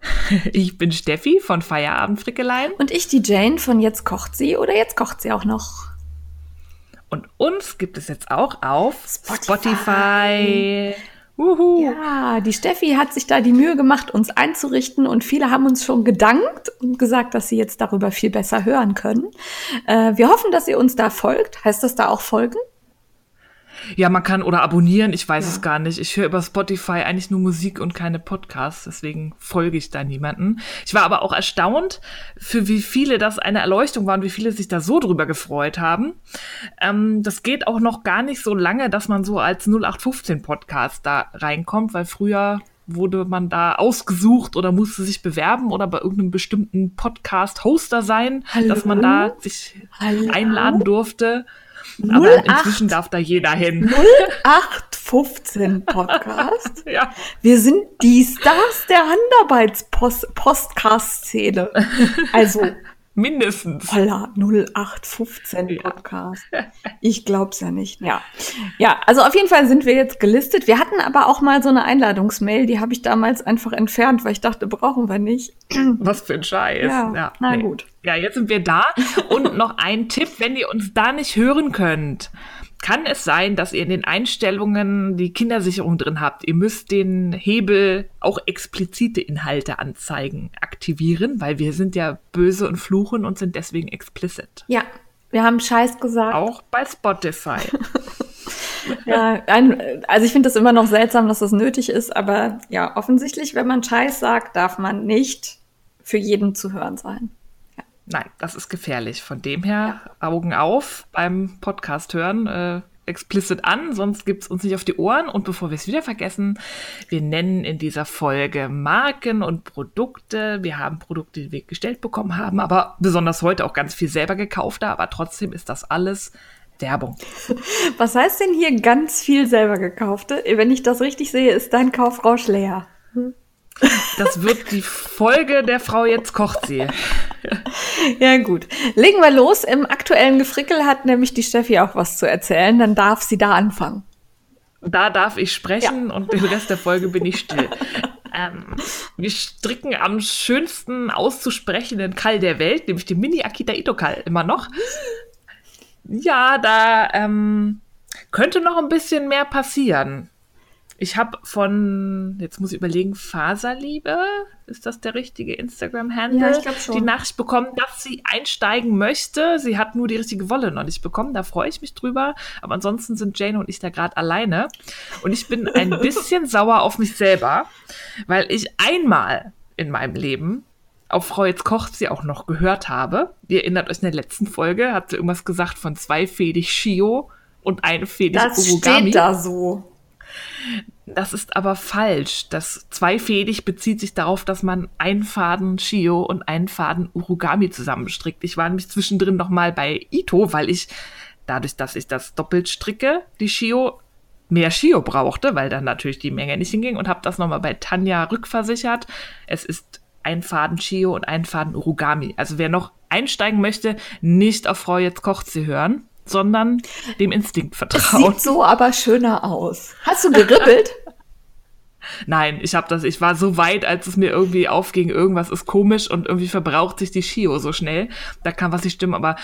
Ich bin Steffi von Feierabend Frickeleien. Und ich, die Jane von Jetzt kocht sie oder Jetzt kocht sie auch noch. Und uns gibt es jetzt auch auf Spotify. Spotify. Uhu. Ja, die Steffi hat sich da die Mühe gemacht, uns einzurichten und viele haben uns schon gedankt und gesagt, dass sie jetzt darüber viel besser hören können. Äh, wir hoffen, dass ihr uns da folgt. Heißt das da auch folgen? Ja, man kann oder abonnieren, ich weiß es gar nicht. Ich höre über Spotify eigentlich nur Musik und keine Podcasts, deswegen folge ich da niemanden. Ich war aber auch erstaunt, für wie viele das eine Erleuchtung war und wie viele sich da so drüber gefreut haben. Ähm, das geht auch noch gar nicht so lange, dass man so als 0815 Podcast da reinkommt, weil früher wurde man da ausgesucht oder musste sich bewerben oder bei irgendeinem bestimmten Podcast-Hoster sein, Hallo? dass man da sich Hallo? einladen durfte. 08 Aber inzwischen darf da jeder hin. 0815 Podcast. Ja. Wir sind die Stars der Handarbeits-Podcast-Szene. Also, Mindestens. Holla, 0815 Podcast. Ich glaub's ja nicht. Ja. Ja, also auf jeden Fall sind wir jetzt gelistet. Wir hatten aber auch mal so eine Einladungsmail, die habe ich damals einfach entfernt, weil ich dachte, brauchen wir nicht. Was für ein Scheiß. Ja, na gut. Ja, jetzt sind wir da. Und noch ein Tipp, wenn ihr uns da nicht hören könnt, kann es sein, dass ihr in den Einstellungen die Kindersicherung drin habt. Ihr müsst den Hebel auch explizite Inhalte anzeigen aktivieren, weil wir sind ja böse und fluchen und sind deswegen explicit. Ja, wir haben Scheiß gesagt. Auch bei Spotify. Ja, ein, also ich finde das immer noch seltsam, dass das nötig ist, aber ja, offensichtlich, wenn man Scheiß sagt, darf man nicht für jeden zu hören sein. Nein, das ist gefährlich. Von dem her Augen auf beim Podcast hören. Äh, explicit an, sonst gibt's uns nicht auf die Ohren. Und bevor wir es wieder vergessen, wir nennen in dieser Folge Marken und Produkte. Wir haben Produkte, die wir gestellt bekommen haben, aber besonders heute auch ganz viel selber gekauft, aber trotzdem ist das alles Werbung. Was heißt denn hier ganz viel selber gekaufte? Wenn ich das richtig sehe, ist dein Kaufrausch leer. Das wird die Folge der Frau jetzt kocht sie. Ja, gut. Legen wir los. Im aktuellen Gefrickel hat nämlich die Steffi auch was zu erzählen. Dann darf sie da anfangen. Da darf ich sprechen und den Rest der Folge bin ich still. Ähm, wir stricken am schönsten auszusprechenden Kall der Welt, nämlich den Mini Akita Ito Kall immer noch. Ja, da ähm, könnte noch ein bisschen mehr passieren. Ich habe von, jetzt muss ich überlegen, Faserliebe, ist das der richtige Instagram-Handle? Ja, ich glaub schon. Die Nachricht bekommen, dass sie einsteigen möchte. Sie hat nur die richtige Wolle noch nicht bekommen. Da freue ich mich drüber. Aber ansonsten sind Jane und ich da gerade alleine. Und ich bin ein bisschen sauer auf mich selber, weil ich einmal in meinem Leben auf Frau jetzt kocht sie auch noch gehört habe. Ihr erinnert euch in der letzten Folge, hat sie irgendwas gesagt von zweifädig Shio und einfädig Das Origami. steht da so. Das ist aber falsch. Das zweifädig bezieht sich darauf, dass man einen Faden Shio und einen Faden Urugami zusammenstrickt. Ich war nämlich zwischendrin noch mal bei Ito, weil ich dadurch, dass ich das doppelt stricke, die Shio mehr Shio brauchte, weil dann natürlich die Menge nicht hinging und habe das noch mal bei Tanja rückversichert. Es ist ein Faden Shio und ein Faden Urugami. Also wer noch einsteigen möchte, nicht auf Frau jetzt kocht sie hören, sondern dem Instinkt Es vertrauen. sieht so aber schöner aus. Hast du geribbelt? Nein, ich habe das, ich war so weit, als es mir irgendwie aufging, irgendwas ist komisch und irgendwie verbraucht sich die Shio so schnell. Da kann was nicht stimmen, aber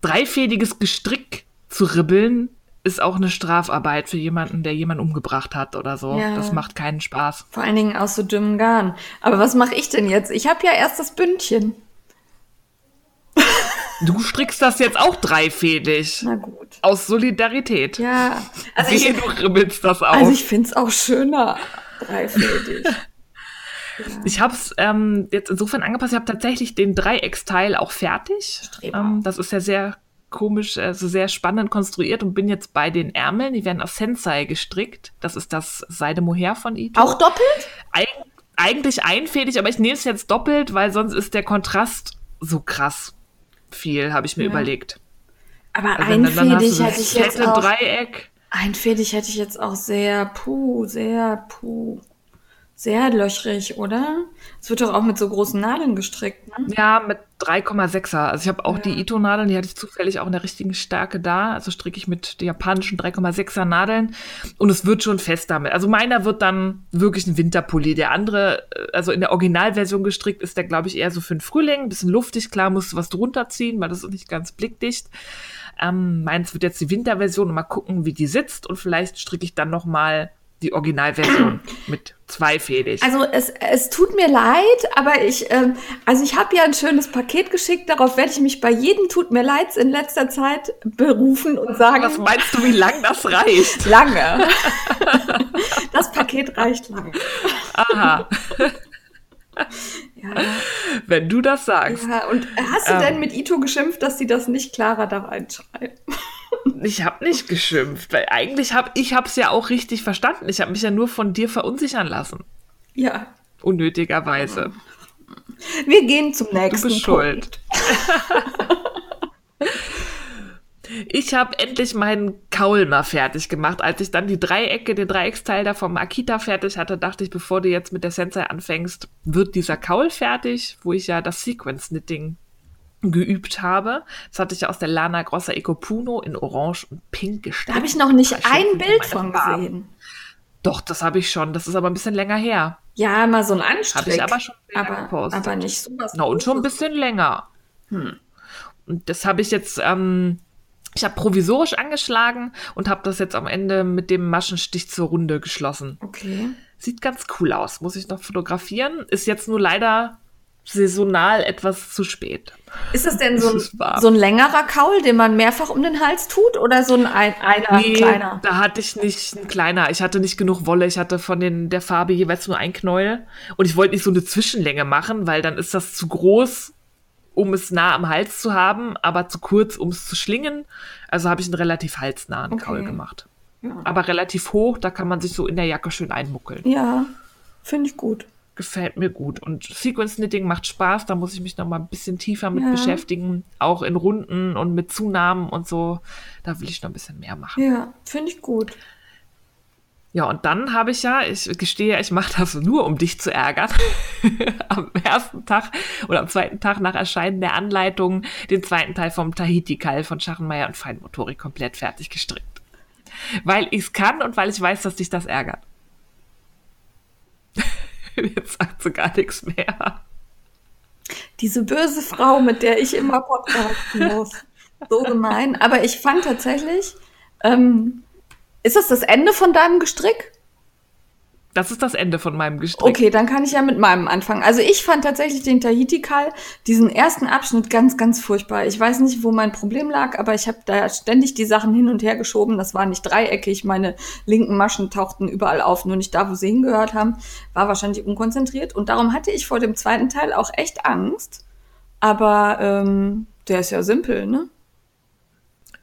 dreifädiges Gestrick zu ribbeln ist auch eine Strafarbeit für jemanden, der jemanden umgebracht hat oder so. Ja. Das macht keinen Spaß. Vor allen Dingen aus so dünnem Garn. Aber was mache ich denn jetzt? Ich habe ja erst das Bündchen. Du strickst das jetzt auch dreifädig. Na gut. Aus Solidarität. Ja. Also Wehe, ich, du ribbelst das auf. also ich finde es auch schöner. Dreifältig. Ich habe es ähm, jetzt insofern angepasst. Ich habe tatsächlich den Dreiecksteil auch fertig. Ähm, das ist ja sehr komisch, also sehr spannend konstruiert und bin jetzt bei den Ärmeln. Die werden aus Sensei gestrickt. Das ist das Seide Mohair von Ito. Auch doppelt? Eig eigentlich einfädig, aber ich nehme es jetzt doppelt, weil sonst ist der Kontrast so krass. Viel, habe ich mir Ja. überlegt. Aber Also einfädig hätte ich jetzt auch. Dreieck. Einfädig hätte ich jetzt auch sehr, puh, sehr, puh, sehr löchrig, oder? Es wird doch auch mit so großen Nadeln gestrickt, ne? Ja, mit 3,6er. Also ich habe auch Ja. die Ito-Nadeln, die hatte ich zufällig auch in der richtigen Stärke da. Also stricke ich mit den japanischen 3,6er Nadeln und es wird schon fest damit. Also meiner wird dann wirklich ein Winterpulli. Der andere, äh, also in der Originalversion gestrickt, ist der, glaube ich, eher so für den Frühling. Ein bisschen luftig, klar musst du was drunter ziehen, weil das ist nicht ganz blickdicht. Ähm, meins wird jetzt die Winterversion und mal gucken, wie die sitzt und vielleicht stricke ich dann noch mal die Originalversion mit zweifädig. Also es, es tut mir leid, aber ich, ähm, also ich habe ja ein schönes Paket geschickt, darauf werde ich mich bei jedem Tut mir leid in letzter Zeit berufen und sagen, Was meinst du, wie lang das reicht? lange. das Paket reicht lange. Aha, Ja, wenn du das sagst. ja. Und hast du Ähm. denn mit Ito geschimpft, dass sie das nicht klarer da reinschreiben? Ich habe nicht geschimpft, weil eigentlich habe ich hab's ja auch richtig verstanden. Ich habe mich ja nur von dir verunsichern lassen. Ja. Unnötigerweise. Wir gehen zum Du nächsten bist schuld. Ich habe endlich meinen Kaul mal fertig gemacht. Als ich dann die Dreiecke, den Dreiecksteil da vom Akita fertig hatte, dachte ich, bevor du jetzt mit der Sensei anfängst, wird dieser Kaul fertig, wo ich ja das Sequence Knitting geübt habe. Das hatte ich ja aus der Lana Grossa Eco Puno in Orange und Pink gestrickt. Da habe ich noch nicht ein Bild von Farben. gesehen. Doch, das habe ich schon. Das ist aber ein bisschen länger her. Ja, mal so ein Anstrich. Habe ich aber schon aber, gepostet. aber nicht so was. Na, und schon ein bisschen länger. Hm. Und das habe ich jetzt, ähm, ich habe provisorisch angeschlagen und habe das jetzt am Ende mit dem Maschenstich zur Runde geschlossen. Okay. Sieht ganz cool aus, muss ich noch fotografieren. Ist jetzt nur leider saisonal etwas zu spät. Ist das denn so ein, so ein längerer Kaul, den man mehrfach um den Hals tut oder so ein, ein einer Nee, kleiner? da hatte ich nicht ein kleiner. Ich hatte nicht genug Wolle. Ich hatte von den, der Farbe jeweils nur ein Knäuel. Und ich wollte nicht so eine Zwischenlänge machen, weil dann ist das zu groß, um es nah am Hals zu haben, aber zu kurz, um es zu schlingen. Also habe ich einen relativ halsnahen Okay. Kaul gemacht. Ja. Aber relativ hoch, da kann man sich so in der Jacke schön einmuckeln. Ja, finde ich gut. Gefällt mir gut. Und Sequence Knitting macht Spaß, da muss ich mich noch mal ein bisschen tiefer mit Ja. beschäftigen. Auch in Runden und mit Zunahmen und so. Da will ich noch ein bisschen mehr machen. Ja, finde ich gut. Ja, und dann habe ich ja, ich gestehe, ich mache das nur, um dich zu ärgern, am ersten Tag oder am zweiten Tag nach Erscheinen der Anleitung den zweiten Teil vom Tahiti-Kall von Scharrenmeier und Feinmotorik komplett fertig gestrickt. Weil ich es kann und weil ich weiß, dass dich das ärgert. Jetzt sagt sie gar nichts mehr. Diese böse Frau, mit der ich immer podcasten muss. So gemein. Aber ich fand tatsächlich, ähm, ist das das Ende von deinem Gestrick? Das ist das Ende von meinem Gestrick. Okay, dann kann ich ja mit meinem anfangen. Also ich fand tatsächlich den Tahiti-Kal, diesen ersten Abschnitt ganz, ganz furchtbar. Ich weiß nicht, wo mein Problem lag, aber ich habe da ständig die Sachen hin und her geschoben. Das war nicht dreieckig. Meine linken Maschen tauchten überall auf, nur nicht da, wo sie hingehört haben. War wahrscheinlich unkonzentriert. Und darum hatte ich vor dem zweiten Teil auch echt Angst. Aber ähm, der ist ja simpel, ne?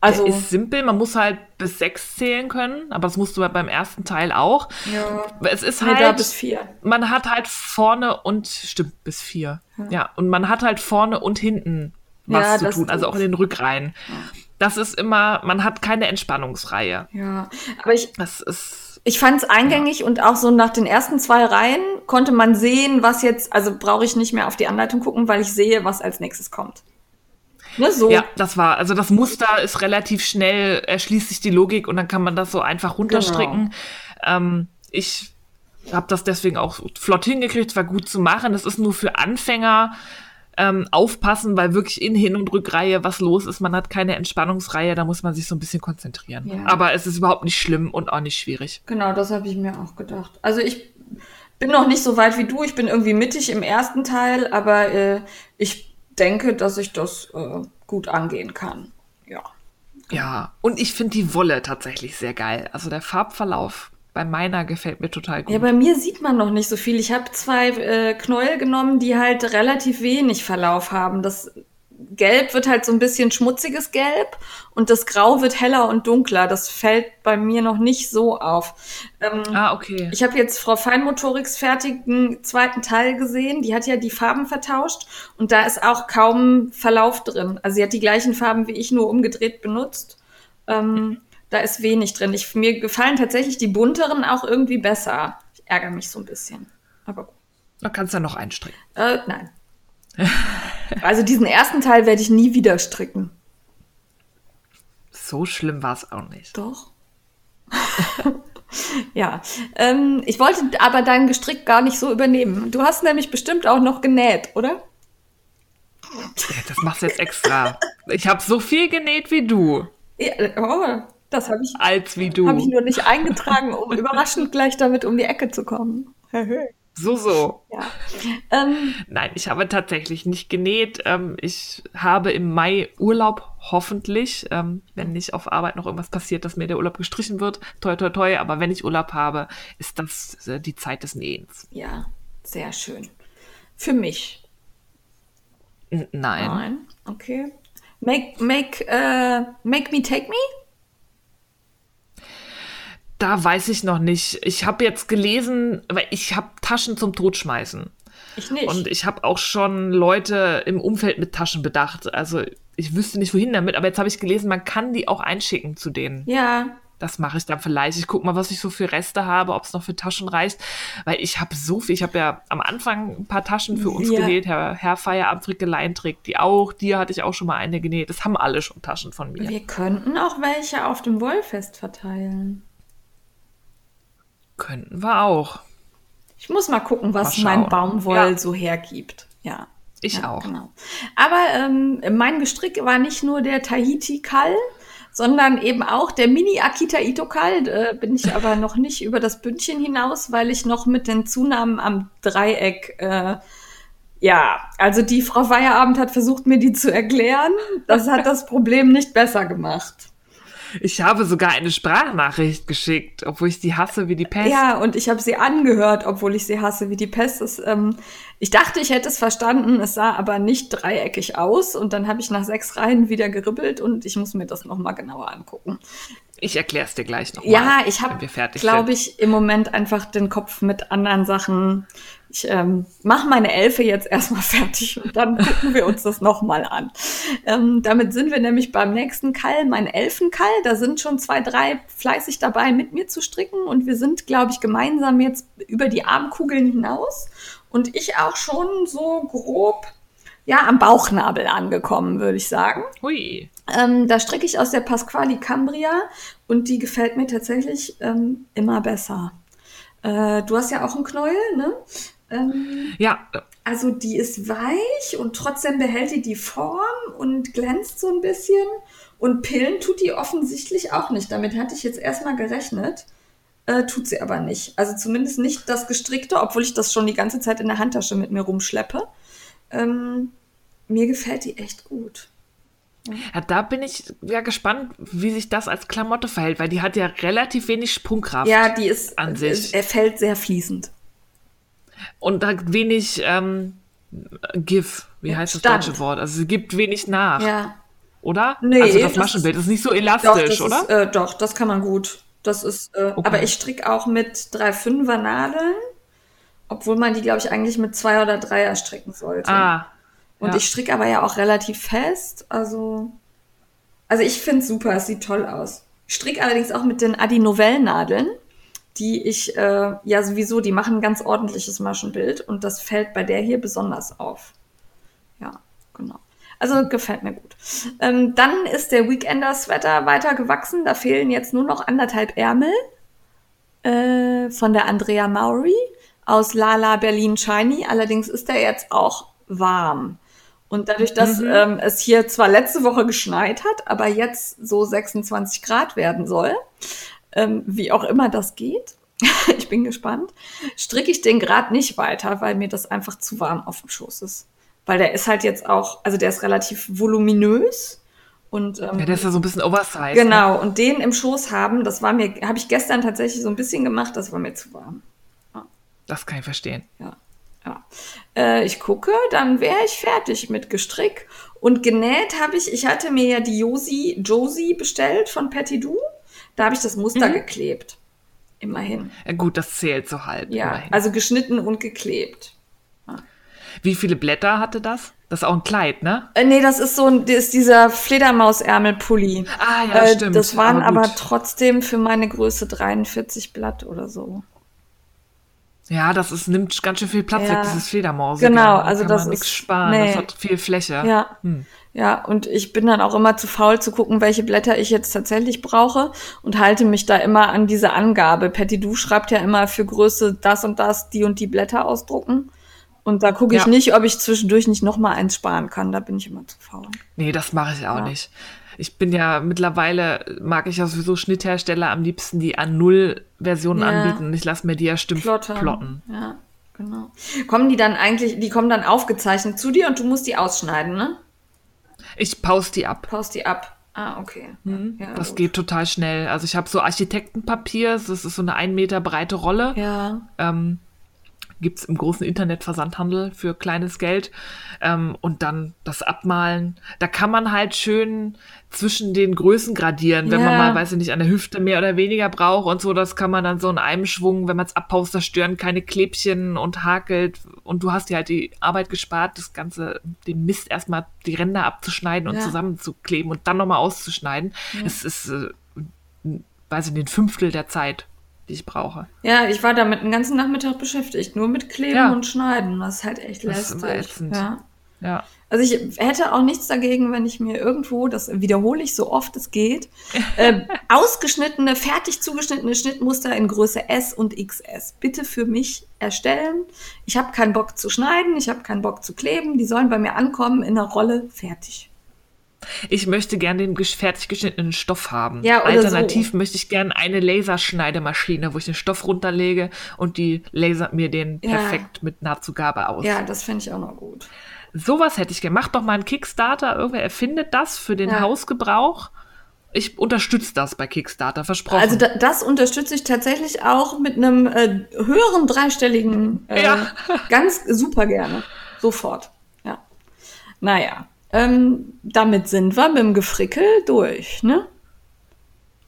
Also, Der ist simpel, man muss halt bis sechs zählen können, aber das musst du halt beim ersten Teil auch. ja, Es ist halt. da bis vier. man hat halt vorne und stimmt bis vier. Ja, und man hat halt vorne und hinten was Ja, zu tun, also auch in den Rückreihen. Das ist immer, man hat keine Entspannungsreihe. Ja, aber ich, Das ist Ich fand es eingängig und auch so nach den ersten zwei Reihen konnte man sehen, was jetzt, also brauche ich nicht mehr auf die Anleitung gucken, weil ich sehe, was als nächstes kommt. Ne, so. ja, das war, also das Muster ist relativ schnell, erschließt sich die Logik und dann kann man das so einfach runterstricken. Ähm, ich habe das deswegen auch flott hingekriegt, war gut zu machen. Das ist nur für Anfänger ähm, aufpassen, weil wirklich in Hin- und Rückreihe was los ist. Man hat keine Entspannungsreihe, da muss man sich so ein bisschen konzentrieren. Ja. Aber es ist überhaupt nicht schlimm und auch nicht schwierig. Genau, das habe ich mir auch gedacht. Also ich bin noch nicht so weit wie du, ich bin irgendwie mittig im ersten Teil, aber äh, ich denke, dass ich das äh, gut angehen kann. Ja. Ja, und ich finde die Wolle tatsächlich sehr geil. Also der Farbverlauf bei meiner gefällt mir total gut. Ja, bei mir sieht man noch nicht so viel. Ich habe zwei äh, Knäuel genommen, die halt relativ wenig Verlauf haben. Das Gelb wird halt so ein bisschen schmutziges Gelb und das Grau wird heller und dunkler. Das fällt bei mir noch nicht so auf. Ähm, ah, okay. Ich habe jetzt Frau Feinmotoriks fertigen zweiten Teil gesehen. Die hat ja die Farben vertauscht und da ist auch kaum Verlauf drin. Also sie hat die gleichen Farben wie ich, nur umgedreht benutzt. Ähm, da ist wenig drin. Ich, mir gefallen tatsächlich die bunteren auch irgendwie besser. Ich ärgere mich so ein bisschen. Aber gut. Da kannst du noch einstricken. Äh, nein. also diesen ersten Teil werde ich nie wieder stricken. So schlimm war es auch nicht. Doch. ja, ähm, ich wollte aber deinen Gestrick gar nicht so übernehmen. Du hast nämlich bestimmt auch noch genäht, oder? Ja, das machst du jetzt extra. Ich habe so viel genäht wie du. Ja, oh, das habe ich. Als wie du. Habe ich nur nicht eingetragen, um überraschend gleich damit um die Ecke zu kommen. So, so. Ja. Ähm, Nein, ich habe tatsächlich nicht genäht. Ähm, ich habe im Mai Urlaub, hoffentlich, ähm, wenn nicht auf Arbeit noch irgendwas passiert, dass mir der Urlaub gestrichen wird. Toi, toi, toi. Aber wenn ich Urlaub habe, ist das äh, die Zeit des Nähens. Ja, sehr schön. Für mich. N nein. Nein, okay. Make, make, uh, make me take me? Da weiß ich noch nicht. Ich habe jetzt gelesen, weil ich habe Taschen zum Totschmeißen. Ich nicht. Und ich habe auch schon Leute im Umfeld mit Taschen bedacht. Also ich wüsste nicht, wohin damit, aber jetzt habe ich gelesen, man kann die auch einschicken zu denen. Ja. Das mache ich dann vielleicht. Ich gucke mal, was ich so für Reste habe, ob es noch für Taschen reicht. Weil ich habe so viel. Ich habe ja am Anfang ein paar Taschen für uns Ja. genäht. Herr, Herr Feierabendfrickelein trägt die auch. Dir hatte ich auch schon mal eine genäht. Das haben alle schon Taschen von mir. Wir könnten auch welche auf dem Wollfest verteilen. Könnten wir auch. Ich muss mal gucken, was Mal mein. Baumwoll Ja. so hergibt. Ja. Ich ja, auch. Genau. Aber ähm, mein Gestrick war nicht nur der Tahiti-Kall, sondern eben auch der Mini-Akita Ito-Kall. Äh, bin ich aber noch nicht über das Bündchen hinaus, weil ich noch mit den Zunahmen am Dreieck äh, ja, also die Frau Feierabend hat versucht, mir die zu erklären. Das hat das Problem nicht besser gemacht. Ich habe sogar eine Sprachnachricht geschickt, obwohl ich die hasse wie die Pest. Ja, und ich habe sie angehört, obwohl ich sie hasse wie die Pest. Es, ähm, ich dachte, ich hätte es verstanden, es sah aber nicht dreieckig aus. Und dann habe ich nach sechs Reihen wieder geribbelt und ich muss mir das nochmal genauer angucken. Ich erkläre es dir gleich nochmal. Ja, ich habe, glaube ich, im Moment einfach den Kopf mit anderen Sachen. Ich ähm, mache meine Elfe jetzt erstmal fertig und dann gucken wir uns das nochmal an. Ähm, damit sind wir nämlich beim nächsten Kall, mein Elfenkall. Da sind schon zwei, drei fleißig dabei, mit mir zu stricken und wir sind, glaube ich, gemeinsam jetzt über die Armkugeln hinaus und ich auch schon so grob ja am Bauchnabel angekommen, würde ich sagen. Hui. Ähm, da stricke ich aus der Pasquali Cambria und die gefällt mir tatsächlich ähm, immer besser. Äh, du hast ja auch einen Knäuel, ne? Ähm, Ja, also die ist weich und trotzdem behält die die Form und glänzt so ein bisschen. Und Pillen tut die offensichtlich auch nicht. Damit hatte ich jetzt erstmal gerechnet. Äh, tut sie aber nicht. Also zumindest nicht das Gestrickte, obwohl ich das schon die ganze Zeit in der Handtasche mit mir rumschleppe. Ähm, mir gefällt die echt gut. ja, da bin ich ja gespannt, wie sich das als Klamotte verhält, weil die hat ja relativ wenig Sprungkraft. Ja, die ist, An sich. er fällt sehr fließend. Und hat wenig ähm, Give. Wie heißt das Stand. deutsche Wort? Also sie gibt wenig nach, Ja. oder? Nee, also das das Maschenbild ist nicht so Doch, elastisch, das oder? Ist, äh, doch, das kann man gut. Das ist, äh, Okay. aber ich stricke auch mit drei Fünfer Nadeln, obwohl man die, glaube ich, eigentlich mit zwei oder dreier stricken sollte. ah. Und ja. ich stricke aber ja auch relativ fest, also, also ich finde es super, es sieht toll aus. Ich stricke allerdings auch mit den Adi Novell Nadeln, die ich, äh, ja sowieso, die machen ein ganz ordentliches Maschenbild und das fällt bei der hier besonders auf. Ja, genau. Also gefällt mir gut. Ähm, dann ist der Weekender-Sweater weiter gewachsen. Da fehlen jetzt nur noch anderthalb Ärmel äh, von der Andrea Maury aus Lala Berlin Shiny. Allerdings ist der jetzt auch warm. Und dadurch, dass ähm, es hier zwar letzte Woche geschneit hat, aber jetzt so 26 Grad werden soll, ähm, wie auch immer das geht, ich bin gespannt, stricke ich den Grad nicht weiter, weil mir das einfach zu warm auf dem Schoß ist. Weil der ist halt jetzt auch, also der ist relativ voluminös und ähm, ja, der ist ja so ein bisschen oversized. Ne? genau, und den im Schoß haben, das war mir, habe ich gestern tatsächlich so ein bisschen gemacht, das war mir zu warm. Das kann ich verstehen. Ja. Ja. Äh, ich gucke, dann wäre ich fertig mit Gestrick. Und genäht habe ich, ich hatte mir ja die Josie, Josie bestellt von Patty Doo. Da habe ich das Muster Mhm. geklebt. Immerhin. Ja, gut, das zählt so halb. Ja, immerhin. also geschnitten und geklebt. Wie viele Blätter hatte das? Das ist auch ein Kleid, ne? Äh, nee, das ist so ein, das ist dieser Fledermausärmelpulli. Ah, ja, Äh, stimmt. Das waren aber, gut. trotzdem für meine Größe 43 Blatt oder so. Ja, das ist, nimmt ganz schön viel Platz Ja. weg, dieses Fledermaus. Genau, also kann das man nichts ist- sparen. nee. Das hat viel Fläche. Ja. Hm. Ja, und ich bin dann auch immer zu faul zu gucken, welche Blätter ich jetzt tatsächlich brauche und halte mich da immer an diese Angabe. Patty Du schreibt ja immer für Größe das und das, die und die Blätter ausdrucken. Und da gucke ich Ja. nicht, ob ich zwischendurch nicht noch mal eins sparen kann. Da bin ich immer zu faul. Nee, das mache ich auch Ja. nicht. Ich bin ja mittlerweile, mag ich ja sowieso Schnitthersteller am liebsten, die an Null Versionen Ja. anbieten. Und ich lasse mir die ja stimmt Plotter. plotten. Ja, genau. Kommen die dann eigentlich, die kommen dann aufgezeichnet zu dir und du musst die ausschneiden, ne? Ich pause die ab. Paust die ab. Ah, okay. Ja, Mhm. Das gut. geht total schnell. Also ich habe so Architektenpapier, das ist so eine ein Meter breite Rolle. Ja. Ähm, Gibt es im großen Internetversandhandel für kleines Geld. Ähm, und dann das Abmalen. Da kann man halt schön zwischen den Größen gradieren, wenn man Ja. mal, weiß ich nicht, an der Hüfte mehr oder weniger braucht und so. Das kann man dann so in einem Schwung, wenn man es abpaust, da stören keine Klebchen und hakelt. Und du hast dir halt die Arbeit gespart, das Ganze, den Mist erstmal die Ränder abzuschneiden und Ja. zusammenzukleben und dann nochmal auszuschneiden. Es ist, äh, weiß ich nicht, ein Fünftel der Zeit, die ich brauche. Ja, ich war damit den ganzen Nachmittag beschäftigt, nur mit Kleben Ja. und Schneiden. Das ist halt echt Das ist lästig. immer. Ja. Ja. Also ich hätte auch nichts dagegen, wenn ich mir irgendwo, das wiederhole ich so oft es geht, äh, ausgeschnittene, fertig zugeschnittene Schnittmuster in Größe S und XS bitte für mich erstellen. Ich habe keinen Bock zu schneiden, ich habe keinen Bock zu kleben. Die sollen bei mir ankommen in einer Rolle fertig. Ich möchte gern den fertig geschnittenen Stoff haben. Ja, oder Alternativ so. möchte ich gern eine Laserschneidemaschine, wo ich den Stoff runterlege und die lasert mir den Ja. perfekt mit Nahtzugabe aus. Ja, das fände ich auch noch gut. Sowas hätte ich gern. Mach doch mal einen Kickstarter. Irgendwer erfindet das für den Ja. Hausgebrauch. Ich unterstütze das bei Kickstarter, versprochen. Also da, das unterstütze ich tatsächlich auch mit einem äh, höheren dreistelligen äh, Ja. ganz super gerne. Sofort. Ja. Naja. Ähm, damit sind wir mit dem Gefrickel durch, ne?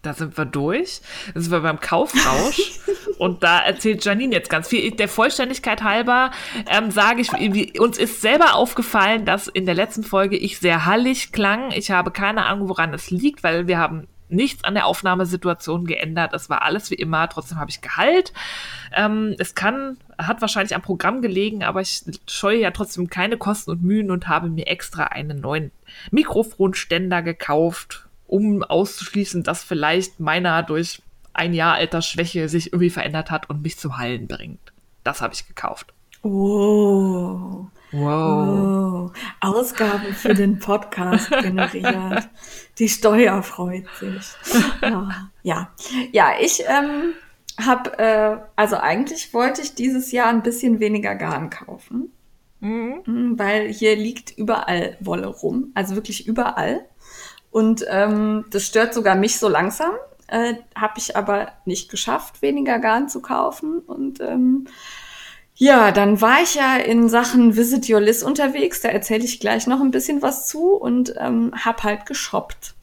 Da sind wir durch. Da sind wir beim Kaufrausch. und da erzählt Janine jetzt ganz viel. Der Vollständigkeit halber ähm, sage ich, uns ist selber aufgefallen, dass in der letzten Folge ich sehr hallig klang. Ich habe keine Ahnung, woran es liegt, weil wir haben nichts an der Aufnahmesituation geändert. Es war alles wie immer. Trotzdem habe ich Gehalt. Ähm, es kann, hat wahrscheinlich am Programm gelegen, aber ich scheue ja trotzdem keine Kosten und Mühen und habe mir extra einen neuen Mikrofonständer gekauft, um auszuschließen, dass vielleicht meiner durch ein Jahr alter Schwäche sich irgendwie verändert hat und mich zum Hallen bringt. Das habe ich gekauft. Oh. Wow. Oh. Ausgaben für den Podcast generiert. Die Steuer freut sich. Ja, ja, ja ich ähm, habe, äh, also eigentlich wollte ich dieses Jahr ein bisschen weniger Garn kaufen. Mhm, Weil hier liegt überall Wolle rum, also wirklich überall. Und ähm, das stört sogar mich so langsam. Äh, habe ich aber nicht geschafft, weniger Garn zu kaufen. Und ähm, ja, dann war ich ja in Sachen Visit Your List unterwegs. Da erzähle ich gleich noch ein bisschen was zu und ähm, hab halt geshoppt.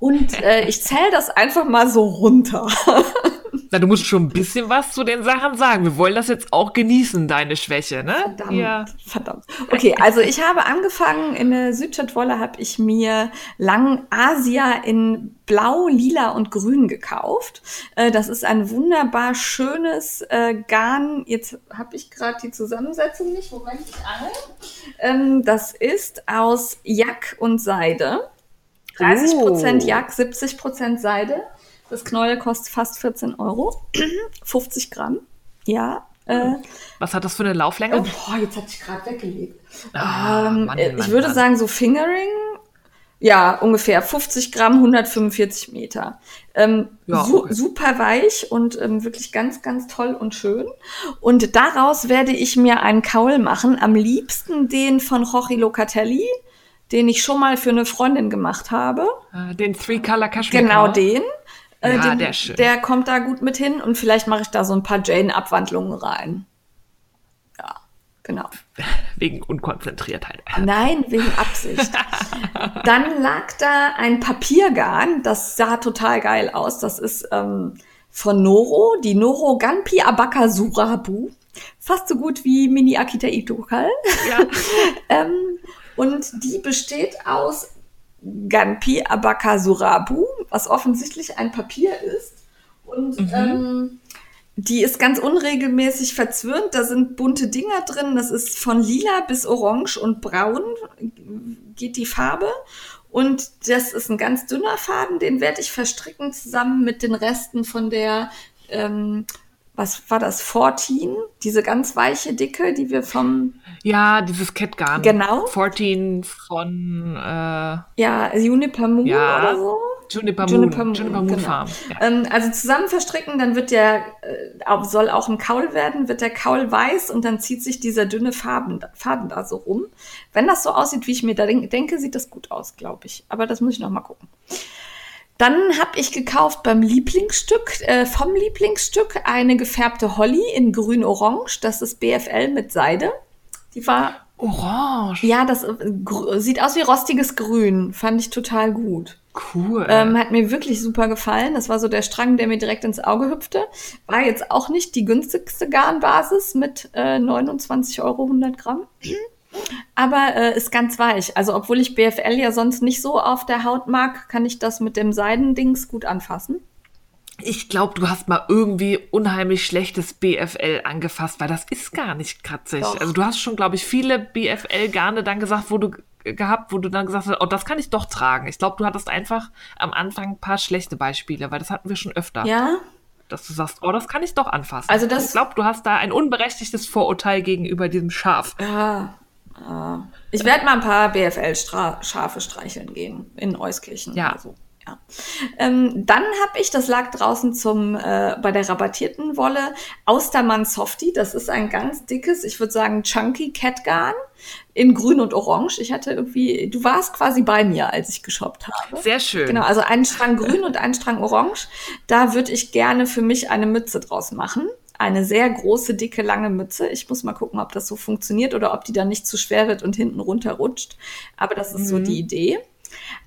Und äh, ich zähle das einfach mal so runter. Na, du musst schon ein bisschen was zu den Sachen sagen. Wir wollen das jetzt auch genießen, deine Schwäche, ne? Verdammt, Ja. verdammt. Okay, also ich habe angefangen, in der Südstadtwolle habe ich mir Lang Asia in Blau, Lila und Grün gekauft. Äh, das ist ein wunderbar schönes äh, Garn. Jetzt habe ich gerade die Zusammensetzung nicht. Moment, ich angel. Ähm, das ist aus Jack und Seide. 30 Prozent Oh. Jack, 70 Prozent Seide. Das Knäuel kostet fast 14 Euro. 50 Gramm. Ja. Äh, Was hat das für eine Lauflänge? Oh, boah, jetzt hatte ich gerade weggelegt. Ah, ähm, Mann, äh, Mann, ich würde Mann. sagen, so Fingering, ja, ungefähr 50 Gramm, 145 Meter. Ähm, Ja, su okay. Super weich und ähm, wirklich ganz, ganz toll und schön. Und daraus werde ich mir einen Kaul machen. Am liebsten den von Jorge Locatelli, den ich schon mal für eine Freundin gemacht habe. Äh, Den Three Color Cashmere. Genau den. Äh, Ja, den, der schön. Der kommt da gut mit hin und vielleicht mache ich da so ein paar Jane-Abwandlungen rein. Ja. genau. Wegen Unkonzentriertheit. Nein, wegen Absicht. Dann lag da ein Papiergarn, das sah total geil aus. Das ist ähm, von Noro, die Noro Ganpi Abaka Surabu. Fast so gut wie Mini Akita Itokal. Ja. ähm, und die besteht aus Ganpi Abaka Surabu, was offensichtlich ein Papier ist. Und Mhm. ähm, die ist ganz unregelmäßig verzwirnt. Da sind bunte Dinger drin. Das ist von lila bis orange und braun geht die Farbe. Und das ist ein ganz dünner Faden, den werde ich verstricken zusammen mit den Resten von der, ähm, was war das, 14, diese ganz weiche Dicke, die wir vom, Ja, dieses Catgarn. Genau. 14 von äh, ja, Juniper Moon Ja. oder so. Juniper Moon. Juniper Moon, Juniper Moon genau. Farm. Ja. Ähm, also zusammen verstricken, dann wird der, äh, soll auch ein Kaul werden, wird der Kaul weiß und dann zieht sich dieser dünne Faden, Faden da so rum. Wenn das so aussieht, wie ich mir da denk, denke, sieht das gut aus, glaube ich. Aber das muss ich noch mal gucken. Dann habe ich gekauft beim Lieblingsstück, äh, vom Lieblingsstück, eine gefärbte Holly in grün-orange. Das ist BFL mit Seide. Die war, Orange. ja, das äh, sieht aus wie rostiges Grün. Fand ich total gut. Cool. Ähm, hat mir wirklich super gefallen. Das war so der Strang, der mir direkt ins Auge hüpfte. War jetzt auch nicht die günstigste Garnbasis mit äh, 29 Euro 100 Gramm. Aber äh, ist ganz weich. Also obwohl ich BFL ja sonst nicht so auf der Haut mag, kann ich das mit dem Seidendings gut anfassen. ich glaube, du hast mal irgendwie unheimlich schlechtes BFL angefasst, weil das ist gar nicht kratzig. Doch. Also du hast schon, glaube ich, viele BFL-Garne dann gesagt, wo du gehabt, wo du dann gesagt hast, oh, das kann ich doch tragen. Ich glaube, du hattest einfach am Anfang ein paar schlechte Beispiele, weil das hatten wir schon öfter. Ja, Dass du sagst, oh, das kann ich doch anfassen. Also das- ich glaube, du hast da ein unberechtigtes Vorurteil gegenüber diesem Schaf. ja. Ja. Ich werde mal ein paar BFL-Schafe streicheln gehen in Euskirchen Ja. so. Ja. Ähm, dann habe ich, das lag draußen zum äh, bei der rabattierten Wolle, Austermann Softie. Das ist ein ganz dickes, ich würde sagen chunky Catgarn in Grün und Orange. Ich hatte irgendwie, du warst quasi bei mir, als ich geshoppt habe. Sehr schön. Genau, also einen Strang grün und einen Strang orange. Da würde ich gerne für mich eine Mütze draus machen. Eine sehr große, dicke, lange Mütze. Ich muss mal gucken, ob das so funktioniert oder ob die dann nicht zu schwer wird und hinten runterrutscht. Aber das ist so die Idee.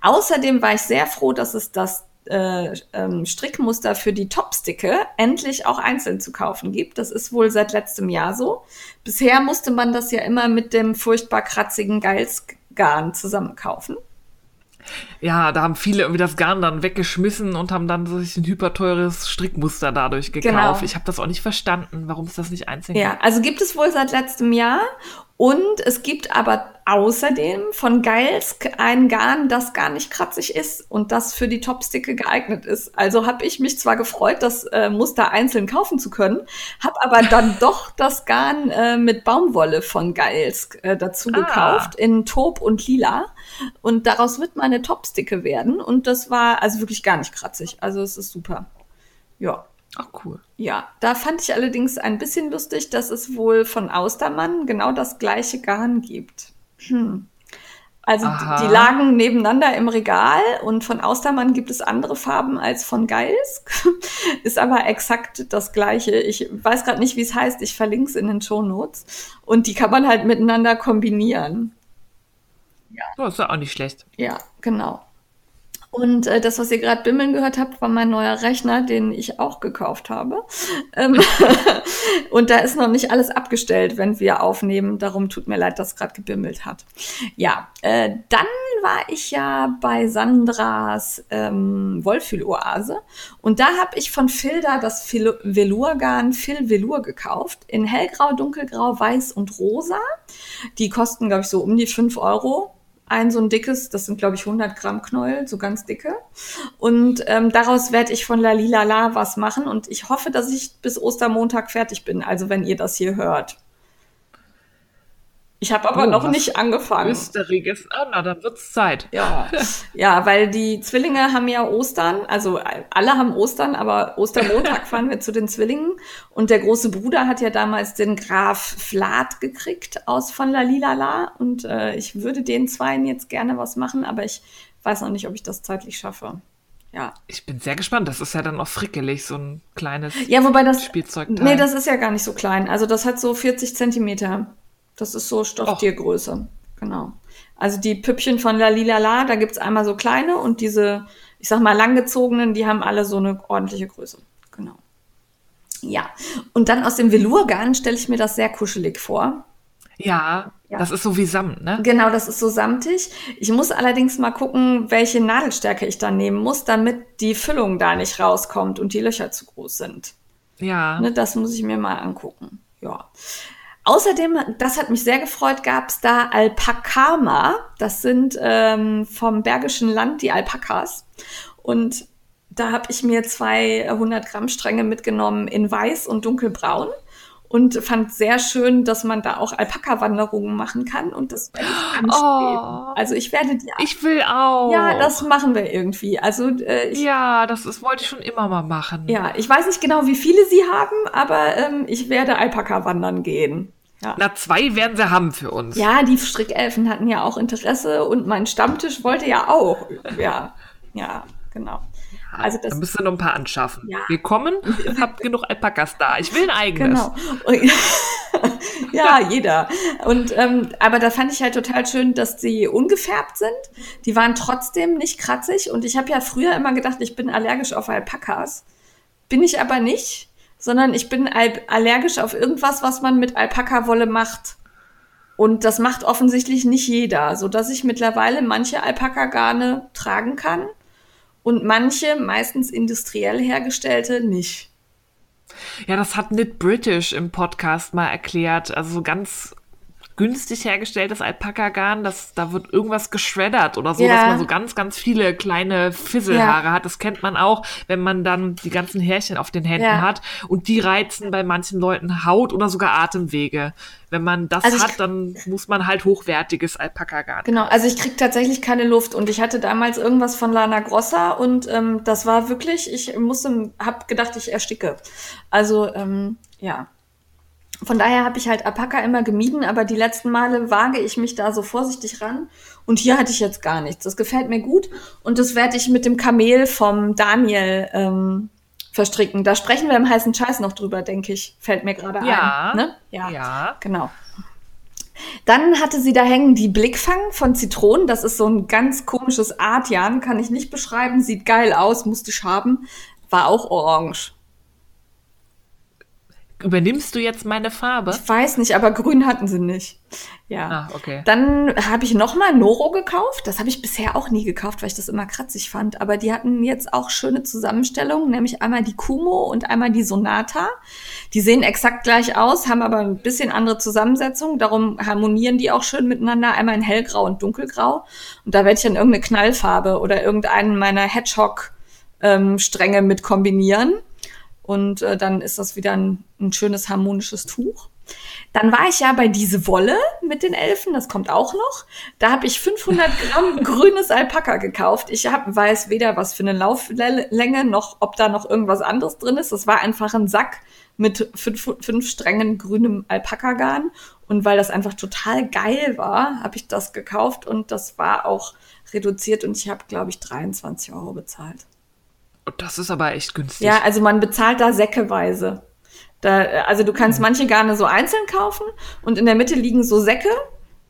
Außerdem war ich sehr froh, dass es das äh, ähm, Strickmuster für die Topsticke endlich auch einzeln zu kaufen gibt. Das ist wohl seit letztem Jahr so. Bisher musste man das ja immer mit dem furchtbar kratzigen Geilsgarn zusammen kaufen. Ja, da haben viele irgendwie das Garn dann weggeschmissen und haben dann sich ein hyperteures Strickmuster dadurch gekauft. Genau. Ich habe das auch nicht verstanden, warum es das nicht einzeln Ja, also gibt es wohl seit letztem Jahr. Und es gibt aber außerdem von Geils ein Garn, das gar nicht kratzig ist und das für die Topsticke geeignet ist. Also habe ich mich zwar gefreut, das äh, Muster einzeln kaufen zu können, habe aber dann doch das Garn äh, mit Baumwolle von Geils äh, dazu Ah. gekauft in Taub und Lila. Und daraus wird meine Topsticke werden. Und das war also wirklich gar nicht kratzig. Also es ist super. Ja. Ach cool. Ja, da fand ich allerdings ein bisschen lustig, dass es wohl von Austermann genau das gleiche Garn gibt. Hm. Also die, Aha. die lagen nebeneinander im Regal und von Austermann gibt es andere Farben als von Geils. Ist aber exakt das gleiche. Ich weiß gerade nicht, wie es heißt. Ich verlinke es in den Show Notes. Und die kann man halt miteinander kombinieren. Das ist ja auch nicht schlecht. Ja, genau. Und äh, das, was ihr gerade bimmeln gehört habt, war mein neuer Rechner, den ich auch gekauft habe. Ähm, und da ist noch nicht alles abgestellt, wenn wir aufnehmen. Darum tut mir leid, dass gerade gebimmelt hat. Ja, äh, dann war ich ja bei Sandras ähm, Wollfühloase. Und da habe ich von Filda das Fil- Velourgarn Phil Velour gekauft. In hellgrau, dunkelgrau, weiß und rosa. Die kosten, glaube ich, so um die 5 Euro ein so ein dickes, das sind glaube ich 100 Gramm Knäuel, so ganz dicke. Und ähm, daraus werde ich von La Lila La was machen und ich hoffe, dass ich bis Ostermontag fertig bin, also wenn ihr das hier hört. Ich habe aber Oh, noch nicht angefangen. Österiges. Ah, na, dann wird's Zeit. Ja, ja, weil die Zwillinge haben ja Ostern, also alle haben Ostern, aber Ostermontag fahren wir zu den Zwillingen und der große Bruder hat ja damals den Graf Flat gekriegt aus von La Lila La und äh, ich würde den Zweien jetzt gerne was machen, aber ich weiß noch nicht, ob ich das zeitlich schaffe. Ja. Ich bin sehr gespannt. Das ist ja dann auch frickelig, so ein kleines Ja, wobei das, Spielzeugteil. nee, das ist ja gar nicht so klein. Also das hat so 40 Zentimeter. Das ist so Stofftiergröße. Genau. Also die Püppchen von Lalilala, da gibt's einmal so kleine und diese, ich sag mal, langgezogenen, die haben alle so eine ordentliche Größe. Genau. Ja. Und dann aus dem Velourgarn stelle ich mir das sehr kuschelig vor. Ja, Ja. das ist so wie Samt, ne? Genau, das ist so samtig. Ich muss allerdings mal gucken, welche Nadelstärke ich dann nehmen muss, damit die Füllung da nicht rauskommt und die Löcher zu groß sind. Ja. Ne, das muss ich mir mal angucken. Ja. Außerdem, das hat mich sehr gefreut, gab es da Alpakama. Das sind ähm, vom Bergischen Land die Alpakas. Und da habe ich mir zwei 100 Gramm Stränge mitgenommen in weiß und dunkelbraun. Und fand sehr schön, dass man da auch Alpaka-Wanderungen machen kann. Und das werde ich anstreben. Oh. Also ich werde die... Ich will auch. ja, das machen wir irgendwie. Also äh, ich, Ja, das ist, wollte ich schon immer mal machen. ja, ich weiß nicht genau, wie viele sie haben, aber ähm, ich werde Alpaka wandern gehen. Ja. Na, zwei werden sie haben für uns. Ja, die Strickelfen hatten ja auch Interesse und mein Stammtisch wollte ja auch. Ja, ja, genau. Also das Dann müsst ihr noch ein paar anschaffen. Ja. Wir kommen, habt genug Alpakas da. Ich will ein eigenes. Genau. Ja, jeder. Und ähm, aber da fand ich halt total schön, dass die ungefärbt sind. Die waren trotzdem nicht kratzig. Und ich habe ja früher immer gedacht, ich bin allergisch auf Alpakas. Bin ich aber nicht, sondern ich bin al allergisch auf irgendwas, was man mit Alpakawolle macht. Und das macht offensichtlich nicht jeder, so dass ich mittlerweile manche Alpakagarne tragen kann und manche, meistens industriell hergestellte, nicht. Ja, das hat Knit British im Podcast mal erklärt. Also so ganz günstig hergestelltes Alpaka-Garn, das, da wird irgendwas geschreddert oder so, Ja. dass man so ganz, ganz viele kleine Fisselhaare hat. Das kennt man auch, wenn man dann die ganzen Härchen auf den Händen Ja. hat. Und die reizen bei manchen Leuten Haut oder sogar Atemwege. Wenn man das Also hat, dann muss man halt hochwertiges Alpaka-Garn. Genau, also ich krieg tatsächlich keine Luft und ich hatte damals irgendwas von Lana Grossa und ähm, das war wirklich, ich musste, hab gedacht, ich ersticke. Also ähm, ja. Von daher habe ich halt Alpaka immer gemieden, aber die letzten Male wage ich mich da so vorsichtig ran. Und hier hatte ich jetzt gar nichts. Das gefällt mir gut. Und das werde ich mit dem Kamel vom Daniel ähm, verstricken. Da sprechen wir im heißen Scheiß noch drüber, denke ich. Fällt mir gerade Ja. ein. Ne? Ja. Genau. Dann hatte sie da hängen die Blickfang von Zitronen. Das ist so ein ganz komisches Artjan, kann ich nicht beschreiben. Sieht geil aus, musste ich haben. War auch orange. Übernimmst du jetzt meine Farbe? Ich weiß nicht, aber grün hatten sie nicht. Ja. Ah, okay. Dann habe ich nochmal Noro gekauft. Das habe ich bisher auch nie gekauft, weil ich das immer kratzig fand. Aber die hatten jetzt auch schöne Zusammenstellungen, nämlich einmal die Kumo und einmal die Sonata. Die sehen exakt gleich aus, haben aber ein bisschen andere Zusammensetzung. Darum harmonieren die auch schön miteinander. Einmal in hellgrau und dunkelgrau. Und da werde ich dann irgendeine Knallfarbe oder irgendeinen meiner Hedgehog-Stränge mit kombinieren. Und äh, dann ist das wieder ein, ein schönes harmonisches Tuch. Dann war ich ja bei diese Wolle mit den Elfen, das kommt auch noch. Da habe ich 500 Gramm grünes Alpaka gekauft. Ich hab, weiß weder, was für eine Lauflänge, noch ob da noch irgendwas anderes drin ist. Das war einfach ein Sack mit fünf, fünf Strängen grünem Alpakagarn. Und weil das einfach total geil war, habe ich das gekauft und das war auch reduziert und ich habe, glaube ich, 23 Euro bezahlt. Das ist aber echt günstig. Ja, also man bezahlt da säckeweise. Da, also du kannst manche Garne so einzeln kaufen und in der Mitte liegen so Säcke,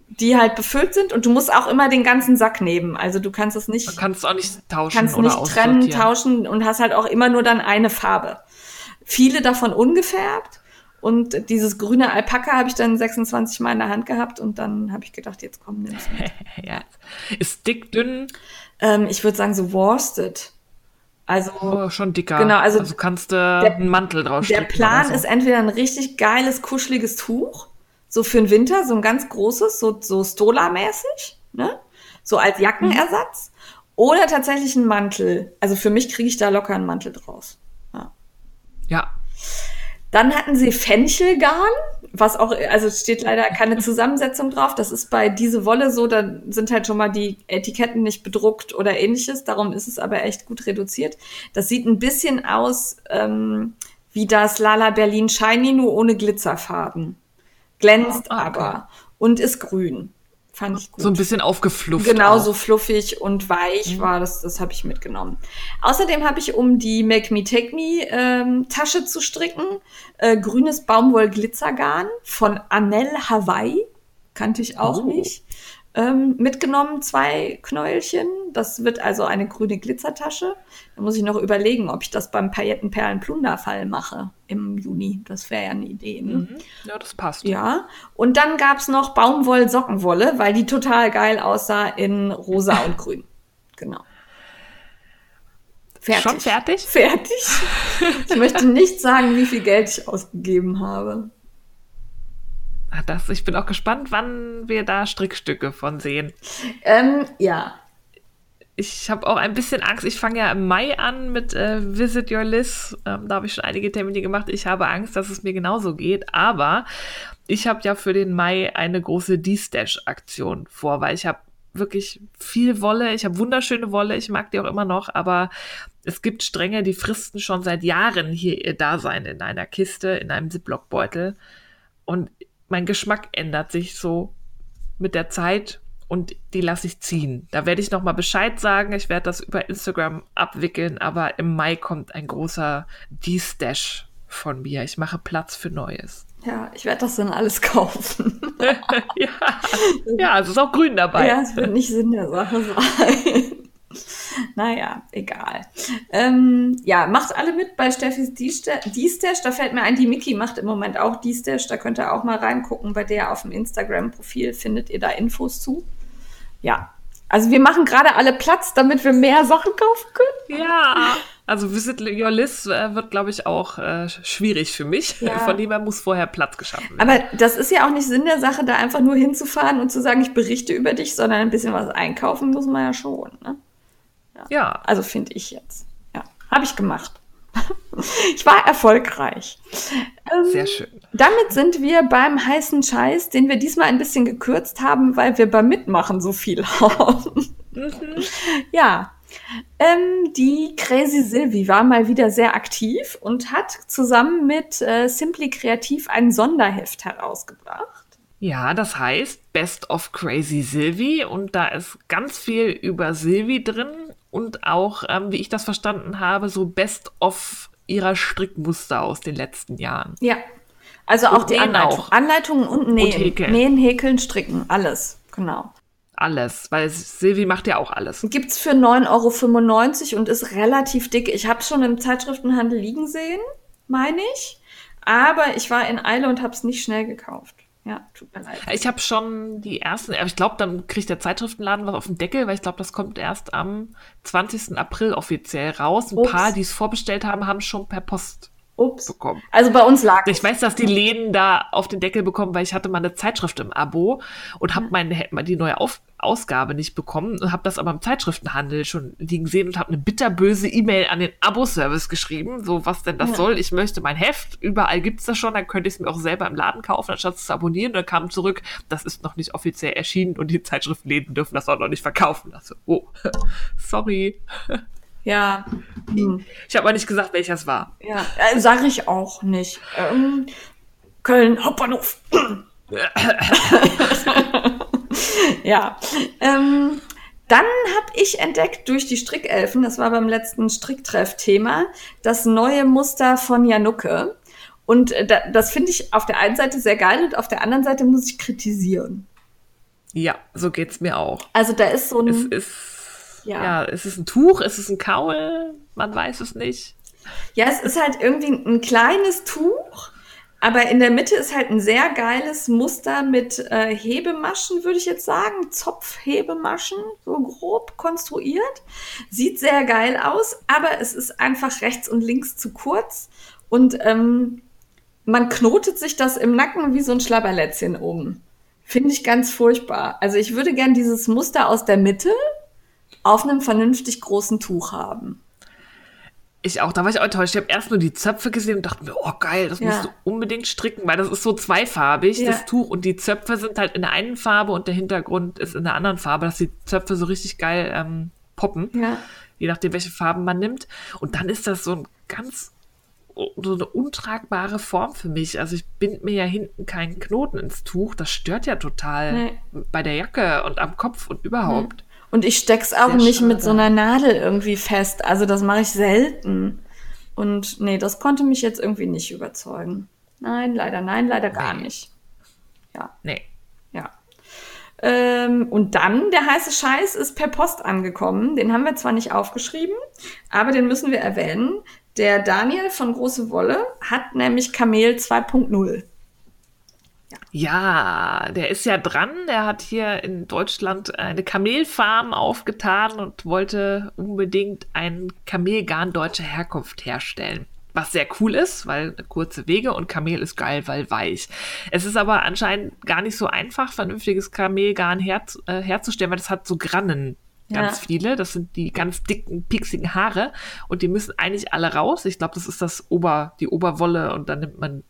die halt befüllt sind und du musst auch immer den ganzen Sack nehmen. Also du kannst es nicht, Man kann es auch nicht tauschen kannst oder nicht trennen, tauschen und hast halt auch immer nur dann eine Farbe. Viele davon ungefärbt und dieses grüne Alpaka habe ich dann 26 Mal in der Hand gehabt und dann habe ich gedacht, jetzt komm, nimm's mit. Ja. Ist dick, dünn, ähm, ich würde sagen so worsted. Also oh, schon dicker. Genau, also kannst du einen Mantel draus Der Plan so. ist entweder ein richtig geiles, kuscheliges Tuch, so für den Winter, so ein ganz großes, so, so Stola-mäßig, ne? So als Jackenersatz. Oder tatsächlich ein Mantel. Also für mich kriege ich da locker einen Mantel draus. Ja. Ja. Dann hatten sie Fenchelgarn, was auch, also steht leider keine Zusammensetzung drauf. Das ist bei diese Wolle so, da sind halt schon mal die Etiketten nicht bedruckt oder ähnliches. Darum ist es aber echt gut reduziert. Das sieht ein bisschen aus ähm, wie das Lala Berlin Shiny, nur ohne Glitzerfarben. Glänzt Ah, okay. aber und ist grün. Fand ich gut. So ein bisschen aufgeflufft. Genau, auch. so fluffig und weich war das, das habe ich mitgenommen. Außerdem habe ich, um die Make Me Take Me ähm, Tasche zu stricken, äh, grünes Baumwoll-Glitzergarn von Anel Hawaii. kannte ich auch Oh. nicht. Ähm, mitgenommen zwei Knäuelchen. Das wird also eine grüne Glitzertasche. Da muss ich noch überlegen, ob ich das beim Paillettenperlen-Plunderfall mache im Juni. Das wäre ja eine Idee. Ne? Mhm. Ja, das passt. Ja, und dann gab's noch Baumwoll-Sockenwolle, weil die total geil aussah in rosa und grün. Genau. Fertig. Schon fertig? Fertig. Ich möchte nicht sagen, wie viel Geld ich ausgegeben habe. Ah, Das, ich bin auch gespannt, wann wir da Strickstücke von sehen. Ähm, ja. Ich habe auch ein bisschen Angst. Ich fange ja im Mai an mit äh, Visit Your Liz. Ähm, da habe ich schon einige Termine gemacht. Ich habe Angst, dass es mir genauso geht. Aber ich habe ja für den Mai eine große D-Stash-Aktion vor, weil ich habe wirklich viel Wolle. Ich habe wunderschöne Wolle. Ich mag die auch immer noch. Aber es gibt Stränge, die fristen schon seit Jahren hier ihr Dasein in einer Kiste, in einem Ziploc-Beutel. Und mein Geschmack ändert sich so mit der Zeit und die lasse ich ziehen. Da werde ich nochmal Bescheid sagen. Ich werde das über Instagram abwickeln, aber im Mai kommt ein großer D-Stash von mir. Ich mache Platz für Neues. Ja, ich werde das dann alles kaufen. ja. ja, es ist auch grün dabei. Ja, es wird nicht Sinn der Sache sein. naja, egal. Ähm, ja, macht alle mit bei Steffis D-Stash. Da fällt mir ein, die Miki macht im Moment auch D-Stash. Da könnt ihr auch mal reingucken. Bei der auf dem Instagram-Profil findet ihr da Infos zu. Ja, also wir machen gerade alle Platz, damit wir mehr Sachen kaufen können. Ja, also Visit Your Liz äh, wird, glaube ich, auch äh, schwierig für mich. Ja. Von dem her muss vorher Platz geschaffen werden. Aber das ist ja auch nicht Sinn der Sache, da einfach nur hinzufahren und zu sagen, ich berichte über dich, sondern ein bisschen was einkaufen muss man ja schon. Ne? Ja, Also finde ich jetzt. Ja, habe ich gemacht. ich war erfolgreich. Ähm, sehr schön. Damit sind wir beim heißen Scheiß, den wir diesmal ein bisschen gekürzt haben, weil wir beim Mitmachen so viel haben. Ja. Ähm, die Crazy Sylvie war mal wieder sehr aktiv und hat zusammen mit äh, Simply Kreativ ein Sonderheft herausgebracht. Ja, das heißt Best of Crazy Sylvie und da ist ganz viel über Sylvie drin und auch, ähm, wie ich das verstanden habe, so Best of ihrer Strickmuster aus den letzten Jahren. Ja. Also auch Und die Anleitung. auch. Anleitungen und Nähen. Häkeln. Nähen, Häkeln, Stricken, alles. Genau. Alles, weil Sylvie macht ja auch alles. Gibt's für 9,95 Euro und ist relativ dick. Ich habe schon im Zeitschriftenhandel liegen sehen, meine ich. Aber ich war in Eile und habe es nicht schnell gekauft. Ja, tut mir leid. Ich habe schon die ersten, aber ich glaube, dann kriegt der Zeitschriftenladen was auf den Deckel, weil ich glaube, das kommt erst am 20. April offiziell raus. Ein Ups. paar, die es vorbestellt haben, haben schon per Post Ups. bekommen. Also bei uns lag Ich weiß, dass die Läden da auf den Deckel bekommen, weil ich hatte mal eine Zeitschrift im Abo und habe meine die neue auf Ausgabe nicht bekommen und habe das aber im Zeitschriftenhandel schon liegen sehen und habe eine bitterböse E-Mail an den Abo-Service geschrieben, so was denn das Ja. soll. Ich möchte mein Heft, überall gibt's das schon, dann könnte ich es mir auch selber im Laden kaufen, anstatt es zu abonnieren. Und dann kam zurück, das ist noch nicht offiziell erschienen und die Zeitschriftenläden dürfen das auch noch nicht verkaufen. Also, oh, sorry. Ja. Hm. Ich habe aber nicht gesagt, welcher es war. Ja, äh, sag ich auch nicht. Ähm, Köln Hauptbahnhof. ja. Ähm, dann habe ich entdeckt durch die Strickelfen, das war beim letzten Stricktreff-Thema, das neue Muster von Janucke. Und äh, da, das finde ich auf der einen Seite sehr geil und auf der anderen Seite muss ich kritisieren. Ja, so geht's mir auch. Also da ist so ein. Es ist, Ja. ja. es ist ein Tuch, es ist ein Kaul, man weiß es nicht. Ja, es ist halt irgendwie ein kleines Tuch, aber in der Mitte ist halt ein sehr geiles Muster mit äh, Hebemaschen, würde ich jetzt sagen. Zopfhebemaschen, so grob konstruiert. Sieht sehr geil aus, aber es ist einfach rechts und links zu kurz. Und ähm, man knotet sich das im Nacken wie so ein Schlabberlätzchen um. Finde ich ganz furchtbar. Also ich würde gern dieses Muster aus der Mitte auf einem vernünftig großen Tuch haben. Ich auch, da war ich auch enttäuscht. Ich habe erst nur die Zöpfe gesehen und dachte mir, oh geil, das Ja. musst du unbedingt stricken, weil das ist so zweifarbig, Ja. das Tuch. Und die Zöpfe sind halt in der einen Farbe und der Hintergrund ist in der anderen Farbe, dass die Zöpfe so richtig geil ähm, poppen. Ja. je nachdem, welche Farben man nimmt. Und dann ist das so ein ganz so eine untragbare Form für mich. Also ich bind mir ja hinten keinen Knoten ins Tuch. Das stört ja total Nee. bei der Jacke und am Kopf und überhaupt. Und ich steck's auch Sehr nicht mit schade. so einer Nadel irgendwie fest. Also das mache ich selten. Und nee, das konnte mich jetzt irgendwie nicht überzeugen. Nein, leider, nein, leider gar Nee. nicht. Ja, Nee. ja. Ähm, und dann, der heiße Scheiß ist per Post angekommen. Den haben wir zwar nicht aufgeschrieben, aber den müssen wir erwähnen. Der Daniel von Große Wolle hat nämlich Kamel 2.0. Ja, der ist ja dran. Der hat hier in Deutschland eine Kamelfarm aufgetan und wollte unbedingt ein Kamelgarn deutscher Herkunft herstellen. Was sehr cool ist, weil kurze Wege und Kamel ist geil, weil weich. Es ist aber anscheinend gar nicht so einfach, vernünftiges Kamelgarn her, äh, herzustellen, weil das hat so Grannen ganz ja. viele. Das sind die ganz dicken, pieksigen Haare und die müssen eigentlich alle raus. Ich glaube, das ist das Ober, die Oberwolle und dann nimmt man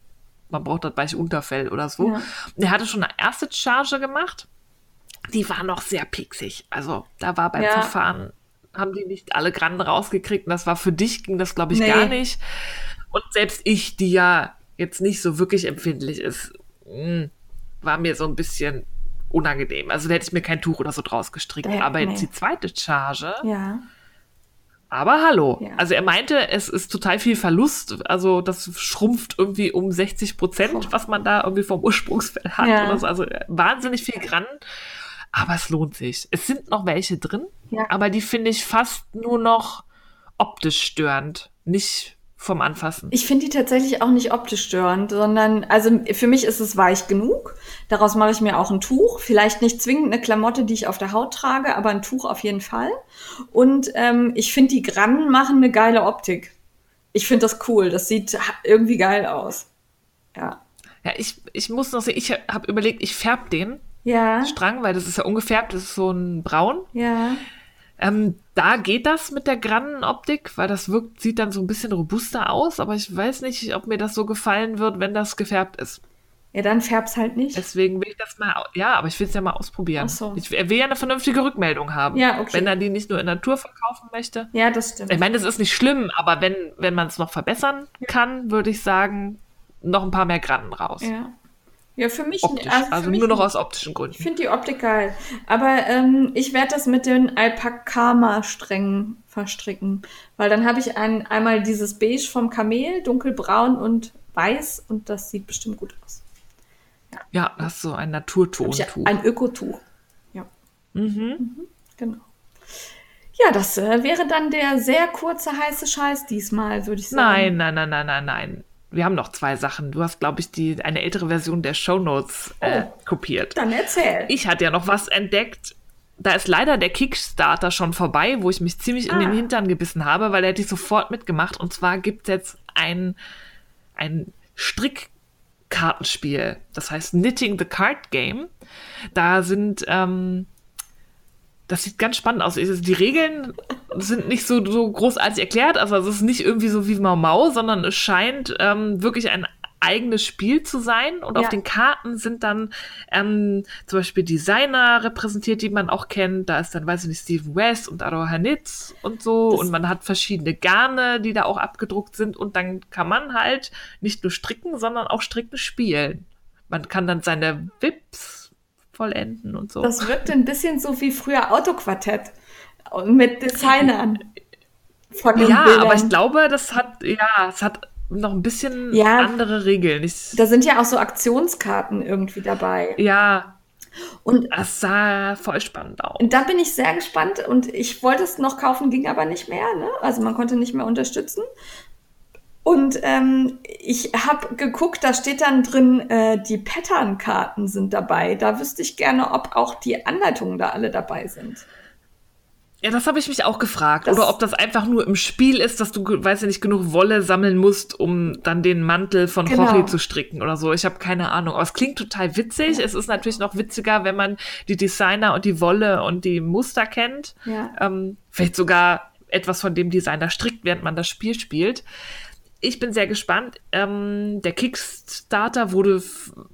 man braucht das weiche Unterfell oder so. Ja. Er hatte schon eine erste Charge gemacht. Die war noch sehr pieksig. Also da war beim ja. Verfahren, haben die nicht alle Granden rausgekriegt. Und das war für dich, ging das, glaube ich, nee. gar nicht. Und selbst ich, die ja jetzt nicht so wirklich empfindlich ist, mh, hm, war mir so ein bisschen unangenehm. Also da hätte ich mir kein Tuch oder so draus gestrickt. Äh, Aber nee. jetzt die zweite Charge. Ja aber hallo. Ja. Also er meinte, es ist total viel Verlust. Also das schrumpft irgendwie um 60 Prozent, was man da irgendwie vom Ursprungsfell hat. Ja. Oder so. Also wahnsinnig viel Gran. Aber es lohnt sich. Es sind noch welche drin, ja. aber die finde ich fast nur noch optisch störend. Nicht vom Anfassen. Ich finde die tatsächlich auch nicht optisch störend, sondern, also für mich ist es weich genug. Daraus mache ich mir auch ein Tuch. Vielleicht nicht zwingend eine Klamotte, die ich auf der Haut trage, aber ein Tuch auf jeden Fall. Und ähm, ich finde, die Grannen machen eine geile Optik. Ich finde das cool. Das sieht irgendwie geil aus. Ja. Ja, ich, ich muss noch sehen, ich habe überlegt, ich färbe den ja. Strang, weil das ist ja ungefärbt, das ist so ein Braun. Ja. Ähm, da geht das mit der Grannenoptik, weil das wirkt, sieht dann so ein bisschen robuster aus, aber ich weiß nicht, ob mir das so gefallen wird, wenn das gefärbt ist. Ja, dann färb's halt nicht. Deswegen will ich das mal, ja, aber ich will es ja mal ausprobieren. Ach so. Ich will ja eine vernünftige Rückmeldung haben. Ja, okay. Wenn er die nicht nur in Natur verkaufen möchte. Ja, das stimmt. Ich meine, das ist nicht schlimm, aber wenn, wenn man es noch verbessern kann, würde ich sagen, noch ein paar mehr Grannen raus. Ja. Ja, für mich Optisch, also, also nur noch aus optischen Gründen. Ich finde die Optik geil. Aber ähm, ich werde das mit den Alpakama-Strängen verstricken. Weil dann habe ich ein, einmal dieses Beige vom Kamel, dunkelbraun und weiß und das sieht bestimmt gut aus. Ja, ja das ist so ein Naturton. Ein Ökotuch. Ja. Mhm. mhm. Genau. Ja, das äh, wäre dann der sehr kurze heiße Scheiß diesmal, würde ich sagen. Nein, nein, nein, nein, nein, nein wir haben noch zwei Sachen. Du hast, glaube ich, die, eine ältere Version der Shownotes äh, oh, kopiert. Dann erzähl. Ich hatte ja noch was entdeckt. Da ist leider der Kickstarter schon vorbei, wo ich mich ziemlich ah. in den ah. Hintern gebissen habe, weil er hätte ich sofort mitgemacht. Und zwar gibt es jetzt ein, ein Strickkartenspiel. Das heißt Knitting the Card Game. Da sind ähm, das sieht ganz spannend aus. Die Regeln sind nicht so, so großartig erklärt. Also es ist nicht irgendwie so wie Mau Mau, sondern es scheint ähm, wirklich ein eigenes Spiel zu sein. Und ja. auf den Karten sind dann ähm, zum Beispiel Designer repräsentiert, die man auch kennt. Da ist dann, weiß ich nicht, Steve West und Aro Hanitz und so. Das und man hat verschiedene Garne, die da auch abgedruckt sind. Und dann kann man halt nicht nur stricken, sondern auch stricken spielen. Man kann dann seine Vips vollenden und so. Das wirkt ein bisschen so wie früher Autoquartett mit Designern. Von den ja, Bildern. aber ich glaube, das hat, ja, es hat noch ein bisschen ja, andere Regeln. Ich, da sind ja auch so Aktionskarten irgendwie dabei. Ja. Und das sah voll spannend aus. Und da bin ich sehr gespannt und ich wollte es noch kaufen, ging aber nicht mehr. Ne? Also man konnte nicht mehr unterstützen. Und ähm, ich habe geguckt, da steht dann drin, äh, die Pattern-Karten sind dabei. Da wüsste ich gerne, ob auch die Anleitungen da alle dabei sind. Ja, das habe ich mich auch gefragt. Das oder ob das einfach nur im Spiel ist, dass du, weiß ich nicht, genug Wolle sammeln musst, um dann den Mantel von genau. Rochi zu stricken oder so. Ich habe keine Ahnung. Aber es klingt total witzig. Ja. Es ist natürlich noch witziger, wenn man die Designer und die Wolle und die Muster kennt. Ja. Ähm, vielleicht sogar etwas von dem Designer strickt, während man das Spiel spielt ich bin sehr gespannt. Ähm, der Kickstarter wurde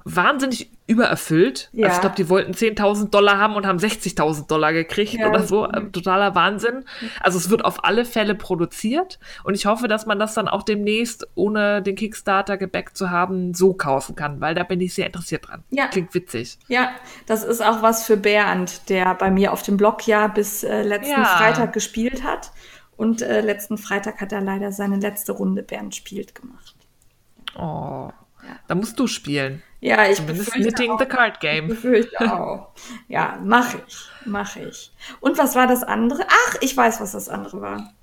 wahnsinnig übererfüllt. Ja. Also ich glaube, die wollten 10.000 Dollar haben und haben 60.000 Dollar gekriegt ja. oder so. Ähm, totaler Wahnsinn. Also es wird auf alle Fälle produziert und ich hoffe, dass man das dann auch demnächst, ohne den Kickstarter gebackt zu haben, so kaufen kann, weil da bin ich sehr interessiert dran. Ja. Klingt witzig. Ja, das ist auch was für Bernd, der bei mir auf dem Blog ja bis äh, letzten. Freitag gespielt hat. Und äh, letzten Freitag hat er leider seine letzte Runde Bernd spielt gemacht. Oh, ja. da musst du spielen. Ja, ich Zumindest befürchte auch. the Card Game. Befürchte auch. Ja, mache ich. Mache ich. Und was war das andere? Ach, ich weiß, was das andere war.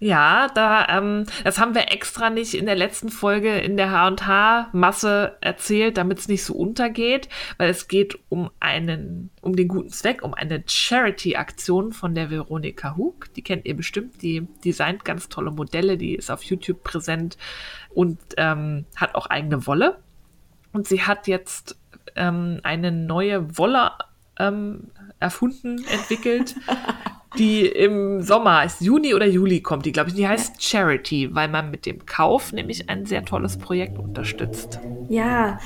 Ja, da, ähm, das haben wir extra nicht in der letzten Folge in der H&H-Masse erzählt, damit es nicht so untergeht, weil es geht um einen, um den guten Zweck, um eine Charity-Aktion von der Veronika Hug. Die kennt ihr bestimmt, die designt ganz tolle Modelle, die ist auf YouTube präsent und ähm, hat auch eigene Wolle. Und sie hat jetzt ähm, eine neue Wolle ähm, erfunden, entwickelt, die im Sommer, ist Juni oder Juli kommt die, glaube ich. Die heißt Charity, weil man mit dem Kauf nämlich ein sehr tolles Projekt unterstützt. Ja,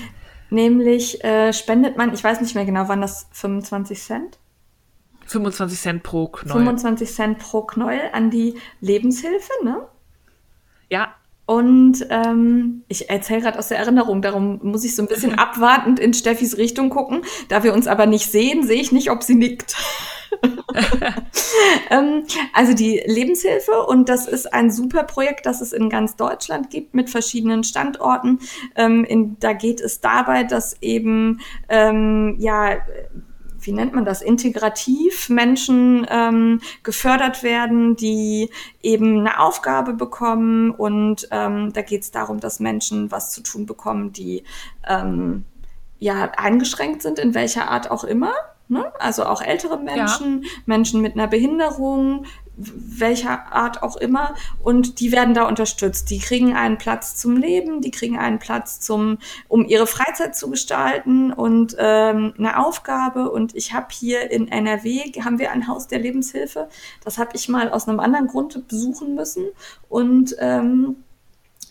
nämlich äh, spendet man, ich weiß nicht mehr genau, wann das 25 Cent? 25 Cent pro Knäuel. 25 Cent pro Knäuel an die Lebenshilfe, ne? Ja, Und ähm, ich erzähle gerade aus der Erinnerung, darum muss ich so ein bisschen abwartend in Steffis Richtung gucken. Da wir uns aber nicht sehen, sehe ich nicht, ob sie nickt. ähm, also die Lebenshilfe und das ist ein super Projekt, das es in ganz Deutschland gibt mit verschiedenen Standorten. Ähm, in, da geht es dabei, dass eben ähm, ja wie nennt man das, integrativ Menschen ähm, gefördert werden, die eben eine Aufgabe bekommen. Und ähm, da geht es darum, dass Menschen was zu tun bekommen, die ähm, ja eingeschränkt sind, in welcher Art auch immer. Ne? Also auch ältere Menschen, ja. Menschen mit einer Behinderung, welcher Art auch immer. Und die werden da unterstützt. Die kriegen einen Platz zum Leben, die kriegen einen Platz zum, um ihre Freizeit zu gestalten und ähm, eine Aufgabe. Und ich habe hier in NRW haben wir ein Haus der Lebenshilfe. Das habe ich mal aus einem anderen Grund besuchen müssen und ähm,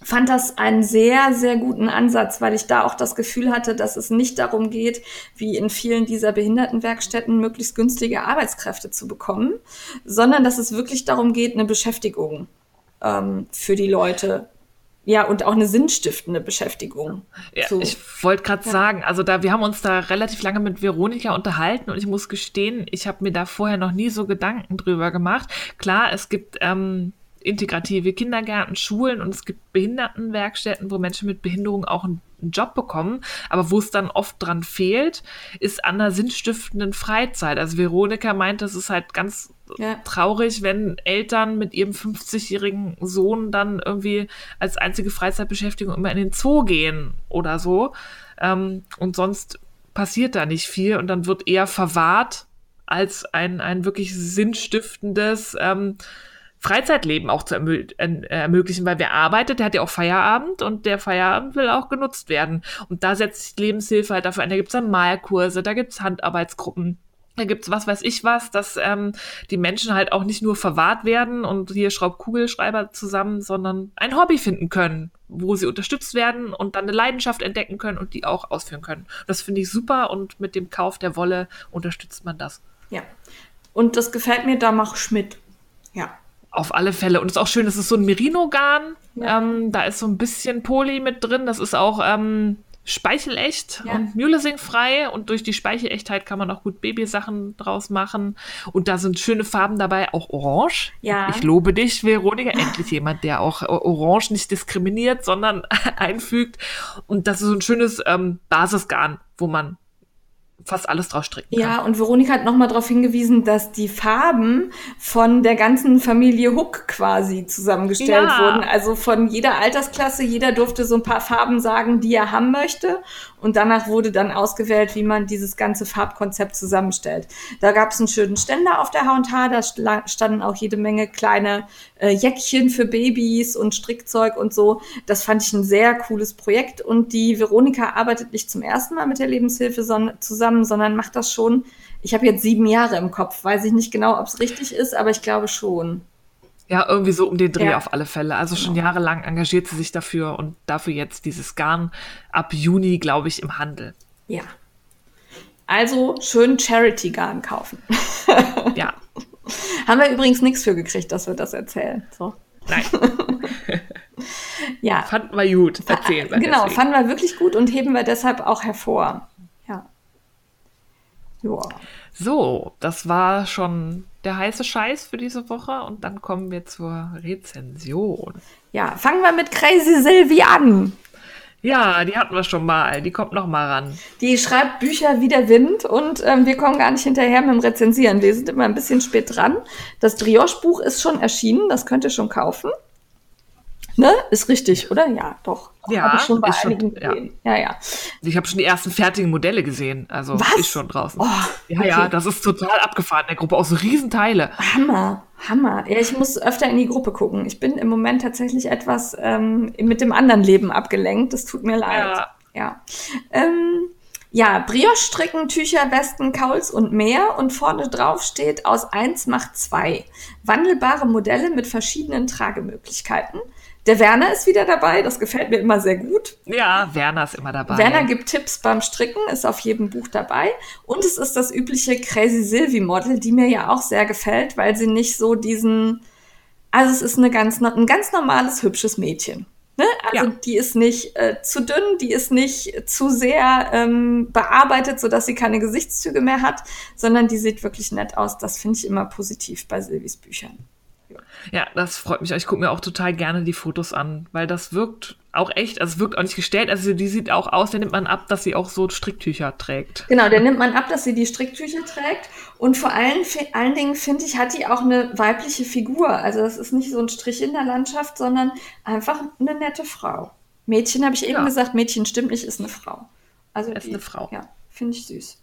fand das einen sehr, sehr guten Ansatz, weil ich da auch das Gefühl hatte, dass es nicht darum geht, wie in vielen dieser Behindertenwerkstätten möglichst günstige Arbeitskräfte zu bekommen, sondern dass es wirklich darum geht, eine Beschäftigung ähm, für die Leute ja, und auch eine sinnstiftende Beschäftigung. Ja, so. Ich wollte gerade ja. sagen, also da, wir haben uns da relativ lange mit Veronika unterhalten und ich muss gestehen, ich habe mir da vorher noch nie so Gedanken drüber gemacht. Klar, es gibt ähm, integrative Kindergärten, Schulen und es gibt Behindertenwerkstätten, wo Menschen mit Behinderung auch einen, Job bekommen. Aber wo es dann oft dran fehlt, ist an der sinnstiftenden Freizeit. Also Veronika meint, das ist halt ganz ja. traurig, wenn Eltern mit ihrem 50-jährigen Sohn dann irgendwie als einzige Freizeitbeschäftigung immer in den Zoo gehen oder so. Ähm, und sonst passiert da nicht viel und dann wird eher verwahrt als ein, ein wirklich sinnstiftendes ähm, Freizeitleben auch zu ermö äh, ermöglichen, weil wer arbeitet, der hat ja auch Feierabend und der Feierabend will auch genutzt werden. Und da setzt sich Lebenshilfe halt dafür ein. Da gibt's dann Malkurse, da gibt's Handarbeitsgruppen. Da gibt's was weiß ich was, dass ähm, die Menschen halt auch nicht nur verwahrt werden und hier Schraubkugelschreiber zusammen, sondern ein Hobby finden können, wo sie unterstützt werden und dann eine Leidenschaft entdecken können und die auch ausführen können. Das finde ich super und mit dem Kauf der Wolle unterstützt man das. Ja. Und das gefällt mir, da mach Schmidt. Ja. Auf alle Fälle. Und es ist auch schön, es ist so ein Merino-Garn. Ja. Ähm, da ist so ein bisschen Poly mit drin. Das ist auch ähm, speichelecht ja. und mülesingfrei. Und durch die Speichelechtheit kann man auch gut Babysachen draus machen. Und da sind schöne Farben dabei, auch orange. Ja. Ich lobe dich, Veronika. Endlich jemand, der auch orange nicht diskriminiert, sondern einfügt. Und das ist so ein schönes ähm, Basisgarn, wo man fast alles draus stricken kann. Ja, und Veronika hat nochmal darauf hingewiesen, dass die Farben von der ganzen Familie Hook quasi zusammengestellt ja. wurden. Also von jeder Altersklasse, jeder durfte so ein paar Farben sagen, die er haben möchte. Und danach wurde dann ausgewählt, wie man dieses ganze Farbkonzept zusammenstellt. Da gab es einen schönen Ständer auf der H&H, da standen auch jede Menge kleine äh, Jäckchen für Babys und Strickzeug und so. Das fand ich ein sehr cooles Projekt. Und die Veronika arbeitet nicht zum ersten Mal mit der Lebenshilfe son zusammen, sondern macht das schon. Ich habe jetzt sieben Jahre im Kopf, weiß ich nicht genau, ob es richtig ist, aber ich glaube schon. Ja, irgendwie so um den Dreh ja. auf alle Fälle. Also schon jahrelang engagiert sie sich dafür und dafür jetzt dieses Garn ab Juni, glaube ich, im Handel. Ja. Also schön Charity-Garn kaufen. ja. Haben wir übrigens nichts für gekriegt, dass wir das erzählen. So. Nein. ja. Fanden wir gut. Erzählen wir genau, deswegen. fanden wir wirklich gut und heben wir deshalb auch hervor. Ja. So, das war schon der heiße Scheiß für diese Woche und dann kommen wir zur Rezension. Ja, fangen wir mit Crazy Sylvie an. Ja, die hatten wir schon mal. Die kommt noch mal ran. Die schreibt Bücher wie der Wind und ähm, wir kommen gar nicht hinterher mit dem Rezensieren. Wir sind immer ein bisschen spät dran. Das Brioche-Buch ist schon erschienen, das könnt ihr schon kaufen. Ne? Ist richtig, oder? Ja, doch. Ja, Hab ich schon bei schon- einigen ja. gesehen. Ja, ja. Ich habe schon die ersten fertigen Modelle gesehen. Also Was? ist schon draußen. Oh, ja, okay. ja, das ist total abgefahren in der Gruppe. Auch so Riesenteile. Hammer, Hammer. Ja, ich muss öfter in die Gruppe gucken. Ich bin im Moment tatsächlich etwas ähm, mit dem anderen Leben abgelenkt. Das tut mir leid. Ja. Ja. Ähm, ja, Brioche-Stricken, Tücher, Westen, Kauls und mehr. Und vorne drauf steht, aus eins macht zwei. Wandelbare Modelle mit verschiedenen Tragemöglichkeiten. Der Werner ist wieder dabei. Das gefällt mir immer sehr gut. Ja, Werner ist immer dabei. Werner gibt Tipps beim Stricken, ist auf jedem Buch dabei. Und es ist das übliche Crazy Sylvie Model, die mir ja auch sehr gefällt, weil sie nicht so diesen, also es ist eine ganz, ein ganz normales, hübsches Mädchen. Ne? Also Ja. die ist nicht äh, zu dünn, die ist nicht zu sehr ähm, bearbeitet, sodass sie keine Gesichtszüge mehr hat, sondern die sieht wirklich nett aus. Das finde ich immer positiv bei Sylvies Büchern. Ja, das freut mich. Ich gucke mir auch total gerne die Fotos an, weil das wirkt auch echt, also es wirkt auch nicht gestellt. Also die sieht auch aus, da nimmt man ab, dass sie auch so Stricktücher trägt. Genau, der nimmt man ab, dass sie die Stricktücher trägt. Und vor allen, allen Dingen, finde ich, hat die auch eine weibliche Figur. Also das ist nicht so ein Strich in der Landschaft, sondern einfach eine nette Frau. Mädchen habe ich eben Ja. gesagt, Mädchen stimmt nicht, ist eine Frau. Also Ist die, eine Frau. Ja, finde ich süß.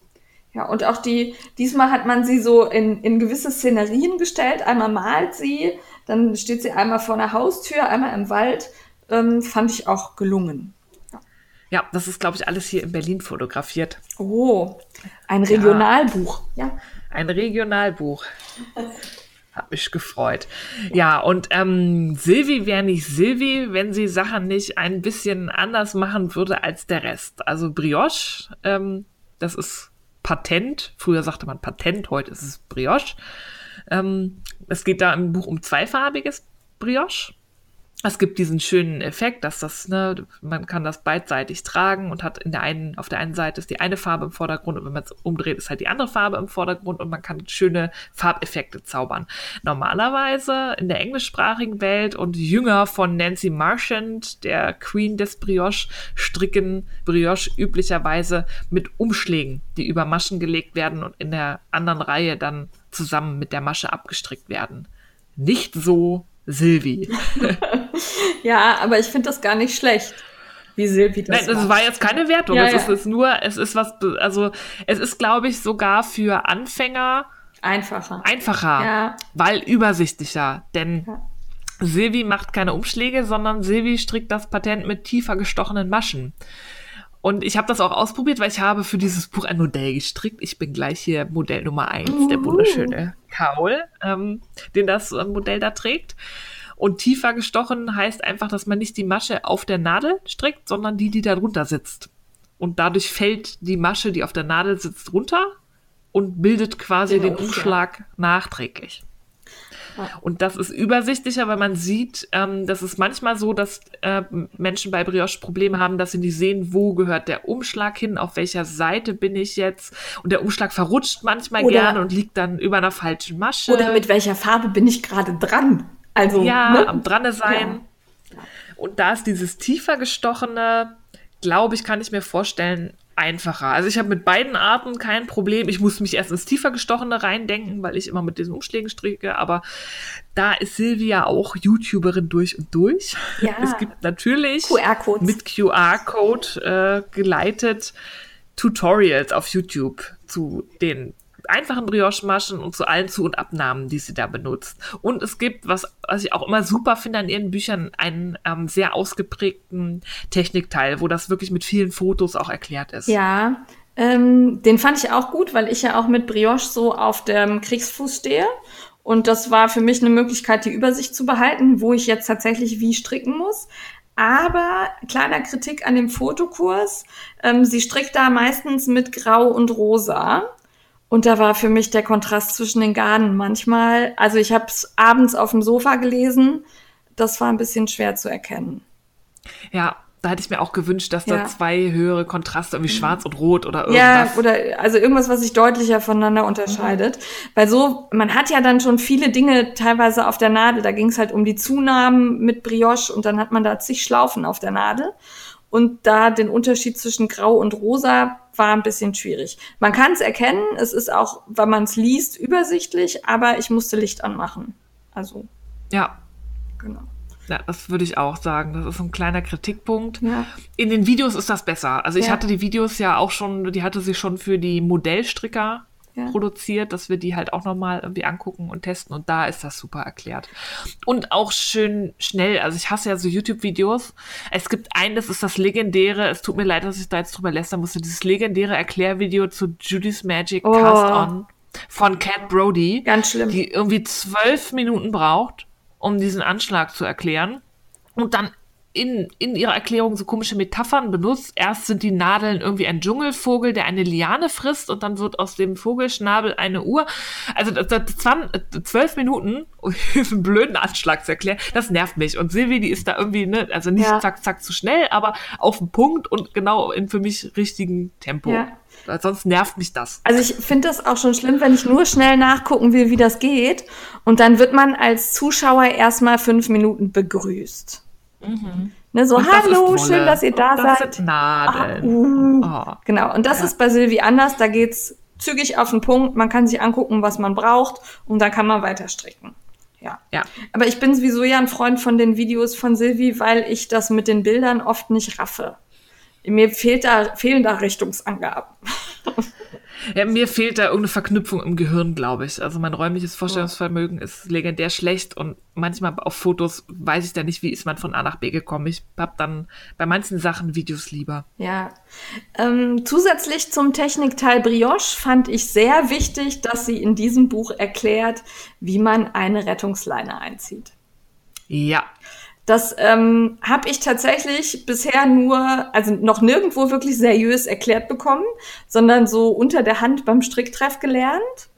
Ja, und auch die, diesmal hat man sie so in, in gewisse Szenerien gestellt. Einmal malt sie, dann steht sie einmal vor einer Haustür, einmal im Wald. Ähm, fand ich auch gelungen. Ja, das ist, glaube ich, alles hier in Berlin fotografiert. Oh, ein Regionalbuch. Ja. Ein Regionalbuch. Hat mich gefreut. Ja, und ähm, Silvi wäre nicht Silvi, wenn sie Sachen nicht ein bisschen anders machen würde als der Rest. Also Brioche, ähm, das ist Patent. Früher sagte man Patent, heute ist es Brioche. Ähm, es geht da im Buch um zweifarbiges Brioche. Es gibt diesen schönen Effekt, dass das, ne, man kann das beidseitig tragen und hat in der einen, auf der einen Seite ist die eine Farbe im Vordergrund und wenn man es umdreht, ist halt die andere Farbe im Vordergrund und man kann schöne Farbeffekte zaubern. Normalerweise in der englischsprachigen Welt und Jünger von Nancy Marchand, der Queen des Brioche, stricken Brioche üblicherweise mit Umschlägen, die über Maschen gelegt werden und in der anderen Reihe dann zusammen mit der Masche abgestrickt werden. Nicht so Silvi. Ja, aber ich finde das gar nicht schlecht, wie Silvi das Nein, das macht. war jetzt keine Wertung. Ja, es ja. ist nur, es ist was, also es ist, glaube ich, sogar für Anfänger Einfacher. einfacher, Ja. weil übersichtlicher. Denn Ja. Silvi macht keine Umschläge, sondern Silvi strickt das Patent mit tiefer gestochenen Maschen. Und ich habe das auch ausprobiert, weil ich habe für dieses Buch ein Modell gestrickt. Ich bin gleich hier Modell Nummer eins, der Uhu. wunderschöne Kaul, ähm, den das äh, Modell da trägt. Und tiefer gestochen heißt einfach, dass man nicht die Masche auf der Nadel strickt, sondern die, die da drunter sitzt. Und dadurch fällt die Masche, die auf der Nadel sitzt, runter und bildet quasi Den den Umschlag. Umschlag nachträglich. Ja. Und das ist übersichtlicher, weil man sieht, ähm, das ist manchmal so, dass äh, Menschen bei Brioche Probleme haben, dass sie nicht sehen, wo gehört der Umschlag hin, auf welcher Seite bin ich jetzt. Und der Umschlag verrutscht manchmal Oder- gerne und liegt dann über einer falschen Masche. Oder mit welcher Farbe bin ich gerade dran? Also, ja, ne? am dran sein. Und da ist dieses tiefer gestochene, glaube ich, kann ich mir vorstellen, einfacher. Also ich habe mit beiden Arten kein Problem. Ich muss mich erst ins tiefer gestochene reindenken, weil ich immer mit diesen Umschlägen stricke. Aber da ist Silvia auch YouTuberin durch und durch. Ja. Es gibt natürlich QR-Codes. mit QR-Code äh, geleitet Tutorials auf YouTube zu den einfachen Brioche-Maschen und zu allen Zu- und Abnahmen, die sie da benutzt. Und es gibt, was, was ich auch immer super finde an ihren Büchern, einen ähm, sehr ausgeprägten Technikteil, wo das wirklich mit vielen Fotos auch erklärt ist. Ja, ähm, den fand ich auch gut, weil ich ja auch mit Brioche so auf dem Kriegsfuß stehe. Und das war für mich eine Möglichkeit, die Übersicht zu behalten, wo ich jetzt tatsächlich wie stricken muss. Aber kleiner Kritik an dem Fotokurs. Ähm, sie strickt da meistens mit Grau und Rosa. Und da war für mich der Kontrast zwischen den Garnen manchmal, also ich habe es abends auf dem Sofa gelesen, das war ein bisschen schwer zu erkennen. Ja, da hätte ich mir auch gewünscht, dass Ja. da zwei höhere Kontraste, irgendwie schwarz und rot oder Ja, irgendwas. oder also irgendwas, was sich deutlicher voneinander unterscheidet. Weil so, man hat ja dann schon viele Dinge teilweise auf der Nadel. Da ging es halt um die Zunahmen mit Brioche und dann hat man da zig Schlaufen auf der Nadel. Und da den Unterschied zwischen Grau und Rosa war ein bisschen schwierig. Man kann es erkennen, es ist auch, wenn man es liest, übersichtlich, aber ich musste Licht anmachen. Also. Ja. Genau. Ja, das würde ich auch sagen. Das ist ein kleiner Kritikpunkt. Ja. In den Videos ist das besser. Also ich ja. hatte die Videos ja auch schon, die hatte sie schon für die Modellstricker ja. produziert, dass wir die halt auch nochmal irgendwie angucken und testen. Und da ist das super erklärt. Und auch schön schnell. Also ich hasse ja so YouTube-Videos. Es gibt einen, das ist das legendäre, es tut mir leid, dass ich da jetzt drüber lästern musste, dieses legendäre Erklärvideo zu Judy's Magic oh. Cast On von Cat Brody. Ganz schlimm. Die irgendwie zwölf Minuten braucht um diesen Anschlag zu erklären. Und dann in, in ihrer Erklärung so komische Metaphern benutzt. Erst sind die Nadeln irgendwie ein Dschungelvogel, der eine Liane frisst und dann wird aus dem Vogelschnabel eine Uhr. Also das, das waren zwölf Minuten, um diesen blöden Anschlag zu erklären. Das nervt mich. Und Silvi, die ist da irgendwie, ne, also nicht ja. zack, zack zu schnell, aber auf den Punkt und genau in für mich richtigen Tempo. Ja. Sonst nervt mich das. Also ich finde das auch schon schlimm, wenn ich nur schnell nachgucken will, wie das geht. Und dann wird man als Zuschauer erstmal fünf Minuten begrüßt. Mhm. Ne, so, hallo, schön, dass ihr da das seid. Sind Nadeln. Ach, uh. oh. Genau, und das ja. ist bei Silvi anders. Da geht's zügig auf den Punkt. Man kann sich angucken, was man braucht und dann kann man weiter stricken. Ja. ja. Aber ich bin sowieso ja ein Freund von den Videos von Silvi, weil ich das mit den Bildern oft nicht raffe. Mir fehlt da, fehlen da Richtungsangaben. Ja, mir fehlt da irgendeine Verknüpfung im Gehirn, glaube ich. Also mein räumliches Vorstellungsvermögen ist legendär schlecht und manchmal auf Fotos weiß ich da nicht, wie ist man von A nach B gekommen. Ich habe dann bei manchen Sachen Videos lieber. Ja. Ähm, zusätzlich zum Technikteil Brioche fand ich sehr wichtig, dass sie in diesem Buch erklärt, wie man eine Rettungsleine einzieht. Ja. Das ähm, habe ich tatsächlich bisher nur, also noch nirgendwo wirklich seriös erklärt bekommen, sondern so unter der Hand beim Stricktreff gelernt.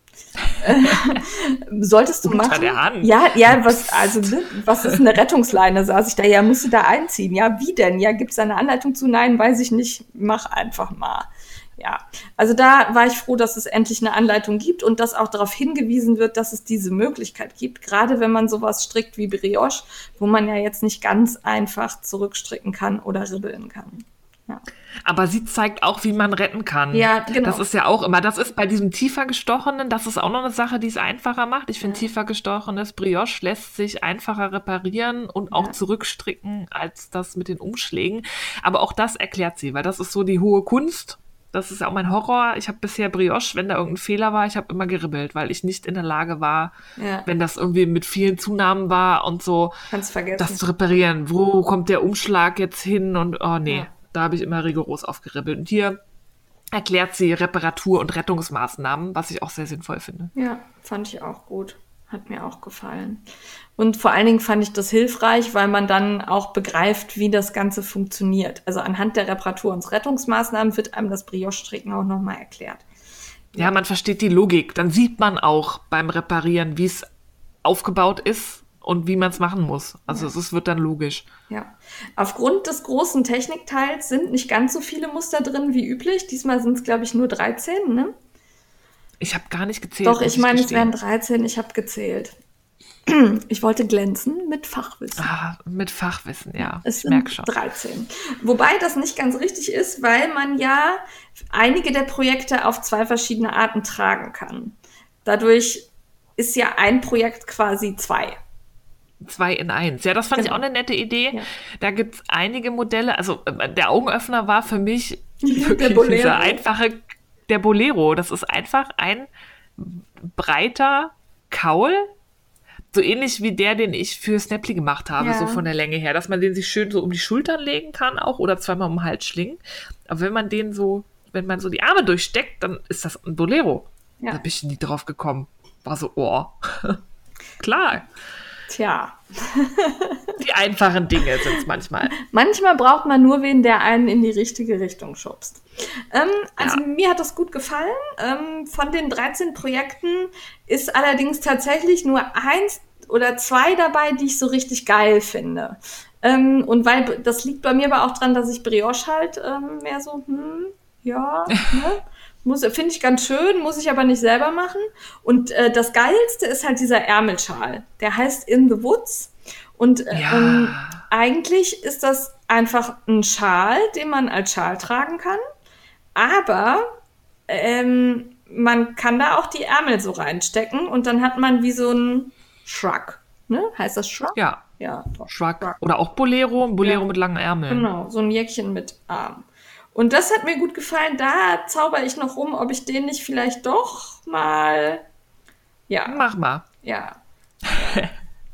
solltest du unter machen. Der Hand. Ja, ja, was, also, ne, was ist eine Rettungsleine? Saß ich da, ja, musst du da einziehen. Ja, wie denn? Ja, gibt's da eine Anleitung zu? Nein, weiß ich nicht. Mach einfach mal ja, also da war ich froh, dass es endlich eine Anleitung gibt und dass auch darauf hingewiesen wird, dass es diese Möglichkeit gibt, gerade wenn man sowas strickt wie Brioche, wo man ja jetzt nicht ganz einfach zurückstricken kann oder ribbeln kann. Ja. Aber sie zeigt auch, wie man retten kann. Ja, genau. Das ist ja auch immer, das ist bei diesem tiefer gestochenen, das ist auch noch eine Sache, die es einfacher macht. Ich finde, ja. tiefer gestochenes Brioche lässt sich einfacher reparieren und auch ja. zurückstricken als das mit den Umschlägen. Aber auch das erklärt sie, weil das ist so die hohe Kunst das ist auch mein Horror. Ich habe bisher Brioche, wenn da irgendein Fehler war, ich habe immer geribbelt, weil ich nicht in der Lage war, ja. wenn das irgendwie mit vielen Zunahmen war und so, das zu reparieren. Wo kommt der Umschlag jetzt hin? Und oh nee, ja. da habe ich immer rigoros aufgeribbelt. Und hier erklärt sie Reparatur- und Rettungsmaßnahmen, was ich auch sehr sinnvoll finde. Ja, fand ich auch gut. Hat mir auch gefallen. Und vor allen Dingen fand ich das hilfreich, weil man dann auch begreift, wie das Ganze funktioniert. Also anhand der Reparatur- und Rettungsmaßnahmen wird einem das Brioche-Stricken auch nochmal erklärt. Ja, man versteht die Logik. Dann sieht man auch beim Reparieren, wie es aufgebaut ist und wie man es machen muss. Also ja. es wird dann logisch. Ja. Aufgrund des großen Technikteils sind nicht ganz so viele Muster drin wie üblich. Diesmal sind es, glaube ich, nur 13, ne? Ich habe gar nicht gezählt. Doch, ich meine, es wären 13, ich habe gezählt. Ich wollte glänzen mit Fachwissen. Ah, mit Fachwissen, ja. Es ich merke schon. 13. Wobei das nicht ganz richtig ist, weil man ja einige der Projekte auf zwei verschiedene Arten tragen kann. Dadurch ist ja ein Projekt quasi zwei. Zwei in eins. Ja, das fand genau. ich auch eine nette Idee. Ja. Da gibt es einige Modelle. Also äh, der Augenöffner war für mich wirklich dieser einfache der Bolero. Das ist einfach ein breiter Kaul, so ähnlich wie der, den ich für Snapply gemacht habe, ja. so von der Länge her, dass man den sich schön so um die Schultern legen kann auch oder zweimal um den Hals schlingen. Aber wenn man den so, wenn man so die Arme durchsteckt, dann ist das ein Bolero. Ja. Da bin ich nie drauf gekommen. War so, oh. Klar. Tja. die einfachen Dinge sind es manchmal. Manchmal braucht man nur wen, der einen in die richtige Richtung schubst. Ähm, also ja. mir hat das gut gefallen. Ähm, von den 13 Projekten ist allerdings tatsächlich nur eins oder zwei dabei, die ich so richtig geil finde. Ähm, und weil das liegt bei mir aber auch dran, dass ich Brioche halt ähm, mehr so, hm, ja, ne? Muss, finde ich ganz schön, muss ich aber nicht selber machen. Und äh, das Geilste ist halt dieser Ärmelschal. Der heißt In the Woods. Und äh, Ja. ähm, eigentlich ist das einfach ein Schal, den man als Schal tragen kann. Aber ähm, man kann da auch die Ärmel so reinstecken und dann hat man wie so ein Shrug. Ne? Heißt das Shrug? Ja, Ja, doch. Schwack. Oder auch Bolero, Bolero Ja. mit langen Ärmeln. Genau, so ein Jäckchen mit Arm. Und das hat mir gut gefallen. Da zauber ich noch rum, ob ich den nicht vielleicht doch mal. Ja, Mach mal. ja.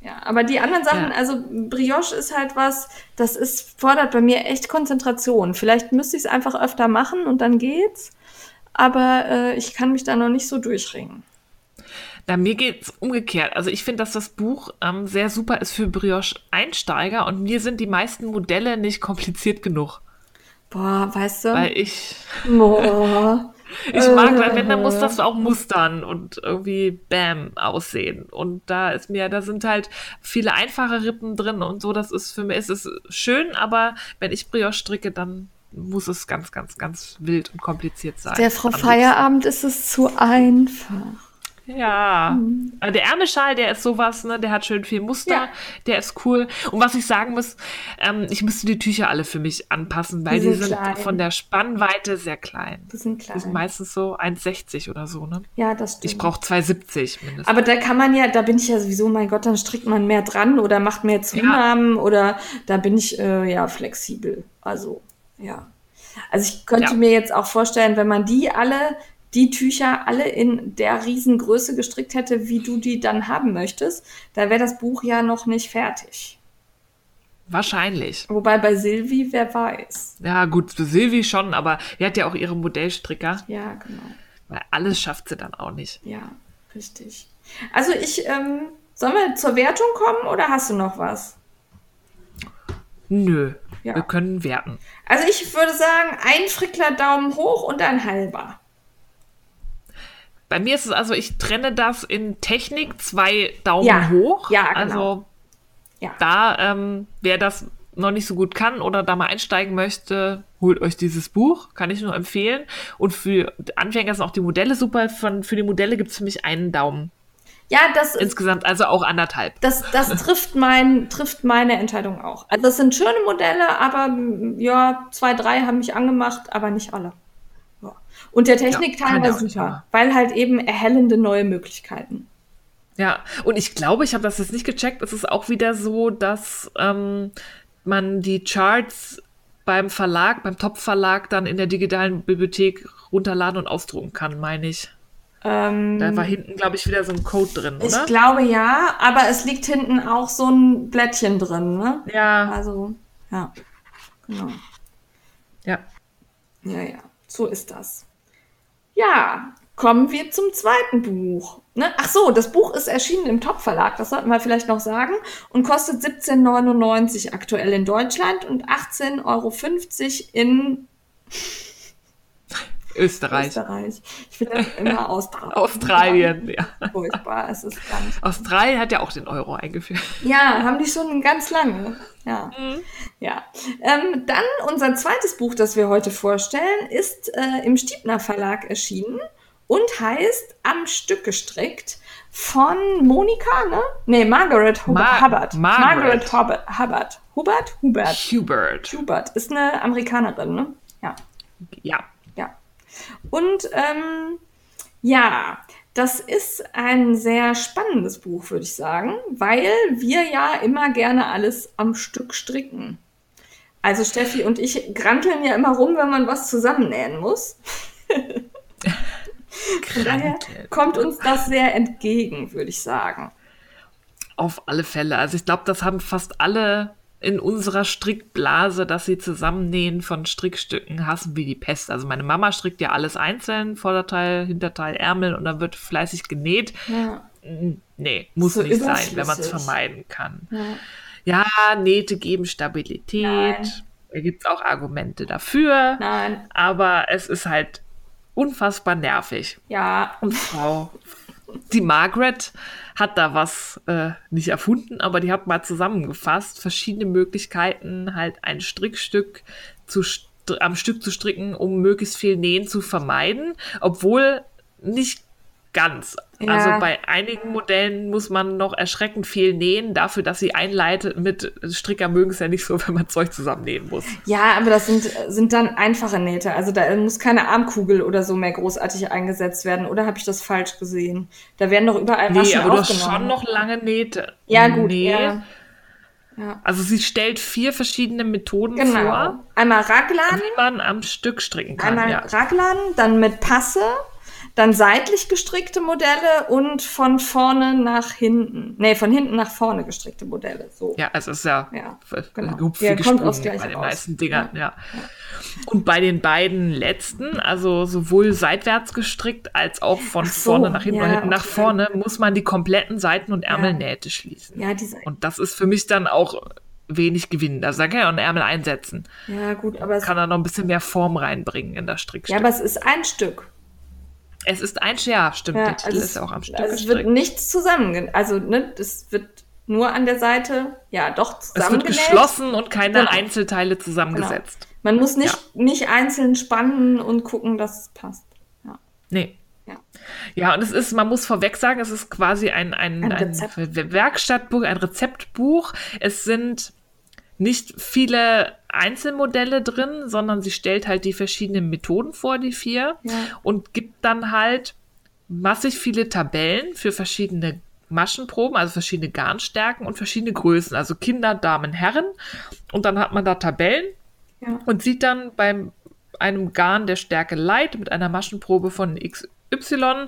Ja, aber die anderen Sachen, Ja. also Brioche ist halt was, das ist, fordert bei mir echt Konzentration. Vielleicht müsste ich es einfach öfter machen und dann geht's. Aber äh, ich kann mich da noch nicht so durchringen. Na, mir geht's umgekehrt. Also ich finde, dass das Buch ähm, sehr super ist für Brioche-Einsteiger und mir sind die meisten Modelle nicht kompliziert genug. Boah, weißt du? Weil ich, Boah. ich mag, Äh. wenn, dann muss das auch mustern und irgendwie bam aussehen. Und da ist mir, da sind halt viele einfache Rippen drin und so. Das ist für mich, es ist schön, aber wenn ich Brioche stricke, dann muss es ganz, ganz, ganz wild und kompliziert sein. Der Frau. Feierabend ist es zu einfach. Ja, Mhm. Also der Ärmelschal, der ist sowas, ne? Der hat schön viel Muster, Ja. der ist cool. Und was ich sagen muss, ähm, ich müsste die Tücher alle für mich anpassen, weil Die die sind klein. von der Spannweite sehr klein. Die sind Die klein. sind meistens so 1,60 oder so, ne? Ja, das stimmt. Ich brauche 2,70 mindestens. Aber da kann man ja, da bin ich ja sowieso, mein Gott, dann strickt man mehr dran oder macht mehr Zunahmen oder da bin ich äh, ja flexibel. Also, ja. Also ich könnte Ja. mir jetzt auch vorstellen, wenn man die alle, die Tücher alle in der Riesengröße gestrickt hätte, wie du die dann haben möchtest, da wäre das Buch ja noch nicht fertig. Wahrscheinlich. Wobei bei Silvi, wer weiß. Ja, gut, für Silvi schon, aber die hat ja auch ihre Modellstricker, Ja, genau. weil alles schafft sie dann auch nicht. Ja, richtig. Also ich, ähm, sollen wir zur Wertung kommen oder hast du noch was? Nö, Ja. wir können werten. Also ich würde sagen, ein Frickler Daumen hoch und ein halber. Bei mir ist es also, ich trenne das in Technik zwei Daumen Ja, hoch. ja, genau. Also Ja. da, ähm, wer das noch nicht so gut kann oder da mal einsteigen möchte, holt euch dieses Buch, kann ich nur empfehlen. Und für Anfänger sind auch die Modelle super. Von, für die Modelle gibt es für mich einen Daumen. Ja, das, ist, Insgesamt also auch anderthalb. das, das trifft, mein, trifft meine Entscheidung auch. Also das sind schöne Modelle, aber ja, zwei, drei haben mich angemacht, aber nicht alle. Und der Technikteil ja war super, immer. weil halt eben erhellende neue Möglichkeiten. Ja, und ich glaube, ich habe das jetzt nicht gecheckt. Es ist auch wieder so, dass ähm, man die Charts beim Verlag, beim Top-Verlag dann in der digitalen Bibliothek runterladen und ausdrucken kann, meine ich. Ähm, Da war hinten, glaube ich, wieder so ein Code drin, ich oder? glaube ja, aber es liegt hinten auch so ein Blättchen drin, ne? Ja, Also, ja, genau. ja. Ja, ja, so ist das. Ja, kommen wir zum zweiten Buch. Ne? Ach so, das Buch ist erschienen im Top-Verlag, das sollten wir vielleicht noch sagen, und kostet 17,99 aktuell in Deutschland und 18,50 Euro in Österreich. Österreich. Ich finde das immer Australien. Australien, ja. Furchtbar, es ist ganz. Australien hat ja auch den Euro eingeführt. Ja, haben die schon ganz lange. Ja. Mhm. Ja. Ähm, dann unser zweites Buch, das wir heute vorstellen, ist äh, im Stiebner Verlag erschienen und heißt Am Stück gestrickt von Monika, ne? Nee, Margaret Hub Ma- Hubbard. Margaret. Hubbard. Hubbard. Hubert? Hubert. Hubert. Hubert. Ist eine Amerikanerin, ne? Ja. Ja. Und ähm, ja, das ist ein sehr spannendes Buch, würde ich sagen, weil wir ja immer gerne alles am Stück stricken. Also Steffi und ich granteln ja immer rum, wenn man was zusammennähen muss. Von daher kommt uns das sehr entgegen, würde ich sagen. Auf alle Fälle. Also ich glaube, das haben fast alle in unserer Strickblase, dass sie zusammennähen von Strickstücken hassen wie die Pest. Also meine Mama strickt ja alles einzeln, Vorderteil, Hinterteil, Ärmel und dann wird fleißig genäht. Ja. Nee, muss So nicht sein, wenn man es vermeiden kann. Ja. Ja, Nähte geben Stabilität. Nein. Da gibt es auch Argumente dafür. Nein, Aber es ist halt unfassbar nervig. ja, Und Frau, die Margaret hat da was äh, nicht erfunden, aber die hat mal zusammengefasst, verschiedene Möglichkeiten, halt ein Strickstück zu str- am Stück zu stricken, um möglichst viel Nähen zu vermeiden, obwohl nicht ganz. Ja. Also bei einigen Modellen muss man noch erschreckend viel nähen, dafür, dass sie einleitet mit Stricker mögen es ja nicht so, wenn man Zeug zusammennähen muss. Ja, aber das sind, sind dann einfache Nähte. Also da muss keine Armkugel oder so mehr großartig eingesetzt werden. Oder habe ich das falsch gesehen? Da werden doch überall Nee, Maschen aber du hast schon noch lange Nähte. Ja, gut. Nee. Ja. Ja. Also sie stellt vier verschiedene Methoden Genau. vor, Einmal Raglan, wie man am Stück stricken kann. einmal Ja. Raglan, dann mit Passe, dann seitlich gestrickte Modelle und von vorne nach hinten. Nee, von hinten nach vorne gestrickte Modelle. So. Ja, es ist ja, Ja, genau. Ja, wie kommt Gleiche bei den raus. meisten Dingern, ja. Und bei den beiden letzten, also sowohl seitwärts gestrickt als auch von so, vorne nach hinten ja, hinten nach vorne, muss man die kompletten Seiten- und Ja. Ärmelnähte schließen. Ja, diese. Und das ist für mich dann auch wenig Gewinn. Also da kann auch einen Ärmel einsetzen. Ja, gut, aber es, Kann da noch ein bisschen mehr Form reinbringen in das Strickstück. ja, aber es ist ein Stück. Es ist ein, ja, stimmt, Ja, der Titel also ist ja auch am Stück also es wird nichts zusammen, also ne, das wird nur an der Seite, ja, doch Es wird zusammengenäht. geschlossen und keine Genau. Einzelteile zusammengesetzt. Man muss nicht, nicht einzeln spannen und gucken, dass es passt. Ja. Nee. Ja. Ja, und es ist, man muss vorweg sagen, es ist quasi ein, ein, Ein ein. Werkstattbuch, ein Rezeptbuch. Es sind nicht viele Einzelmodelle drin, sondern sie stellt halt die verschiedenen Methoden vor, die vier, Ja. und gibt dann halt massig viele Tabellen für verschiedene Maschenproben, also verschiedene Garnstärken und verschiedene Größen, also Kinder, Damen, Herren. Und dann hat man da Tabellen Ja. und sieht dann beim einem Garn der Stärke Light mit einer Maschenprobe von XY,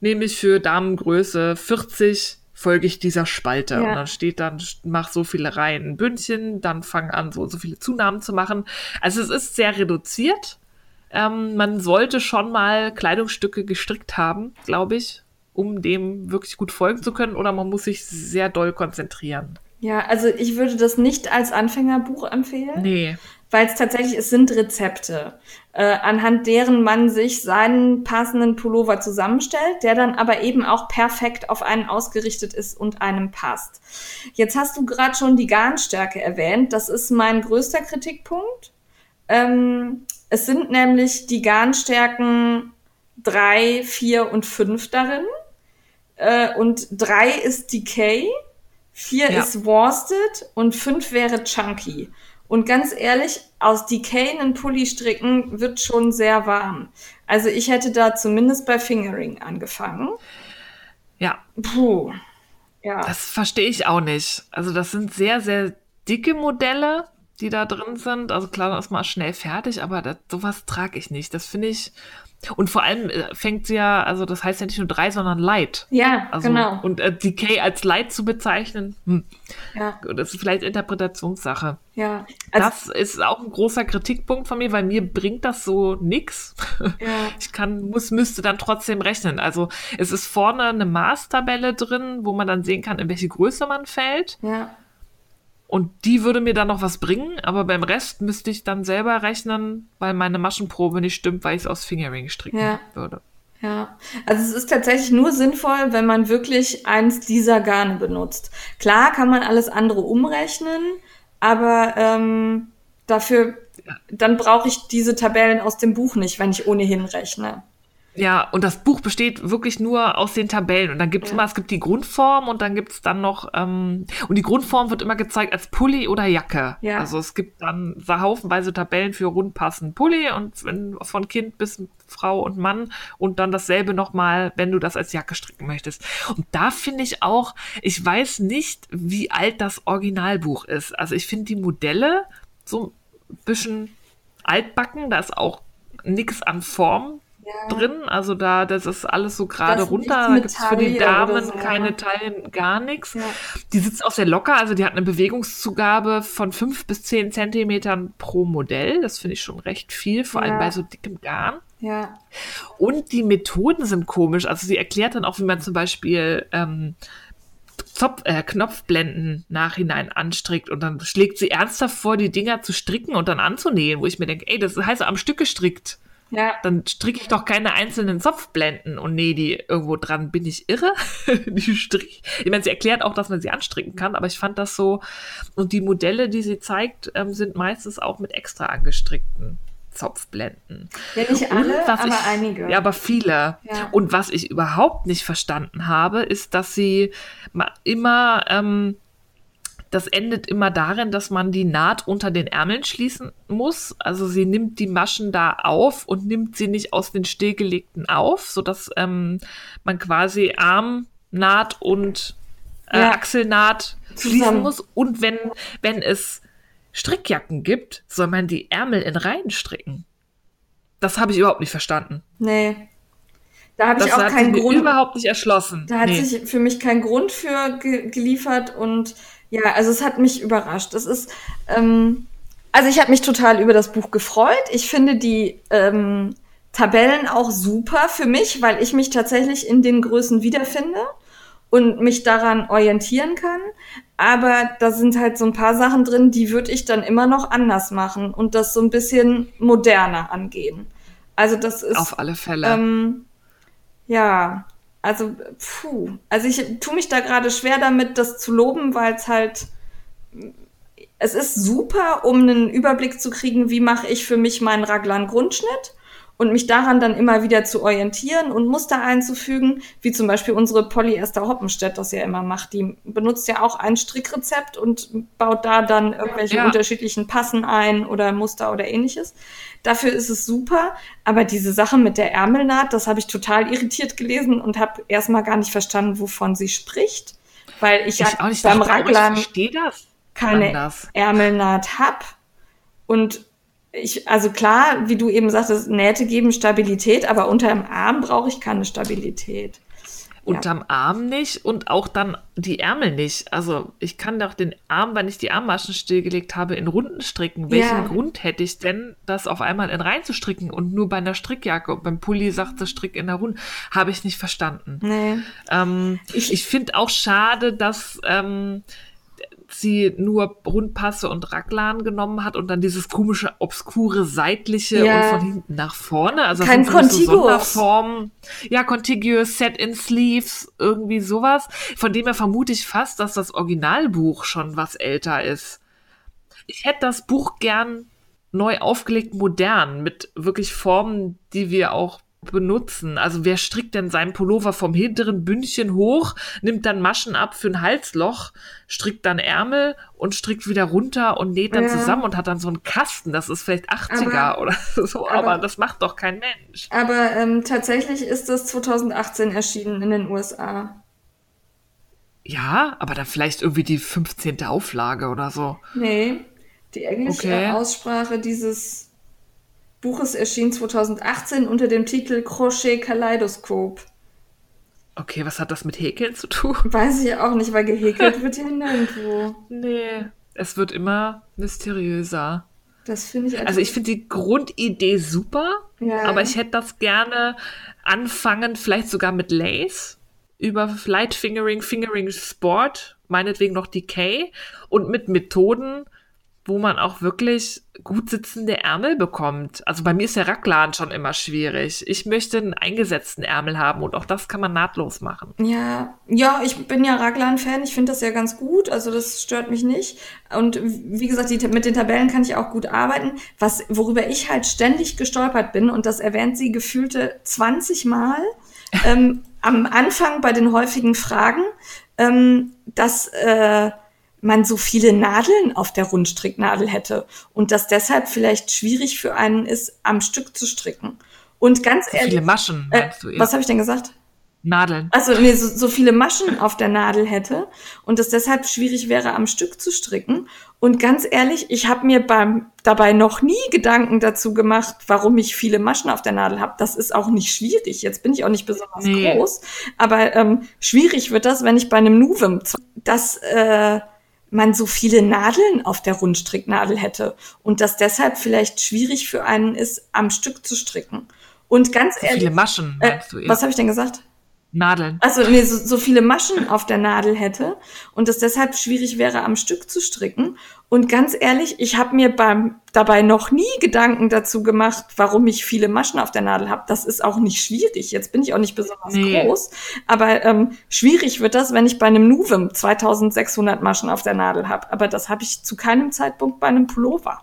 nämlich für Damengröße 40 folge ich dieser Spalte. Ja. Und dann steht dann, mach so viele Reihen Bündchen, dann fang an, so, so viele Zunahmen zu machen. Also es ist sehr reduziert. Ähm, man sollte schon mal Kleidungsstücke gestrickt haben, glaube ich, um dem wirklich gut folgen zu können. Oder man muss sich sehr doll konzentrieren. Ja, also ich würde das nicht als Anfängerbuch empfehlen. Nee. Weil es tatsächlich, es sind Rezepte, äh, anhand deren man sich seinen passenden Pullover zusammenstellt, der dann aber eben auch perfekt auf einen ausgerichtet ist und einem passt. Jetzt hast du gerade schon die Garnstärke erwähnt. Das ist mein größter Kritikpunkt. Ähm, es sind nämlich die Garnstärken drei, vier und fünf darin. Äh, und drei ist Decay, vier Ja. ist Worsted und fünf wäre Chunky. Und ganz ehrlich, aus Decay einen Pulli stricken wird schon sehr warm. Also ich hätte da zumindest bei Fingering angefangen. Ja, Puh. Ja. Das verstehe ich auch nicht. Also das sind sehr, sehr dicke Modelle, die da drin sind. Also klar, das ist mal schnell fertig, aber das, sowas trage ich nicht. Das finde ich. Und vor allem äh, fängt sie ja, also das heißt ja nicht nur drei, sondern Light. ja, Also, genau. Und äh, Decay als Light zu bezeichnen, hm, Ja, das ist vielleicht Interpretationssache. ja. Also, das ist auch ein großer Kritikpunkt von mir, weil mir bringt das so nix. ja. Ich kann, muss, müsste dann trotzdem rechnen. Also es ist vorne eine Maßtabelle drin, wo man dann sehen kann, in welche Größe man fällt. ja. Und die würde mir dann noch was bringen, aber beim Rest müsste ich dann selber rechnen, weil meine Maschenprobe nicht stimmt, weil ich es aus Fingering stricken Ja. würde. Ja, also es ist tatsächlich nur sinnvoll, wenn man wirklich eins dieser Garne benutzt. Klar kann man alles andere umrechnen, aber ähm, dafür, dann brauche ich diese Tabellen aus dem Buch nicht, wenn ich ohnehin rechne. Ja, und das Buch besteht wirklich nur aus den Tabellen. Und dann gibt es Ja. immer, es gibt die Grundform und dann gibt es dann noch, ähm, und die Grundform wird immer gezeigt als Pulli oder Jacke. Ja. Also es gibt dann so haufenweise Tabellen für rundpassend Pulli und wenn, von Kind bis Frau und Mann und dann dasselbe nochmal, wenn du das als Jacke stricken möchtest. Und da finde ich auch, ich weiß nicht, wie alt das Originalbuch ist. Also ich finde die Modelle so ein bisschen altbacken, da ist auch nix an Form drin. Also da, das ist alles so gerade runter. Da gibt es für die Damen so, keine ja. Taillen, gar nichts. Ja. Die sitzt auch sehr locker, also die hat eine Bewegungszugabe von fünf bis zehn Zentimetern pro Modell. Das finde ich schon recht viel, vor allem Ja. bei so dickem Garn. Ja, Und die Methoden sind komisch. Also sie erklärt dann auch, wie man zum Beispiel ähm, Zopf, äh, Knopfblenden nachhinein anstrickt und dann schlägt sie ernsthaft vor, die Dinger zu stricken und dann anzunähen, wo ich mir denke, ey, das heißt am Stück gestrickt. Ja, Dann stricke ich doch keine einzelnen Zopfblenden und nähe die irgendwo dran. Bin ich irre? die Strich. Ich meine, sie erklärt auch, dass man sie anstricken kann, aber ich fand das so. Und die Modelle, die sie zeigt, ähm, sind meistens auch mit extra angestrickten Zopfblenden. Ja, nicht alle, aber ich, einige. Ja, aber viele. Ja. Und was ich überhaupt nicht verstanden habe, ist, dass sie immer, ähm, das endet immer darin, dass man die Naht unter den Ärmeln schließen muss. Also sie nimmt die Maschen da auf und nimmt sie nicht aus den stillgelegten auf, sodass ähm, man quasi Armnaht und äh, Ja. Achselnaht schließen Zusammen. muss. Und wenn, wenn es Strickjacken gibt, soll man die Ärmel in Reihen stricken. Das habe ich überhaupt nicht verstanden. Nee. Da habe ich auch hat keinen Grund. überhaupt nicht erschlossen. Da hat Nee. sich für mich kein Grund für ge geliefert und ja, also es hat mich überrascht. Es ist, ähm, also ich habe mich total über das Buch gefreut. Ich finde die ähm, Tabellen auch super für mich, weil ich mich tatsächlich in den Größen wiederfinde und mich daran orientieren kann. Aber da sind halt so ein paar Sachen drin, die würde ich dann immer noch anders machen und das so ein bisschen moderner angehen. Also das ist Auf alle Fälle. ähm, ja, also, puh. Also ich tue mich da gerade schwer damit, das zu loben, weil es halt, es ist super, um einen Überblick zu kriegen, wie mache ich für mich meinen Raglan-Grundschnitt und mich daran dann immer wieder zu orientieren und Muster einzufügen, wie zum Beispiel unsere Polyester Hoppenstedt das ja immer macht. Die benutzt ja auch ein Strickrezept und baut da dann irgendwelche Ja. unterschiedlichen Passen ein oder Muster oder ähnliches. Dafür ist es super, aber diese Sache mit der Ärmelnaht, das habe ich total irritiert gelesen und habe erstmal gar nicht verstanden, wovon sie spricht, weil ich, ja ich auch nicht beim Raglan keine anders. Ärmelnaht hab. Und ich, also klar, wie du eben sagtest, Nähte geben Stabilität, aber unter dem Arm brauche ich keine Stabilität. Unterm Arm nicht und auch dann die Ärmel nicht. Also ich kann doch den Arm, wenn ich die Armmaschen stillgelegt habe, in Runden stricken. Welchen Ja. Grund hätte ich denn, das auf einmal in Reihen zu stricken und nur bei einer Strickjacke und beim Pulli sagt das Strick in der Runde? Habe ich nicht verstanden. Nee. Ähm, Ich- ich finde auch schade, dass ähm, sie nur Rundpasse und Raglan genommen hat und dann dieses komische, obskure, seitliche Ja. und von hinten nach vorne. Also Kein so Contiguous. Sonderformen. Ja, contiguous, set in sleeves, irgendwie sowas. Von dem her vermute ich fast, dass das Originalbuch schon was älter ist. Ich hätte das Buch gern neu aufgelegt, modern, mit wirklich Formen, die wir auch benutzen. Also wer strickt denn seinen Pullover vom hinteren Bündchen hoch, nimmt dann Maschen ab für ein Halsloch, strickt dann Ärmel und strickt wieder runter und näht dann Ja. zusammen und hat dann so einen Kasten. Das ist vielleicht 80er Aber- oder so, aber- aber, das macht doch kein Mensch. Aber ähm, tatsächlich ist das 2018 erschienen in den USA. Ja, aber dann vielleicht irgendwie die 15. Auflage oder so. Nee, die englische Okay. Aussprache dieses Buches erschien 2018 unter dem Titel Crochet Kaleidoskop. Okay, was hat das mit Häkeln zu tun? Weiß ich auch nicht, weil gehäkelt wird hier nirgendwo. Nee, es wird immer mysteriöser. Das finde ich Also ich finde die Grundidee super, Ja. aber ich hätte das gerne anfangen, vielleicht sogar mit Lace über Light Fingering, Fingering Sport, meinetwegen noch Decay und mit Methoden, wo man auch wirklich gut sitzende Ärmel bekommt. Also bei mir ist der Raglan schon immer schwierig. Ich möchte einen eingesetzten Ärmel haben und auch das kann man nahtlos machen. Ja, ja, ich bin ja Raglan-Fan. Ich finde das ja ganz gut. Also das stört mich nicht. Und wie gesagt, die, mit den Tabellen kann ich auch gut arbeiten. Was, worüber ich halt ständig gestolpert bin, und das erwähnt sie gefühlte 20 Mal, ähm, am Anfang bei den häufigen Fragen, ähm, dass äh, man so viele Nadeln auf der Rundstricknadel hätte und dass deshalb vielleicht schwierig für einen ist, am Stück zu stricken. Und ganz So ehrlich, viele Maschen, äh, was habe ich denn gesagt? Nadeln. Also nee, so, so viele Maschen auf der Nadel hätte und es deshalb schwierig wäre, am Stück zu stricken. Und ganz ehrlich, ich habe mir beim dabei noch nie Gedanken dazu gemacht, warum ich viele Maschen auf der Nadel habe. Das ist auch nicht schwierig. Jetzt bin ich auch nicht besonders Nee. groß, aber ähm, schwierig wird das, wenn ich bei einem Nuvem, dass äh, man so viele Nadeln auf der Rundstricknadel hätte und dass deshalb vielleicht schwierig für einen ist, am Stück zu stricken. Und ganz So ehrlich, viele Maschen, äh, was habe ich denn gesagt? Nadeln. Also nee, so, so viele Maschen auf der Nadel hätte und es deshalb schwierig wäre, am Stück zu stricken. Und ganz ehrlich, ich habe mir beim dabei noch nie Gedanken dazu gemacht, warum ich viele Maschen auf der Nadel habe. Das ist auch nicht schwierig. Jetzt bin ich auch nicht besonders Nee. groß, aber ähm, schwierig wird das, wenn ich bei einem Nuvem 2600 Maschen auf der Nadel habe. Aber das habe ich zu keinem Zeitpunkt bei einem Pullover.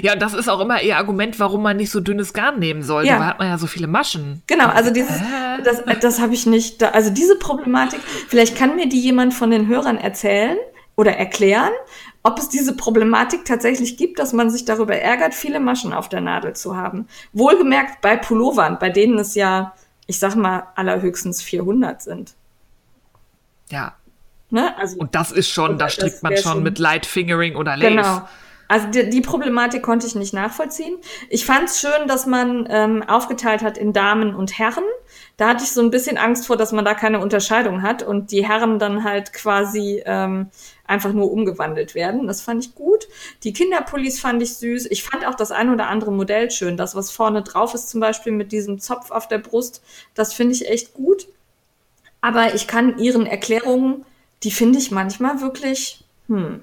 Ja, das ist auch immer ihr Argument, warum man nicht so dünnes Garn nehmen sollte. Ja. Da hat man ja so viele Maschen. Genau, also dieses, Hä? das, das habe ich nicht, da, also diese Problematik, vielleicht kann mir die jemand von den Hörern erzählen oder erklären, ob es diese Problematik tatsächlich gibt, dass man sich darüber ärgert, viele Maschen auf der Nadel zu haben. Wohlgemerkt bei Pullovern, bei denen es ja, ich sag mal, allerhöchstens 400 sind. Ja. Ne? Also, Und das ist schon, da strickt man schon schon- mit Light Fingering oder Lace. Genau. Also die, die Problematik konnte ich nicht nachvollziehen. Ich fand es schön, dass man ähm, aufgeteilt hat in Damen und Herren. Da hatte ich so ein bisschen Angst vor, dass man da keine Unterscheidung hat und die Herren dann halt quasi ähm, einfach nur umgewandelt werden. Das fand ich gut. Die Kinderpullis fand ich süß. Ich fand auch das ein oder andere Modell schön. Das, was vorne drauf ist, zum Beispiel mit diesem Zopf auf der Brust, das finde ich echt gut. Aber ich kann ihren Erklärungen, die finde ich manchmal wirklich, hm,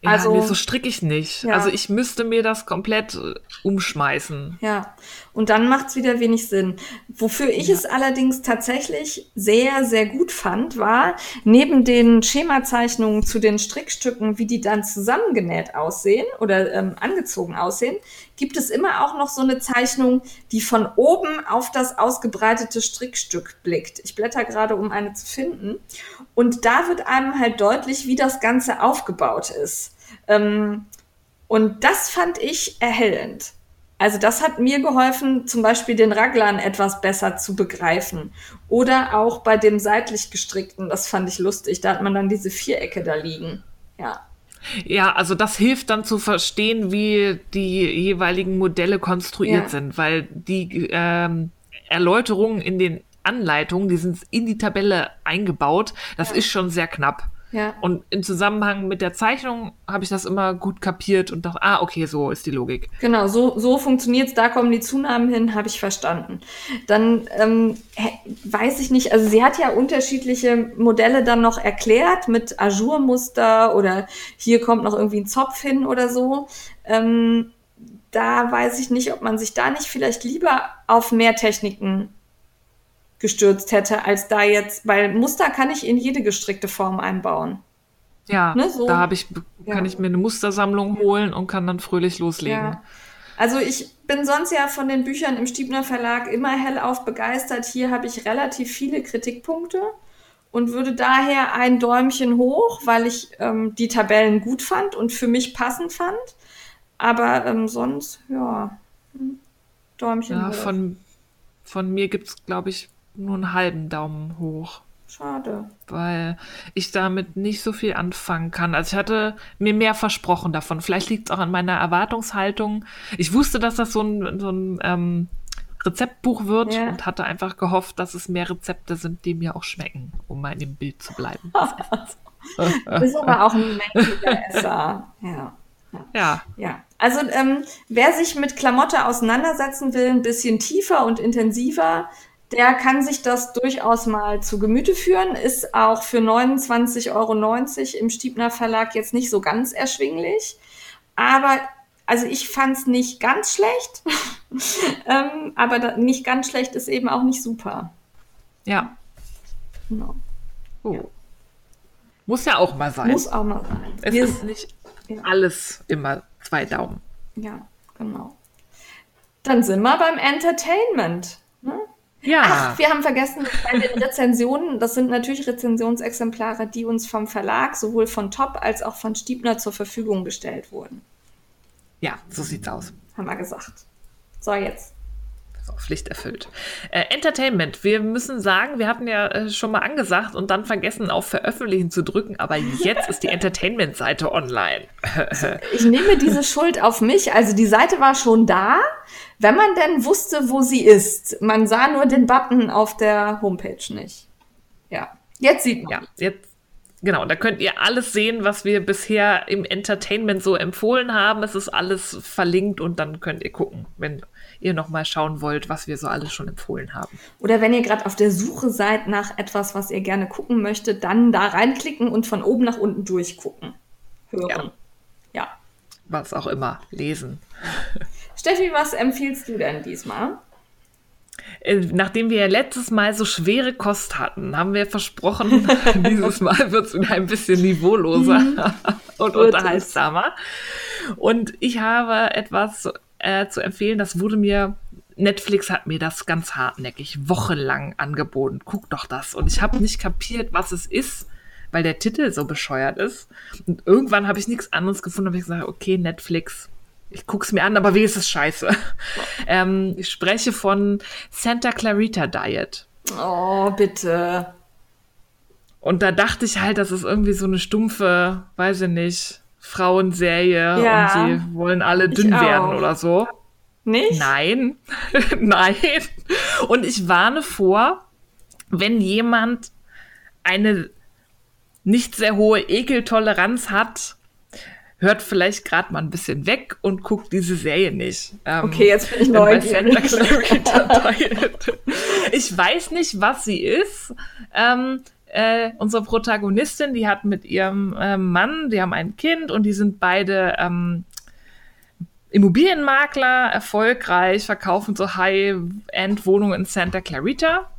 Ja, Also- nee, so stricke ich nicht. Ja. Also ich müsste mir das komplett äh, umschmeißen. Ja, und dann macht's wieder wenig Sinn. Wofür ich es allerdings tatsächlich sehr, sehr gut fand, war neben den Schemazeichnungen zu den Strickstücken, wie die dann zusammengenäht aussehen oder ähm, angezogen aussehen, gibt es immer auch noch so eine Zeichnung, die von oben auf das ausgebreitete Strickstück blickt. Ich blätter gerade, um eine zu finden. Und da wird einem halt deutlich, wie das Ganze aufgebaut ist. Ähm, und das fand ich erhellend. Also das hat mir geholfen, zum Beispiel den Raglan etwas besser zu begreifen. Oder auch bei dem seitlich gestrickten, das fand ich lustig. Da hat man dann diese Vierecke da liegen. Ja. Ja, also das hilft dann zu verstehen, wie die jeweiligen Modelle konstruiert Ja. sind, weil die ähm, Erläuterungen in den Anleitungen, die sind in die Tabelle eingebaut. Das Ja. ist schon sehr knapp. Ja. Und im Zusammenhang mit der Zeichnung habe ich das immer gut kapiert und dachte, ah, okay, so ist die Logik. Genau, so, so funktioniert's. Da kommen die Zunahmen hin, habe ich verstanden. Dann ähm, weiß ich nicht, also sie hat ja unterschiedliche Modelle dann noch erklärt mit Ajourmuster oder hier kommt noch irgendwie ein Zopf hin oder so. Ähm, da weiß ich nicht, ob man sich da nicht vielleicht lieber auf mehr Techniken gestürzt hätte, als da jetzt, weil Muster kann ich in jede gestrickte Form einbauen. Ja, Ne, so. da habe ich, Ja. kann ich mir eine Mustersammlung holen und kann dann fröhlich loslegen. Ja. Also ich bin sonst ja von den Büchern im Stiebner Verlag immer hellauf begeistert. Hier habe ich relativ viele Kritikpunkte und würde daher ein Däumchen hoch, weil ich ähm, die Tabellen gut fand und für mich passend fand. Aber ähm, sonst, ja, hm, Däumchen Ja, hoch. von, von mir gibt's glaube ich, nur einen halben Daumen hoch. Schade. weil ich damit nicht so viel anfangen kann. Also ich hatte mir mehr versprochen davon. Vielleicht liegt es auch an meiner Erwartungshaltung. Ich wusste, dass das so ein, so ein ähm, Rezeptbuch wird Ja. und hatte einfach gehofft, dass es mehr Rezepte sind, die mir auch schmecken, um mal in dem Bild zu bleiben. Du bist aber auch ein mächtiger Esser. Ja. ja, Ja, also ähm, wer sich mit Klamotte auseinandersetzen will, ein bisschen tiefer und intensiver, der kann sich das durchaus mal zu Gemüte führen. Ist auch für 29,90 Euro im Stiebner Verlag jetzt nicht so ganz erschwinglich. Aber also ich fand es nicht ganz schlecht. ähm, aber da, nicht ganz schlecht ist eben auch nicht super. ja. Genau. Oh. Muss ja auch mal sein. Muss auch mal sein. es Wir- ist nicht Ja. alles immer zwei Daumen. ja, genau. Dann sind wir beim Entertainment. Ne? Ja. Ach, wir haben vergessen, bei den Rezensionen, das sind natürlich Rezensionsexemplare, die uns vom Verlag, sowohl von Top als auch von Stiebner zur Verfügung gestellt wurden. ja, so sieht's aus. Haben wir gesagt. So, jetzt. Pflicht erfüllt. Äh, Entertainment. Wir müssen sagen, wir hatten ja äh, schon mal angesagt und dann vergessen, auf Veröffentlichen zu drücken, aber jetzt ist die Entertainment-Seite online. Ich nehme diese Schuld auf mich. Also die Seite war schon da, wenn man denn wusste, wo sie ist. Man sah nur den Button auf der Homepage nicht. Ja, jetzt sieht man. Ja, jetzt. Genau, da könnt ihr alles sehen, was wir bisher im Entertainment so empfohlen haben. Es ist alles verlinkt und dann könnt ihr gucken, wenn ihr noch mal schauen wollt, was wir so alles schon empfohlen haben. Oder wenn ihr gerade auf der Suche seid nach etwas, was ihr gerne gucken möchtet, dann da reinklicken und von oben nach unten durchgucken. Hören. Ja. Was auch immer, lesen. Steffi, was empfiehlst du denn diesmal? Äh, Nachdem wir ja letztes Mal so schwere Kost hatten, haben wir versprochen, dieses Mal wird es wieder ein bisschen niveauloser und Wird es. unterhaltsamer. Und ich habe etwas äh, zu empfehlen, das wurde mir Netflix hat mir das ganz hartnäckig wochenlang angeboten. Guck doch das. Und ich habe nicht kapiert, was es ist, weil der Titel so bescheuert ist. Und irgendwann habe ich nichts anderes gefunden. habe ich gesagt, okay, Netflix, ich guck's mir an, aber wie ist es scheiße? ähm, ich spreche von Santa Clarita Diet. Oh, bitte. Und da dachte ich halt, das ist irgendwie so eine stumpfe, weiß ich nicht, Frauenserie ja, und sie wollen alle dünn werden oder so. Nicht? Nein, nein. Und ich warne vor, wenn jemand eine nicht sehr hohe Ekeltoleranz hat, hört vielleicht gerade mal ein bisschen weg und guckt diese Serie nicht. Ähm, okay, jetzt bin ich neugierig. ich weiß nicht, was sie ist. Ähm, äh, unsere Protagonistin, die hat mit ihrem äh, Mann, die haben ein Kind und die sind beide ähm, Immobilienmakler, erfolgreich, verkaufen so High-End-Wohnungen in Santa Clarita.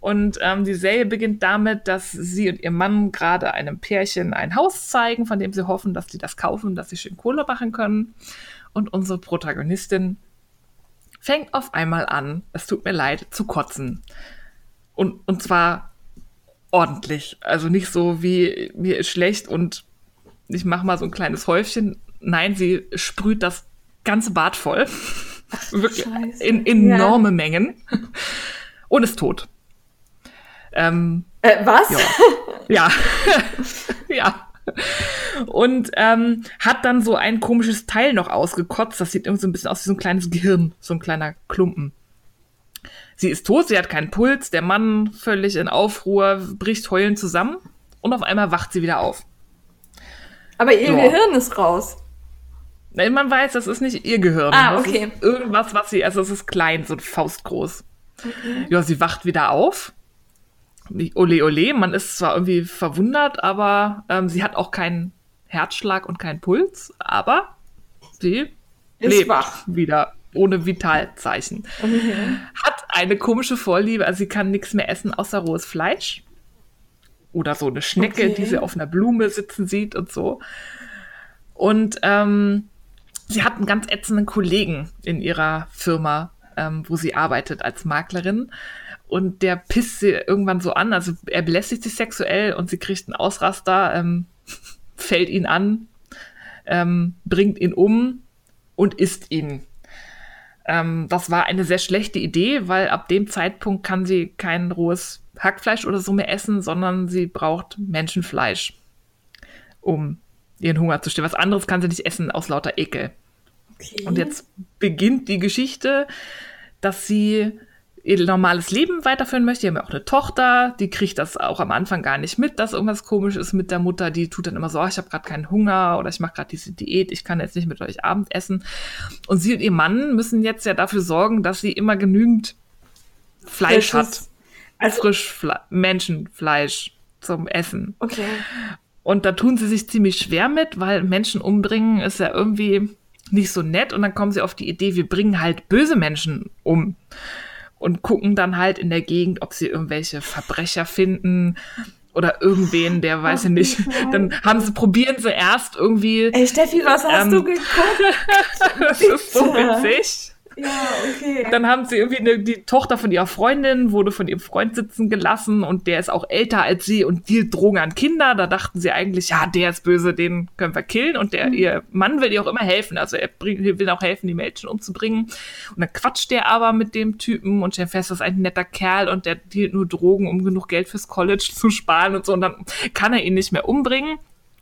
Und ähm, die Serie beginnt damit, dass sie und ihr Mann gerade einem Pärchen ein Haus zeigen, von dem sie hoffen, dass sie das kaufen, dass sie schön Kohle machen können. Und unsere Protagonistin fängt auf einmal an, es tut mir leid, zu kotzen. Und, und zwar ordentlich. Also nicht so wie mir ist schlecht und ich mache mal so ein kleines Häufchen. Nein, sie sprüht das ganze Bad voll. Wirklich Scheiße. in enorme ja. Mengen. Und ist tot. Ähm, äh, was? Ja. ja. ja. Und ähm, hat dann so ein komisches Teil noch ausgekotzt. Das sieht irgendwie so ein bisschen aus wie so ein kleines Gehirn, so ein kleiner Klumpen. Sie ist tot, sie hat keinen Puls, der Mann völlig in Aufruhr, bricht heulend zusammen und auf einmal wacht sie wieder auf. Aber ihr so. Gehirn ist raus. Man weiß, das ist nicht ihr Gehirn. Ah, okay. irgendwas, was sie, also es ist klein, so faustgroß. Okay. Ja, sie wacht wieder auf. Ole, ole, man ist zwar irgendwie verwundert, aber ähm, sie hat auch keinen Herzschlag und keinen Puls, aber sie ist lebt wach. wieder ohne Vitalzeichen. Okay. Hat eine komische Vorliebe, also sie kann nichts mehr essen außer rohes Fleisch. Oder so eine Schnecke, okay. die sie auf einer Blume sitzen sieht und so. Und ähm, sie hat einen ganz ätzenden Kollegen in ihrer Firma, ähm, wo sie arbeitet als Maklerin. Und der pisst sie irgendwann so an, also er belästigt sie sexuell und sie kriegt einen Ausraster, ähm, fällt ihn an, ähm, bringt ihn um und isst ihn. Ähm, das war eine sehr schlechte Idee, weil ab dem Zeitpunkt kann sie kein rohes Hackfleisch oder so mehr essen, sondern sie braucht Menschenfleisch, um ihren Hunger zu stillen. Was anderes kann sie nicht essen aus lauter Ekel. Okay. Und jetzt beginnt die Geschichte, dass sie ihr normales Leben weiterführen möchte. Die haben ja auch eine Tochter, die kriegt das auch am Anfang gar nicht mit, dass irgendwas komisch ist mit der Mutter. Die tut dann immer so, oh, ich habe gerade keinen Hunger oder ich mache gerade diese Diät, ich kann jetzt nicht mit euch Abend essen. Und sie und ihr Mann müssen jetzt ja dafür sorgen, dass sie immer genügend Fleisch Frisches, hat. Also Frischfle Menschenfleisch zum Essen. Okay. Und da tun sie sich ziemlich schwer mit, weil Menschen umbringen ist ja irgendwie nicht so nett. Und dann kommen sie auf die Idee, wir bringen halt böse Menschen um und gucken dann halt in der Gegend, ob sie irgendwelche Verbrecher finden oder irgendwen, der weiß ich nicht. Dann haben sie, probieren sie erst irgendwie. Ey, Steffi, was hast ähm, du geguckt? das ist so witzig. Ja, okay. Dann haben sie irgendwie eine, die Tochter von ihrer Freundin wurde von ihrem Freund sitzen gelassen und der ist auch älter als sie und die drogen an Kinder. Da dachten sie eigentlich, ja, der ist böse, den können wir killen und der, mhm. ihr Mann will ihr auch immer helfen. Also er bring, will auch helfen, die Mädchen umzubringen. Und dann quatscht der aber mit dem Typen und stellt fest, das ist ein netter Kerl und der dealt nur Drogen, um genug Geld fürs College zu sparen und so. Und dann kann er ihn nicht mehr umbringen.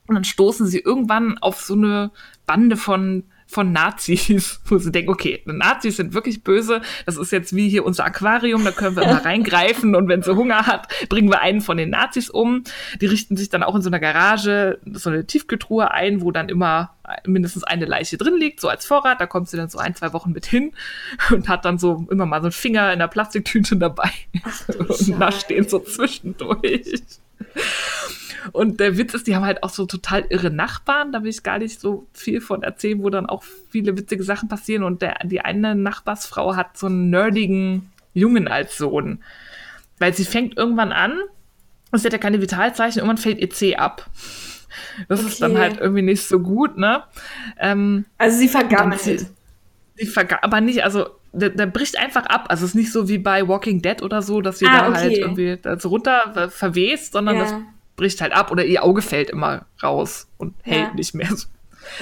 Und dann stoßen sie irgendwann auf so eine Bande von von Nazis, wo sie denken, okay, Nazis sind wirklich böse, das ist jetzt wie hier unser Aquarium, da können wir immer reingreifen und wenn sie Hunger hat, bringen wir einen von den Nazis um. Die richten sich dann auch in so einer Garage so eine Tiefkühltruhe ein, wo dann immer mindestens eine Leiche drin liegt, so als Vorrat. Da kommt sie dann so ein, zwei Wochen mit hin und hat dann so immer mal so einen Finger in der Plastiktüte dabei Ach, und nascht den so zwischendurch. Und der Witz ist, die haben halt auch so total irre Nachbarn. Da will ich gar nicht so viel von erzählen, wo dann auch viele witzige Sachen passieren. Und der, die eine Nachbarsfrau hat so einen nerdigen Jungen als Sohn. Weil sie fängt irgendwann an, und sie hat ja keine Vitalzeichen, irgendwann fällt ihr C ab. Das okay. ist dann halt irgendwie nicht so gut, ne? Ähm, also sie vergammelt. Sie, sie verga aber nicht, also der, der, bricht einfach ab. Also es ist nicht so wie bei Walking Dead oder so, dass sie ah, da okay. halt irgendwie so runter verwest, sondern ja. das bricht halt ab oder ihr Auge fällt immer raus und ja. hält nicht mehr.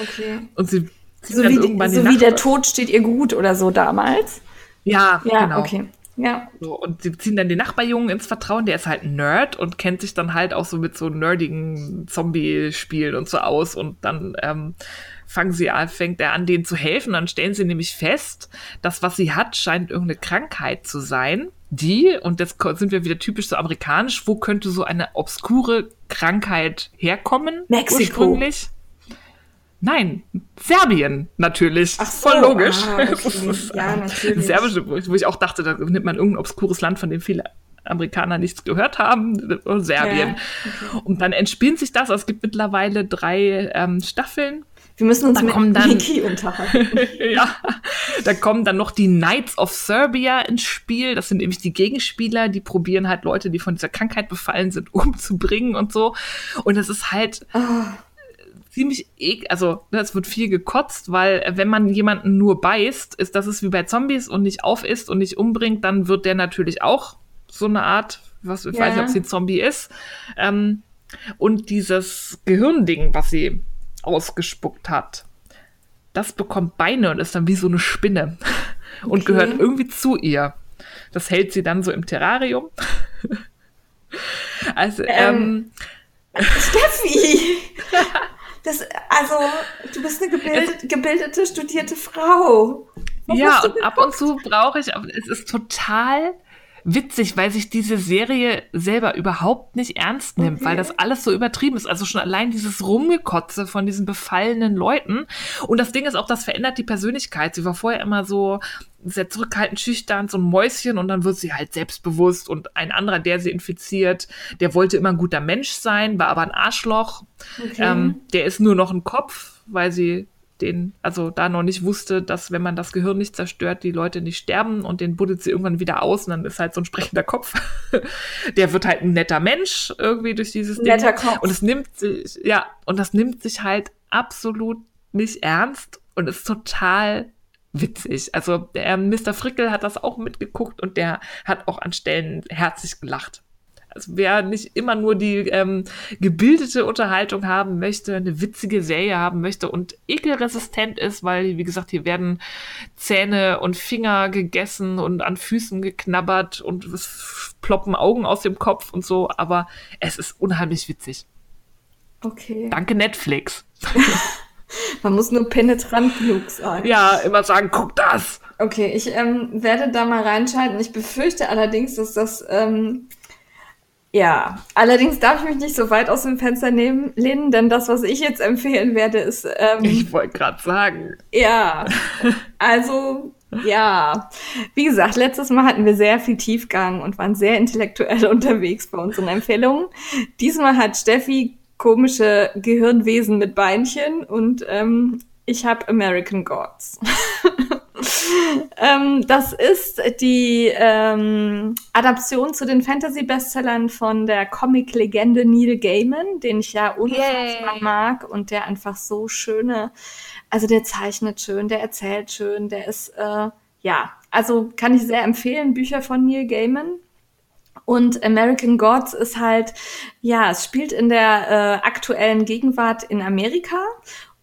Okay. Und sie so wie, so wie der Tod steht ihr gut oder so damals. Ja, ja genau. okay. Ja. So, und sie ziehen dann den Nachbarjungen ins Vertrauen, der ist halt ein Nerd und kennt sich dann halt auch so mit so nerdigen Zombie-Spielen und so aus. Und dann ähm, fangen sie an, fängt er an, denen zu helfen. Dann stellen sie nämlich fest, dass was sie hat, scheint irgendeine Krankheit zu sein. Die, und jetzt sind wir wieder typisch so amerikanisch, wo könnte so eine obskure Krankheit herkommen? Mexiko. Ursprünglich? Nein, Serbien natürlich. Ach so, Voll logisch. Ah, okay. ja, natürlich. Serbische, wo ich auch dachte, da nimmt man irgendein obskures Land, von dem viele Amerikaner nichts gehört haben, Serbien. Ja, okay. Und dann entspinnt sich das. Es gibt mittlerweile drei ähm, Staffeln. Wir müssen uns da mit dann, Niki unterhalten. ja, da kommen dann noch die Knights of Serbia ins Spiel. Das sind nämlich die Gegenspieler, die probieren halt Leute, die von dieser Krankheit befallen sind, umzubringen und so. Und es ist halt oh. ziemlich ek, also ne, es wird viel gekotzt, weil äh, wenn man jemanden nur beißt, ist das ist wie bei Zombies und nicht aufisst und nicht umbringt, dann wird der natürlich auch so eine Art, was ich ja. weiß nicht, ob sie ein Zombie ist. Ähm, und dieses Gehirnding, was sie ausgespuckt hat. Das bekommt Beine und ist dann wie so eine Spinne und okay. gehört irgendwie zu ihr. Das hält sie dann so im Terrarium. also, ähm, ähm Steffi! Das, also, du bist eine gebildete, gebildete studierte Frau. Warum ja, und ab und zu brauche ich, es ist total witzig, weil sich diese Serie selber überhaupt nicht ernst nimmt, okay. weil das alles so übertrieben ist. Also schon allein dieses Rumgekotze von diesen befallenen Leuten. Und das Ding ist auch, das verändert die Persönlichkeit. Sie war vorher immer so sehr zurückhaltend, schüchtern, so ein Mäuschen und dann wird sie halt selbstbewusst und ein anderer, der sie infiziert, der wollte immer ein guter Mensch sein, war aber ein Arschloch. Okay. Ähm, der ist nur noch ein Kopf, weil sie den, also da noch nicht wusste, dass wenn man das Gehirn nicht zerstört, die Leute nicht sterben und den buddelt sie irgendwann wieder aus und dann ist halt so ein sprechender Kopf. Der wird halt ein netter Mensch irgendwie durch dieses netter Ding. Kopf. Und es nimmt sich, ja, und das nimmt sich halt absolut nicht ernst und ist total witzig. Also der Mr. Frickel hat das auch mitgeguckt und der hat auch an Stellen herzlich gelacht. Wer nicht immer nur die ähm, gebildete Unterhaltung haben möchte, eine witzige Serie haben möchte und ekelresistent ist, weil, wie gesagt, hier werden Zähne und Finger gegessen und an Füßen geknabbert und es ploppen Augen aus dem Kopf und so, aber es ist unheimlich witzig. Okay. Danke Netflix. Man muss nur penetrant genug sein. Ja, immer sagen, guck das. Okay, ich ähm, werde da mal reinschalten. Ich befürchte allerdings, dass das ähm, ja, allerdings darf ich mich nicht so weit aus dem Fenster nehmen, lehnen, denn das, was ich jetzt empfehlen werde, ist. Ähm, ich wollte gerade sagen. Ja, also ja. Wie gesagt, letztes Mal hatten wir sehr viel Tiefgang und waren sehr intellektuell unterwegs bei unseren Empfehlungen. Diesmal hat Steffi komische Gehirnwesen mit Beinchen und ähm, ich habe American Gods. ähm, das ist die ähm, Adaption zu den Fantasy-Bestsellern von der Comic-Legende Neil Gaiman, den ich ja unfassbar Yay. mag und der einfach so schöne, also der zeichnet schön, der erzählt schön, der ist, äh, ja, also kann ich sehr empfehlen, Bücher von Neil Gaiman. Und American Gods ist halt, ja, es spielt in der äh, aktuellen Gegenwart in Amerika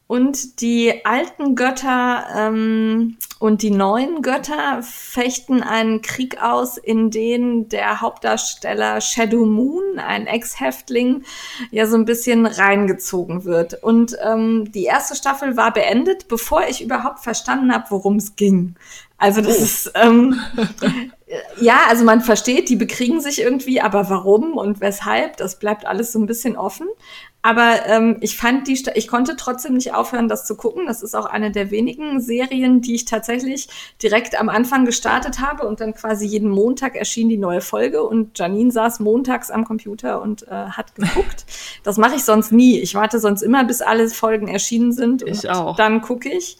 und die alten Götter ähm, und die neuen Götter fechten einen Krieg aus, in den der Hauptdarsteller Shadow Moon, ein Ex-Häftling, ja so ein bisschen reingezogen wird. Und ähm, die erste Staffel war beendet, bevor ich überhaupt verstanden habe, worum es ging. Also das oh. ist ähm, ja, also man versteht, die bekriegen sich irgendwie, aber warum und weshalb, das bleibt alles so ein bisschen offen. Aber ähm, ich fand die, ich konnte trotzdem nicht aufhören, das zu gucken. Das ist auch eine der wenigen Serien, die ich tatsächlich direkt am Anfang gestartet habe und dann quasi jeden Montag erschien die neue Folge und Janine saß montags am Computer und äh, hat geguckt. das mache ich sonst nie. Ich warte sonst immer, bis alle Folgen erschienen sind. Ich auch. Dann gucke ich.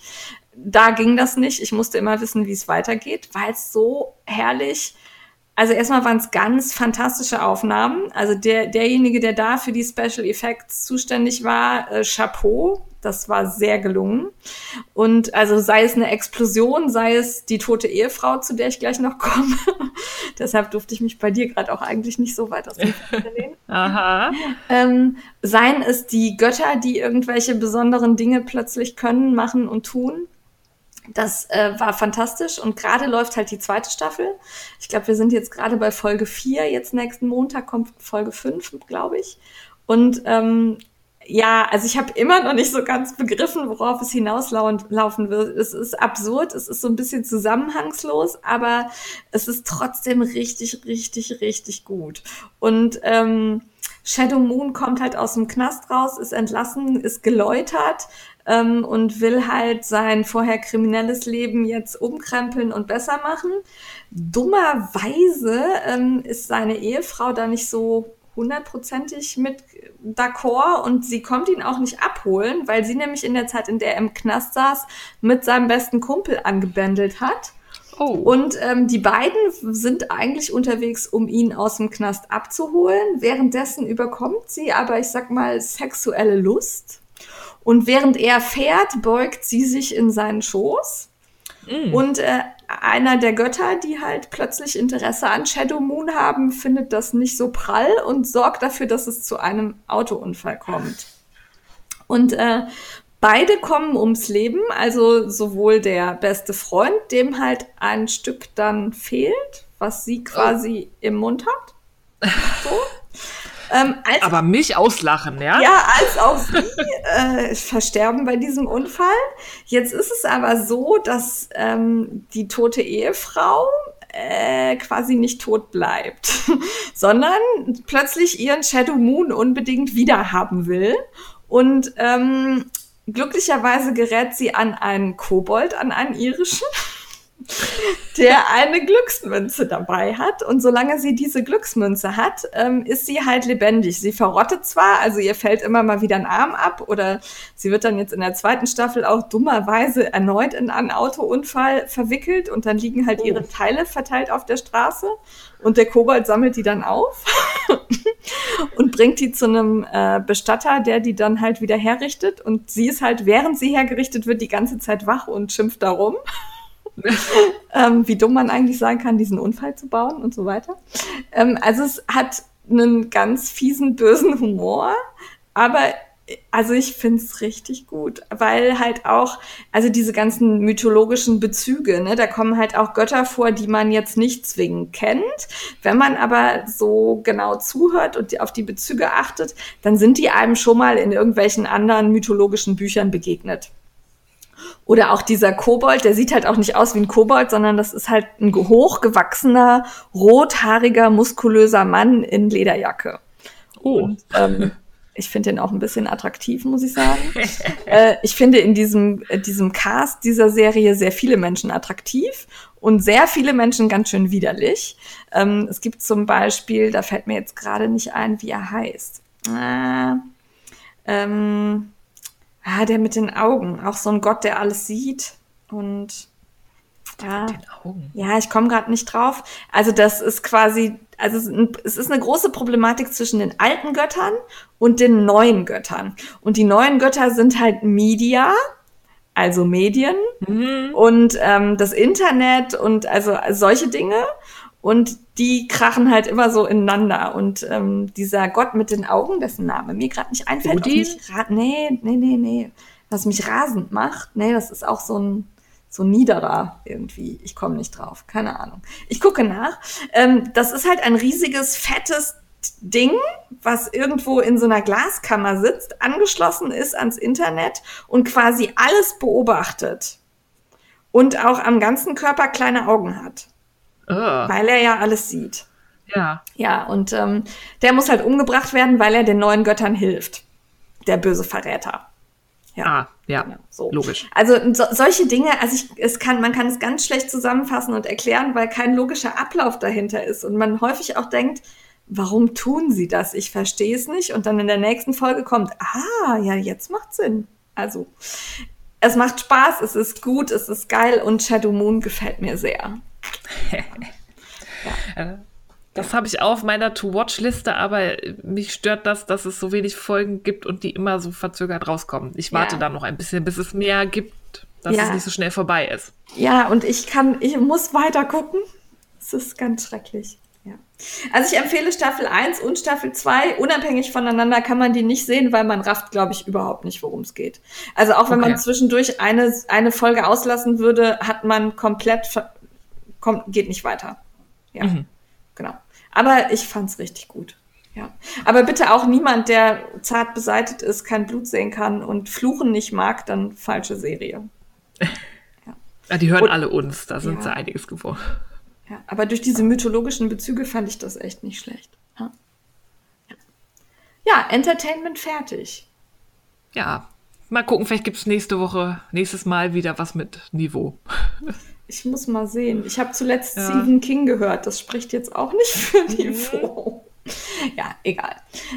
Da ging das nicht. Ich musste immer wissen, wie es weitergeht, weil es so herrlich also erstmal waren es ganz fantastische Aufnahmen. Also der, derjenige, der da für die Special Effects zuständig war, äh, Chapeau. Das war sehr gelungen. Und also sei es eine Explosion, sei es die tote Ehefrau, zu der ich gleich noch komme. Deshalb durfte ich mich bei dir gerade auch eigentlich nicht so weit aus dem lehnen. Aha. Ähm, seien es die Götter, die irgendwelche besonderen Dinge plötzlich können, machen und tun. Das äh, war fantastisch und gerade läuft halt die zweite Staffel. Ich glaube, wir sind jetzt gerade bei Folge 4. Jetzt nächsten Montag kommt Folge 5, glaube ich. Und ähm, ja, also ich habe immer noch nicht so ganz begriffen, worauf es hinauslaufen wird. Es ist absurd, es ist so ein bisschen zusammenhangslos, aber es ist trotzdem richtig, richtig, richtig gut. Und ähm, Shadow Moon kommt halt aus dem Knast raus, ist entlassen, ist geläutert ähm, und will halt sein vorher kriminelles Leben jetzt umkrempeln und besser machen. Dummerweise ähm, ist seine Ehefrau da nicht so hundertprozentig mit d'accord und sie kommt ihn auch nicht abholen, weil sie nämlich in der Zeit, in der er im Knast saß, mit seinem besten Kumpel angebändelt hat. Oh. Und ähm, die beiden sind eigentlich unterwegs, um ihn aus dem Knast abzuholen. Währenddessen überkommt sie aber, ich sag mal, sexuelle Lust. Und während er fährt, beugt sie sich in seinen Schoß. Mm. Und äh, einer der Götter, die halt plötzlich Interesse an Shadow Moon haben, findet das nicht so prall und sorgt dafür, dass es zu einem Autounfall kommt. Und äh, beide kommen ums Leben, also sowohl der beste Freund, dem halt ein Stück dann fehlt, was sie quasi oh. im Mund hat. So. Ähm, Aber mich auslachen, ja? Ja, als auch sie äh, versterben bei diesem Unfall. Jetzt ist es aber so, dass ähm, die tote Ehefrau äh, quasi nicht tot bleibt, sondern plötzlich ihren Shadow Moon unbedingt wiederhaben will. Und ähm, glücklicherweise gerät sie an einen Kobold, an einen irischen der eine Glücksmünze dabei hat. Und solange sie diese Glücksmünze hat, ähm, ist sie halt lebendig. Sie verrottet zwar, also ihr fällt immer mal wieder ein Arm ab oder sie wird dann jetzt in der zweiten Staffel auch dummerweise erneut in einen Autounfall verwickelt und dann liegen halt oh. ihre Teile verteilt auf der Straße und der Kobold sammelt die dann auf und bringt die zu einem äh, Bestatter, der die dann halt wieder herrichtet und sie ist halt, während sie hergerichtet wird, die ganze Zeit wach und schimpft darum. ähm, wie dumm man eigentlich sein kann, diesen Unfall zu bauen und so weiter. Ähm, also es hat einen ganz fiesen, bösen Humor, aber also ich find's richtig gut, weil halt auch, also diese ganzen mythologischen Bezüge, ne, da kommen halt auch Götter vor, die man jetzt nicht zwingend kennt. Wenn man aber so genau zuhört und auf die Bezüge achtet, dann sind die einem schon mal in irgendwelchen anderen mythologischen Büchern begegnet. Oder auch dieser Kobold, der sieht halt auch nicht aus wie ein Kobold, sondern das ist halt ein hochgewachsener, rothaariger, muskulöser Mann in Lederjacke. Oh. Und, ähm, ich finde den auch ein bisschen attraktiv, muss ich sagen. äh, ich finde in diesem, äh, diesem Cast dieser Serie sehr viele Menschen attraktiv und sehr viele Menschen ganz schön widerlich. Ähm, es gibt zum Beispiel, da fällt mir jetzt gerade nicht ein, wie er heißt. Äh, ähm, Ah, der mit den Augen. Auch so ein Gott, der alles sieht. Und ja, ja, ich komme gerade nicht drauf. Also das ist quasi, also es ist eine große Problematik zwischen den alten Göttern und den neuen Göttern. Und die neuen Götter sind halt Media, also Medien mhm. und ähm, das Internet und also solche Dinge. Und die krachen halt immer so ineinander. Und ähm, dieser Gott mit den Augen, dessen Name mir gerade nicht einfällt, Odin? Mich nee, nee, nee, nee. Was mich rasend macht, nee, das ist auch so ein so niederer irgendwie. Ich komme nicht drauf, keine Ahnung. Ich gucke nach. Ähm, das ist halt ein riesiges, fettes Ding, was irgendwo in so einer Glaskammer sitzt, angeschlossen ist ans Internet und quasi alles beobachtet. Und auch am ganzen Körper kleine Augen hat. Oh. Weil er ja alles sieht. Ja. Ja, und ähm, der muss halt umgebracht werden, weil er den neuen Göttern hilft. Der böse Verräter. Ja, ah, ja, genau, so. logisch. Also so, solche Dinge, also ich, es kann, man kann es ganz schlecht zusammenfassen und erklären, weil kein logischer Ablauf dahinter ist und man häufig auch denkt, warum tun sie das? Ich verstehe es nicht. Und dann in der nächsten Folge kommt, ah, ja, jetzt macht Sinn. Also, es macht Spaß, es ist gut, es ist geil und Shadow Moon gefällt mir sehr. Ja. Äh, das habe ich auch auf meiner To-Watch-Liste, aber mich stört das, dass es so wenig Folgen gibt und die immer so verzögert rauskommen. Ich warte ja. da noch ein bisschen, bis es mehr gibt, dass ja. es nicht so schnell vorbei ist. Ja, und ich kann, ich muss weiter gucken. Es ist ganz schrecklich. Ja. Also ich empfehle Staffel 1 und Staffel 2. Unabhängig voneinander kann man die nicht sehen, weil man rafft, glaube ich, überhaupt nicht, worum es geht. Also auch wenn okay. man zwischendurch eine, eine Folge auslassen würde, hat man komplett, kommt, geht nicht weiter. Ja, mhm. genau. Aber ich fand's richtig gut. Ja. Aber bitte auch niemand, der zart beseitet ist, kein Blut sehen kann und Fluchen nicht mag, dann falsche Serie. Ja, ja die hören und, alle uns, da sind ja. sie einiges geworden. Ja, aber durch diese mythologischen Bezüge fand ich das echt nicht schlecht. Ja, ja Entertainment fertig. Ja, mal gucken, vielleicht gibt es nächste Woche, nächstes Mal wieder was mit Niveau. Ich muss mal sehen. Ich habe zuletzt ja. Stephen King gehört. Das spricht jetzt auch nicht für mhm. Niveau. Ja, egal.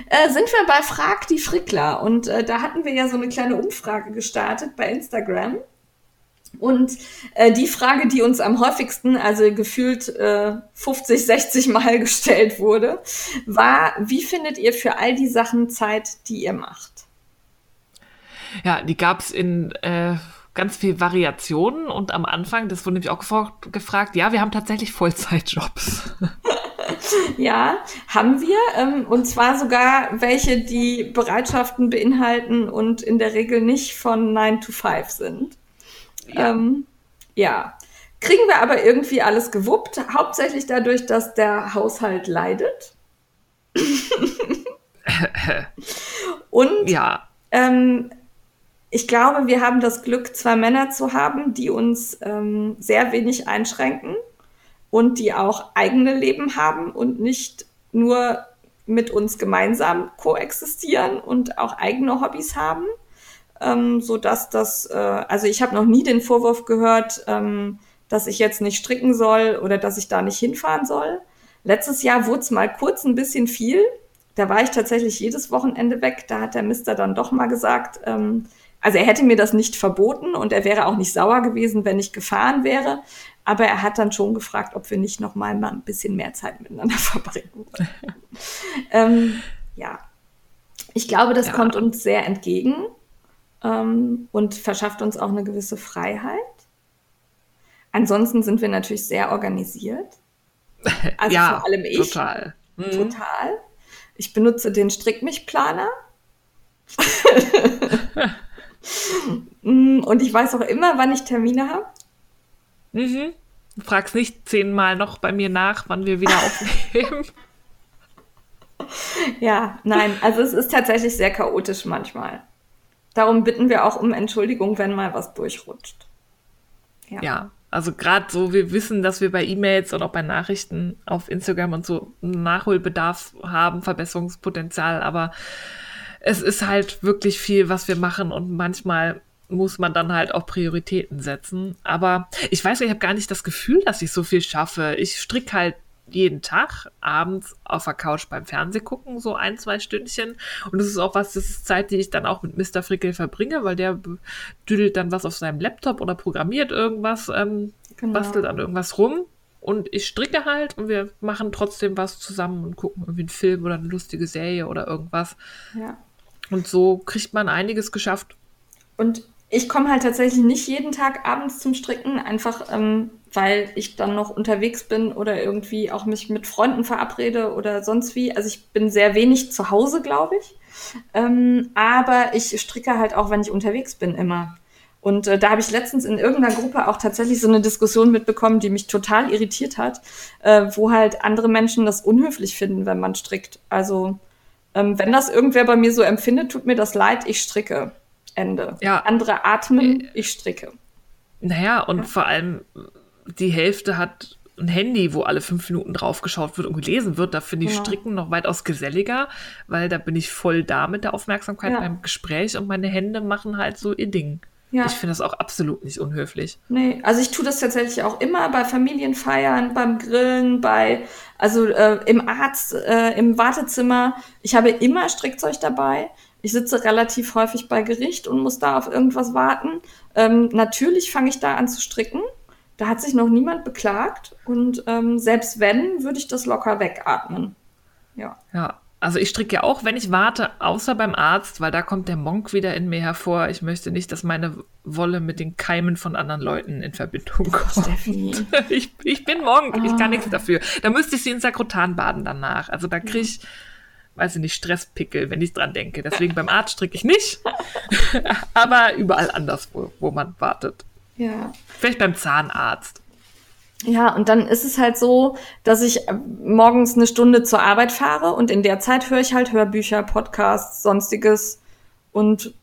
Äh, sind wir bei Frag die Frickler. Und äh, da hatten wir ja so eine kleine Umfrage gestartet bei Instagram. Und äh, die Frage, die uns am häufigsten, also gefühlt äh, 50, 60 Mal gestellt wurde, war, wie findet ihr für all die Sachen Zeit, die ihr macht? Ja, die gab es in äh, ganz viel Variationen und am Anfang, das wurde nämlich auch gefragt, gefragt ja, wir haben tatsächlich Vollzeitjobs. ja, haben wir. Ähm, und zwar sogar welche, die Bereitschaften beinhalten und in der Regel nicht von 9 to 5 sind. Ja. Ähm, ja. Kriegen wir aber irgendwie alles gewuppt, hauptsächlich dadurch, dass der Haushalt leidet. und ja. Ähm, ich glaube, wir haben das Glück, zwei Männer zu haben, die uns ähm, sehr wenig einschränken und die auch eigene Leben haben und nicht nur mit uns gemeinsam koexistieren und auch eigene Hobbys haben, ähm, so dass das, äh, also ich habe noch nie den Vorwurf gehört, ähm, dass ich jetzt nicht stricken soll oder dass ich da nicht hinfahren soll. Letztes Jahr wurde es mal kurz ein bisschen viel. Da war ich tatsächlich jedes Wochenende weg. Da hat der Mister dann doch mal gesagt, ähm, also er hätte mir das nicht verboten und er wäre auch nicht sauer gewesen, wenn ich gefahren wäre. Aber er hat dann schon gefragt, ob wir nicht noch mal, ein bisschen mehr Zeit miteinander verbringen ähm, ja, ich glaube, das ja. kommt uns sehr entgegen ähm, und verschafft uns auch eine gewisse Freiheit. Ansonsten sind wir natürlich sehr organisiert. Also ja, vor allem ich. Total. Mhm. Total. Ich benutze den Strickmichplaner. Mm, und ich weiß auch immer, wann ich Termine habe. Mhm. Du fragst nicht zehnmal noch bei mir nach, wann wir wieder aufnehmen. ja, nein, also es ist tatsächlich sehr chaotisch manchmal. Darum bitten wir auch um Entschuldigung, wenn mal was durchrutscht. Ja, ja also gerade so, wir wissen, dass wir bei E-Mails und auch bei Nachrichten auf Instagram und so Nachholbedarf haben, Verbesserungspotenzial, aber es ist halt wirklich viel, was wir machen und manchmal muss man dann halt auch Prioritäten setzen. Aber ich weiß, ich habe gar nicht das Gefühl, dass ich so viel schaffe. Ich stricke halt jeden Tag abends auf der Couch beim Fernseh gucken, so ein, zwei Stündchen. Und das ist auch was, das ist Zeit, die ich dann auch mit Mr. Frickel verbringe, weil der düdelt dann was auf seinem Laptop oder programmiert irgendwas, ähm, genau. bastelt an irgendwas rum. Und ich stricke halt und wir machen trotzdem was zusammen und gucken irgendwie einen Film oder eine lustige Serie oder irgendwas. Ja. Und so kriegt man einiges geschafft. Und ich komme halt tatsächlich nicht jeden Tag abends zum Stricken, einfach ähm, weil ich dann noch unterwegs bin oder irgendwie auch mich mit Freunden verabrede oder sonst wie. Also ich bin sehr wenig zu Hause, glaube ich. Ähm, aber ich stricke halt auch, wenn ich unterwegs bin, immer. Und äh, da habe ich letztens in irgendeiner Gruppe auch tatsächlich so eine Diskussion mitbekommen, die mich total irritiert hat, äh, wo halt andere Menschen das unhöflich finden, wenn man strickt. Also ähm, wenn das irgendwer bei mir so empfindet, tut mir das leid, ich stricke. Ende. Ja. Andere atmen, äh, ich stricke. Naja, und ja. vor allem die Hälfte hat ein Handy, wo alle fünf Minuten draufgeschaut wird und gelesen wird. Da finde ich genau. Stricken noch weitaus geselliger, weil da bin ich voll da mit der Aufmerksamkeit ja. beim Gespräch und meine Hände machen halt so ihr Ding. Ja. Ich finde das auch absolut nicht unhöflich. Nee, also ich tue das tatsächlich auch immer bei Familienfeiern, beim Grillen, bei, also äh, im Arzt, äh, im Wartezimmer. Ich habe immer Strickzeug dabei. Ich sitze relativ häufig bei Gericht und muss da auf irgendwas warten. Ähm, natürlich fange ich da an zu stricken. Da hat sich noch niemand beklagt und ähm, selbst wenn, würde ich das locker wegatmen. Ja. Ja, also ich stricke ja auch, wenn ich warte, außer beim Arzt, weil da kommt der Monk wieder in mir hervor. Ich möchte nicht, dass meine Wolle mit den Keimen von anderen Leuten in Verbindung kommt. Ich, ich bin Monk, ich kann Ah. nichts dafür. Da müsste ich sie in Sakrotan baden danach. Also da kriege ich, weiß ich nicht, Stresspickel, wenn ich dran denke. Deswegen beim Arzt stricke ich nicht. Aber überall anders, wo, wo man wartet. Ja. Vielleicht beim Zahnarzt. Ja, und dann ist es halt so, dass ich äh, morgens eine Stunde zur Arbeit fahre und in der Zeit höre ich halt Hörbücher, Podcasts, sonstiges und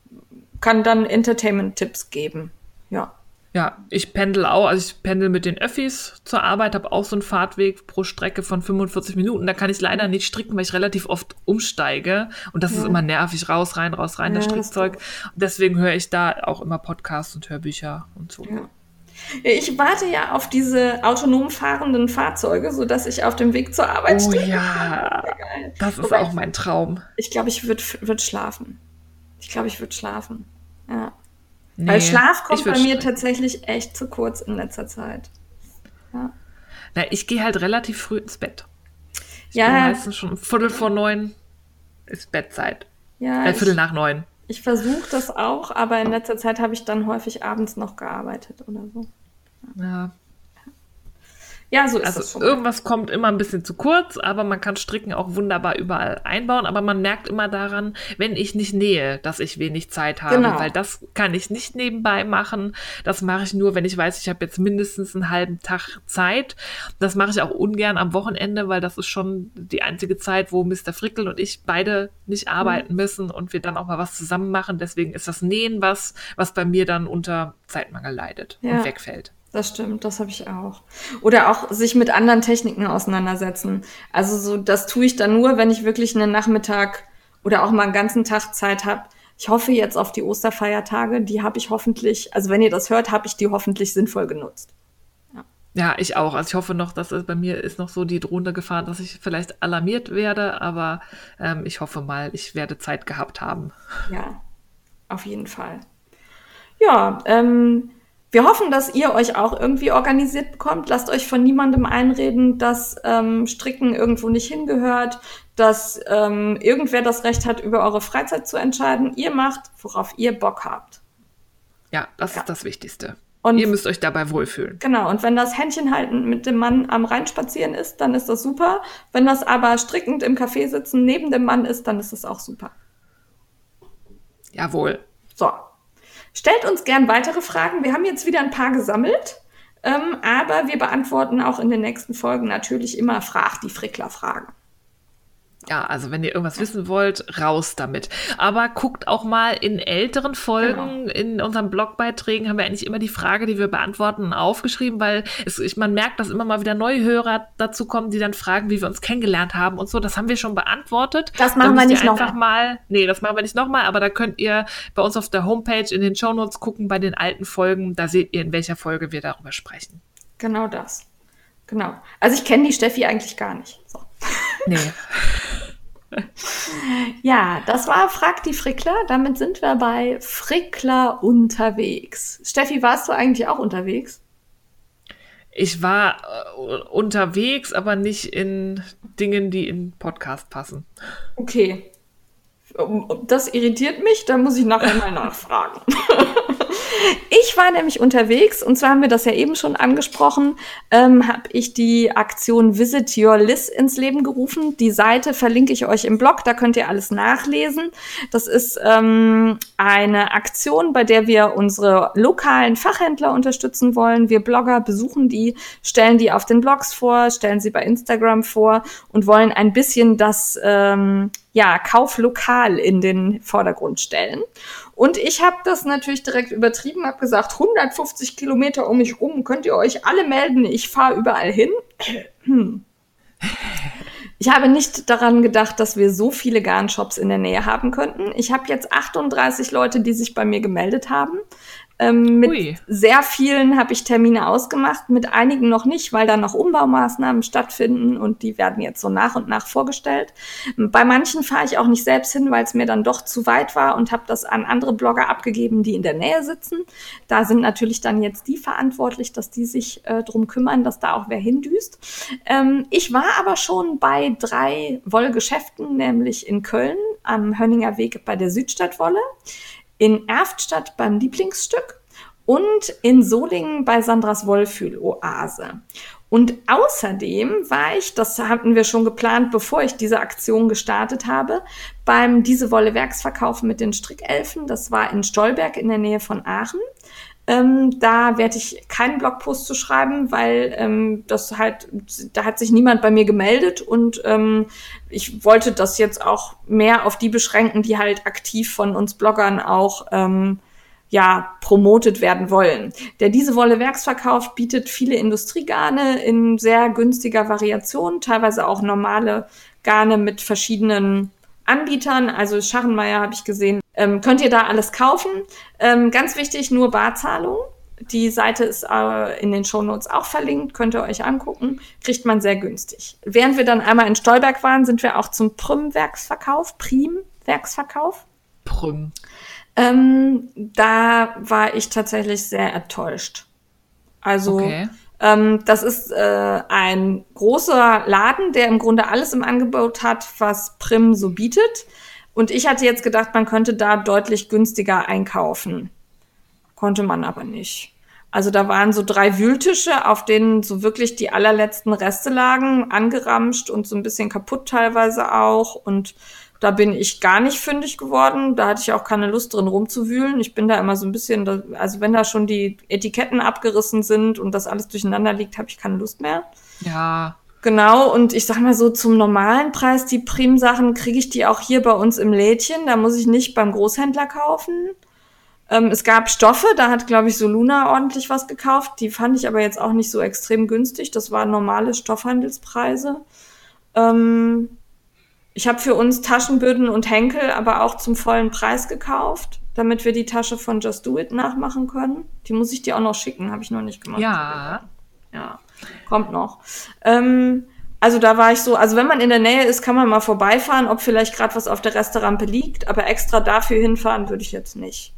kann dann Entertainment-Tipps geben. Ja. Ja, ich pendel auch, also ich pendel mit den Öffis zur Arbeit, habe auch so einen Fahrtweg pro Strecke von 45 Minuten. Da kann ich leider nicht stricken, weil ich relativ oft umsteige. Und das ist Ja. immer nervig, raus, rein, raus, rein, das Ja, das Strickzeug. Und deswegen höre ich da auch immer Podcasts und Hörbücher und so. Ja. Ich warte ja auf diese autonom fahrenden Fahrzeuge, sodass ich auf dem Weg zur Arbeit Oh stricken ja, das ist Wobei auch mein Traum. Ich glaube, ich würde würd schlafen. Ich glaube, ich würde schlafen. Ja. Nee, Weil Schlaf kommt ich bei mir tatsächlich echt zu kurz in letzter Zeit. Na, ich gehe halt relativ früh ins Bett. Ich Ja. bin meistens schon um Viertel vor neun ist Bettzeit. Ja, Äh, Viertel nach neun. Ich versuche das auch, aber in letzter Zeit habe ich dann häufig abends noch gearbeitet oder so. Ja, Ja, so ist es Also irgendwas kommt immer ein bisschen zu kurz, aber man kann Stricken auch wunderbar überall einbauen. Aber man merkt immer daran, wenn ich nicht nähe, dass ich wenig Zeit habe, Genau. weil das kann ich nicht nebenbei machen. Das mache ich nur, wenn ich weiß, ich habe jetzt mindestens einen halben Tag Zeit. Das mache ich auch ungern am Wochenende, weil das ist schon die einzige Zeit, wo Mr. Frickel und ich beide nicht arbeiten Mhm. müssen und wir dann auch mal was zusammen machen. Deswegen ist das Nähen was, was bei mir dann unter Zeitmangel leidet Ja. und wegfällt. Das stimmt, das habe ich auch. Oder auch sich mit anderen Techniken auseinandersetzen. Also so, das tue ich dann nur, wenn ich wirklich einen Nachmittag oder auch mal einen ganzen Tag Zeit habe. Ich hoffe jetzt auf die Osterfeiertage. Die habe ich hoffentlich, also wenn ihr das hört, habe ich die hoffentlich sinnvoll genutzt. Ja, ich auch. Also ich hoffe noch, dass es bei mir ist noch so die drohende Gefahr, dass ich vielleicht alarmiert werde, aber ähm, ich hoffe mal, ich werde Zeit gehabt haben. Ja, auf jeden Fall. Ja, ähm, wir hoffen, dass ihr euch auch irgendwie organisiert bekommt. Lasst euch von niemandem einreden, dass ähm, Stricken irgendwo nicht hingehört, dass ähm, irgendwer das Recht hat, über eure Freizeit zu entscheiden. Ihr macht, worauf ihr Bock habt. Ja, das Ja. ist das Wichtigste. Und Ihr müsst euch dabei wohlfühlen. Genau, und wenn das Händchen halten mit dem Mann am Rhein spazieren ist, dann ist das super. Wenn das aber strickend im Café sitzen neben dem Mann ist, dann ist das auch super. Jawohl. So. Stellt uns gern weitere Fragen. Wir haben jetzt wieder ein paar gesammelt. Ähm, aber wir beantworten auch in den nächsten Folgen natürlich immer Frag die Frickler-Fragen. Ja, also wenn ihr irgendwas wissen wollt, raus damit. Aber guckt auch mal in älteren Folgen, in unseren Blogbeiträgen haben wir eigentlich immer die Frage, die wir beantworten, aufgeschrieben, weil es, ich, man merkt, dass immer mal wieder neue Hörer dazu kommen, die dann fragen, wie wir uns kennengelernt haben und so. Das haben wir schon beantwortet. Das Da machen wir nicht noch einfach mal. Nee, das machen wir nicht nochmal, aber da könnt ihr bei uns auf der Homepage in den Shownotes gucken bei den alten Folgen. Da seht ihr, in welcher Folge wir darüber sprechen. Genau das. Genau. Also ich kenne die Steffi eigentlich gar nicht. So. Nee. Ja, das war Frag die Frickler. Damit sind wir bei Frickler unterwegs. Steffi, warst du eigentlich auch unterwegs? Ich war äh, unterwegs, aber nicht in Dingen, die in Podcast passen. Okay. Das irritiert mich, da muss ich nachher mal nachfragen. Ich war nämlich unterwegs und zwar haben wir das ja eben schon angesprochen, ähm, habe ich die Aktion Visit Your Liz ins Leben gerufen. Die Seite verlinke ich euch im Blog, da könnt ihr alles nachlesen. Das ist ähm, eine Aktion, bei der wir unsere lokalen Fachhändler unterstützen wollen. Wir Blogger besuchen die, stellen die auf den Blogs vor, stellen sie bei Instagram vor und wollen ein bisschen das ähm, ja, Kauflokal in den Vordergrund stellen. Und ich habe das natürlich direkt übertrieben, habe gesagt, 150 Kilometer um mich rum, könnt ihr euch alle melden, ich fahre überall hin. Ich habe nicht daran gedacht, dass wir so viele Garnshops in der Nähe haben könnten. Ich habe jetzt 38 Leute, die sich bei mir gemeldet haben. Ähm, mit Ui. sehr vielen habe ich Termine ausgemacht, mit einigen noch nicht, weil da noch Umbaumaßnahmen stattfinden und die werden jetzt so nach und nach vorgestellt. Bei manchen fahre ich auch nicht selbst hin, weil es mir dann doch zu weit war und habe das an andere Blogger abgegeben, die in der Nähe sitzen. Da sind natürlich dann jetzt die verantwortlich, dass die sich äh, drum kümmern, dass da auch wer hindüst. Ähm, ich war aber schon bei drei Wollgeschäften, nämlich in Köln am Hönninger Weg bei der Südstadtwolle in Erftstadt beim Lieblingsstück und in Solingen bei Sandras Wollfühl-Oase. Und außerdem war ich, das hatten wir schon geplant, bevor ich diese Aktion gestartet habe, beim Diese Wolle Werksverkauf mit den Strickelfen. Das war in Stolberg in der Nähe von Aachen. Ähm, da werde ich keinen Blogpost zu schreiben, weil ähm, das halt, da hat sich niemand bei mir gemeldet und ähm, ich wollte das jetzt auch mehr auf die beschränken, die halt aktiv von uns Bloggern auch ähm, ja promotet werden wollen. Der diese Wolle Werksverkauf bietet viele Industriegarne in sehr günstiger Variation, teilweise auch normale Garne mit verschiedenen Anbietern, also Scharrenmeier habe ich gesehen, ähm, könnt ihr da alles kaufen. Ähm, ganz wichtig, nur Barzahlung. Die Seite ist äh, in den Shownotes auch verlinkt, könnt ihr euch angucken, kriegt man sehr günstig. Während wir dann einmal in Stolberg waren, sind wir auch zum Prüm-Werksverkauf, Prim-Werksverkauf. Prüm. Ähm, da war ich tatsächlich sehr enttäuscht. Also okay. Ähm, das ist äh, ein großer Laden, der im Grunde alles im Angebot hat, was Prim so bietet. Und ich hatte jetzt gedacht, man könnte da deutlich günstiger einkaufen. Konnte man aber nicht. Also da waren so drei Wühltische, auf denen so wirklich die allerletzten Reste lagen, angeramscht und so ein bisschen kaputt teilweise auch. Und da bin ich gar nicht fündig geworden. Da hatte ich auch keine Lust drin rumzuwühlen. Ich bin da immer so ein bisschen, also wenn da schon die Etiketten abgerissen sind und das alles durcheinander liegt, habe ich keine Lust mehr. Ja. Genau, und ich sag mal so, zum normalen Preis, die Prim-Sachen, kriege ich die auch hier bei uns im Lädchen. Da muss ich nicht beim Großhändler kaufen. Ähm, es gab Stoffe, da hat, glaube ich, Soluna ordentlich was gekauft. Die fand ich aber jetzt auch nicht so extrem günstig. Das waren normale Stoffhandelspreise. Ähm, ich habe für uns Taschenböden und Henkel aber auch zum vollen Preis gekauft, damit wir die Tasche von Just Do It nachmachen können. Die muss ich dir auch noch schicken, habe ich noch nicht gemacht. Ja. Ja, kommt noch. Ähm, also da war ich so, also wenn man in der Nähe ist, kann man mal vorbeifahren, ob vielleicht gerade was auf der Resterampe liegt, aber extra dafür hinfahren würde ich jetzt nicht.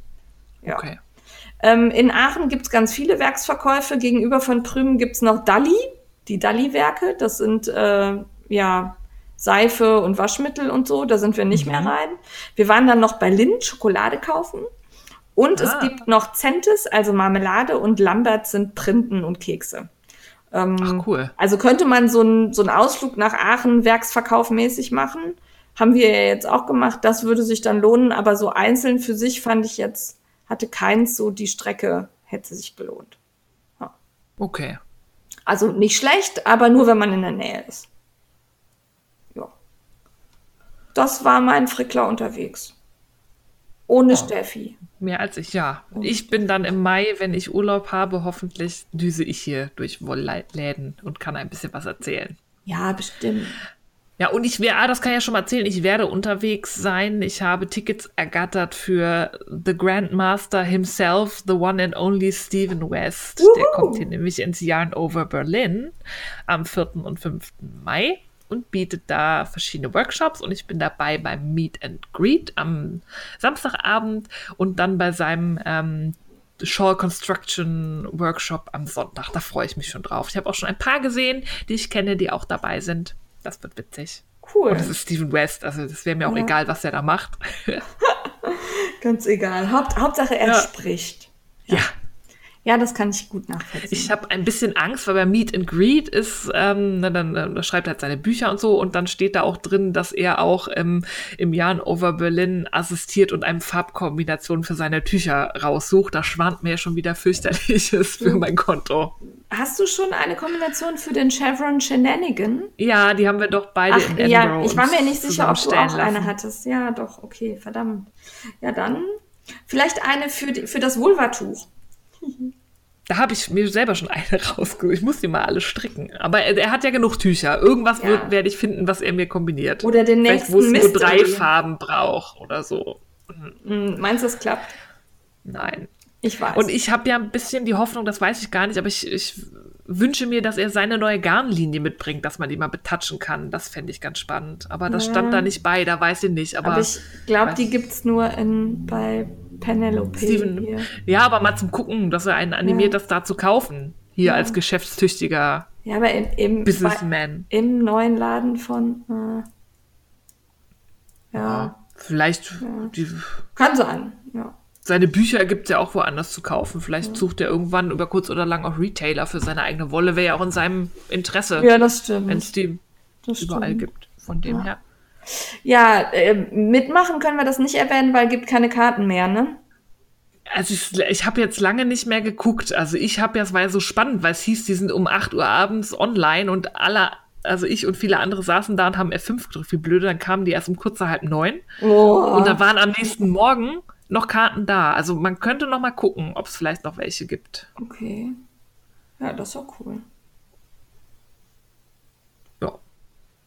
Ja. Okay. Ähm, in Aachen gibt's ganz viele Werksverkäufe. Gegenüber von Prümen gibt's noch Dalli, die Dalli-Werke. Das sind äh, ja Seife und Waschmittel und so. Da sind wir nicht mhm. mehr rein. Wir waren dann noch bei Lind Schokolade kaufen. Und ah. es gibt noch Zentes, also Marmelade und Lambert sind Printen und Kekse. Ähm, Ach, cool. Also könnte man so einen so einen Ausflug nach Aachen werksverkaufmäßig machen. Haben wir ja jetzt auch gemacht. Das würde sich dann lohnen. Aber so einzeln für sich fand ich jetzt, hatte keins so die Strecke, hätte sich gelohnt. Ja. Okay. Also nicht schlecht, aber nur wenn man in der Nähe ist. Das war mein Frickler unterwegs. Ohne oh, Steffi. Mehr als ich, ja. Ich bin dann im Mai, wenn ich Urlaub habe, hoffentlich düse ich hier durch Wollläden und kann ein bisschen was erzählen. Ja, bestimmt. Ja, und ich werde, ah, das kann ich ja schon mal erzählen, ich werde unterwegs sein. Ich habe Tickets ergattert für The Grandmaster himself, the one and only Stephen West. Woohoo. Der kommt hier nämlich ins Yarn Over Berlin am 4. und 5. Mai und bietet da verschiedene Workshops und ich bin dabei beim Meet and Greet am Samstagabend und dann bei seinem ähm, Shawl Construction Workshop am Sonntag. Da freue ich mich schon drauf. Ich habe auch schon ein paar gesehen, die ich kenne, die auch dabei sind. Das wird witzig. Cool. Und das ist Steven West, also das wäre mir auch ja. egal, was er da macht. Ganz egal. Haupt, Hauptsache er ja. spricht. ja. ja. Ja, das kann ich gut nachvollziehen. Ich habe ein bisschen Angst, weil bei Meet and Greet ist, ähm, dann, dann, schreibt er halt seine Bücher und so und dann steht da auch drin, dass er auch ähm, im Jahr Over Berlin assistiert und eine Farbkombination für seine Tücher raussucht. Da schwant mir schon wieder fürchterliches für mein Konto. Hast du schon eine Kombination für den Chevron Shenanigan? Ja, die haben wir doch beide Ach, in Edinburgh Ja, ich war mir nicht sicher, ob du auch lassen. eine hattest. Ja, doch, okay, verdammt. Ja, dann vielleicht eine für, die, für das Vulva-Tuch. Da habe ich mir selber schon eine rausgesucht. Ich muss die mal alle stricken. Aber er, er hat ja genug Tücher. Irgendwas ja. werde ich finden, was er mir kombiniert. Oder den nächsten Vielleicht, wo es nur drei Farben braucht oder so. Mhm. Meinst du, das klappt? Nein. Ich weiß. Und ich habe ja ein bisschen die Hoffnung, das weiß ich gar nicht, aber ich, ich wünsche mir, dass er seine neue Garnlinie mitbringt, dass man die mal betatschen kann. Das fände ich ganz spannend. Aber das Ja. stand da nicht bei, da weiß ich nicht. Aber, Aber ich glaube, die gibt's nur in, bei Penelope. Steven, hier. ja, aber mal zum Gucken, dass er einen animiert, Ja. das da zu kaufen. Hier Ja. als geschäftstüchtiger Ja, aber im, im, bei, Businessman. im neuen Laden von. Äh, ja, Vielleicht, die, kann sein. Ja. seine Bücher gibt es ja auch woanders zu kaufen. Vielleicht sucht er irgendwann über kurz oder lang auch Retailer für seine eigene Wolle. Wäre ja auch in seinem Interesse, ja, das stimmt. wenn es die das überall stimmt. gibt. Von dem Ja. her. Ja, äh, mitmachen können wir das nicht erwähnen, weil gibt keine Karten mehr, ne? Also ich, ich habe jetzt lange nicht mehr geguckt. Also ich habe ja, es war ja so spannend, weil es hieß, die sind um 8 Uhr abends online und alle, also ich und viele andere saßen da und haben F5 gedrückt. Wie blöde, dann kamen die erst um kurz nach halb neun. Oh. Und da waren am nächsten Morgen noch Karten da. Also man könnte noch mal gucken, ob es vielleicht noch welche gibt. Okay. Ja, das ist doch cool. Ja,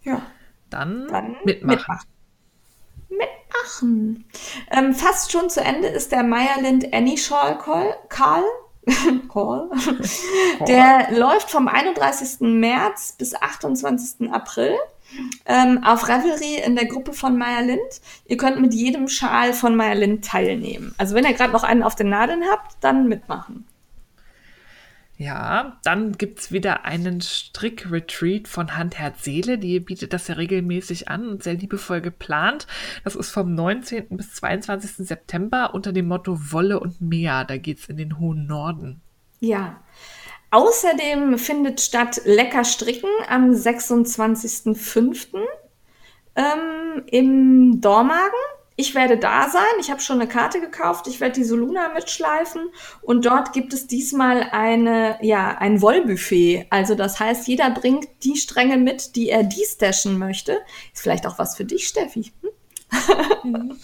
Ja. Dann, Dann mitmachen. mitmachen. Mitmachen. Ähm, fast schon zu Ende ist der Meyerland Annie Shawl Call. Call. Call. Der läuft vom 31. März bis 28. April ähm, auf Ravelry in der Gruppe von Meyerlind. Ihr könnt mit jedem Schal von Meyerlind teilnehmen. Also wenn ihr gerade noch einen auf den Nadeln habt, dann mitmachen. Ja, dann gibt's wieder einen Strick-Retreat von Hand, Herz, Seele. Die bietet das ja regelmäßig an und sehr liebevoll geplant. Das ist vom 19. bis 22. September unter dem Motto Wolle und Meer. Da geht's in den hohen Norden. Ja. Außerdem findet statt Lecker Stricken am 26.05. Ähm, im Dormagen. Ich werde da sein. Ich habe schon eine Karte gekauft. Ich werde die Soluna mitschleifen. Und dort gibt es diesmal eine, ja, ein Wollbuffet. Also das heißt, jeder bringt die Stränge mit, die er destashen möchte. Ist vielleicht auch was für dich, Steffi. Hm?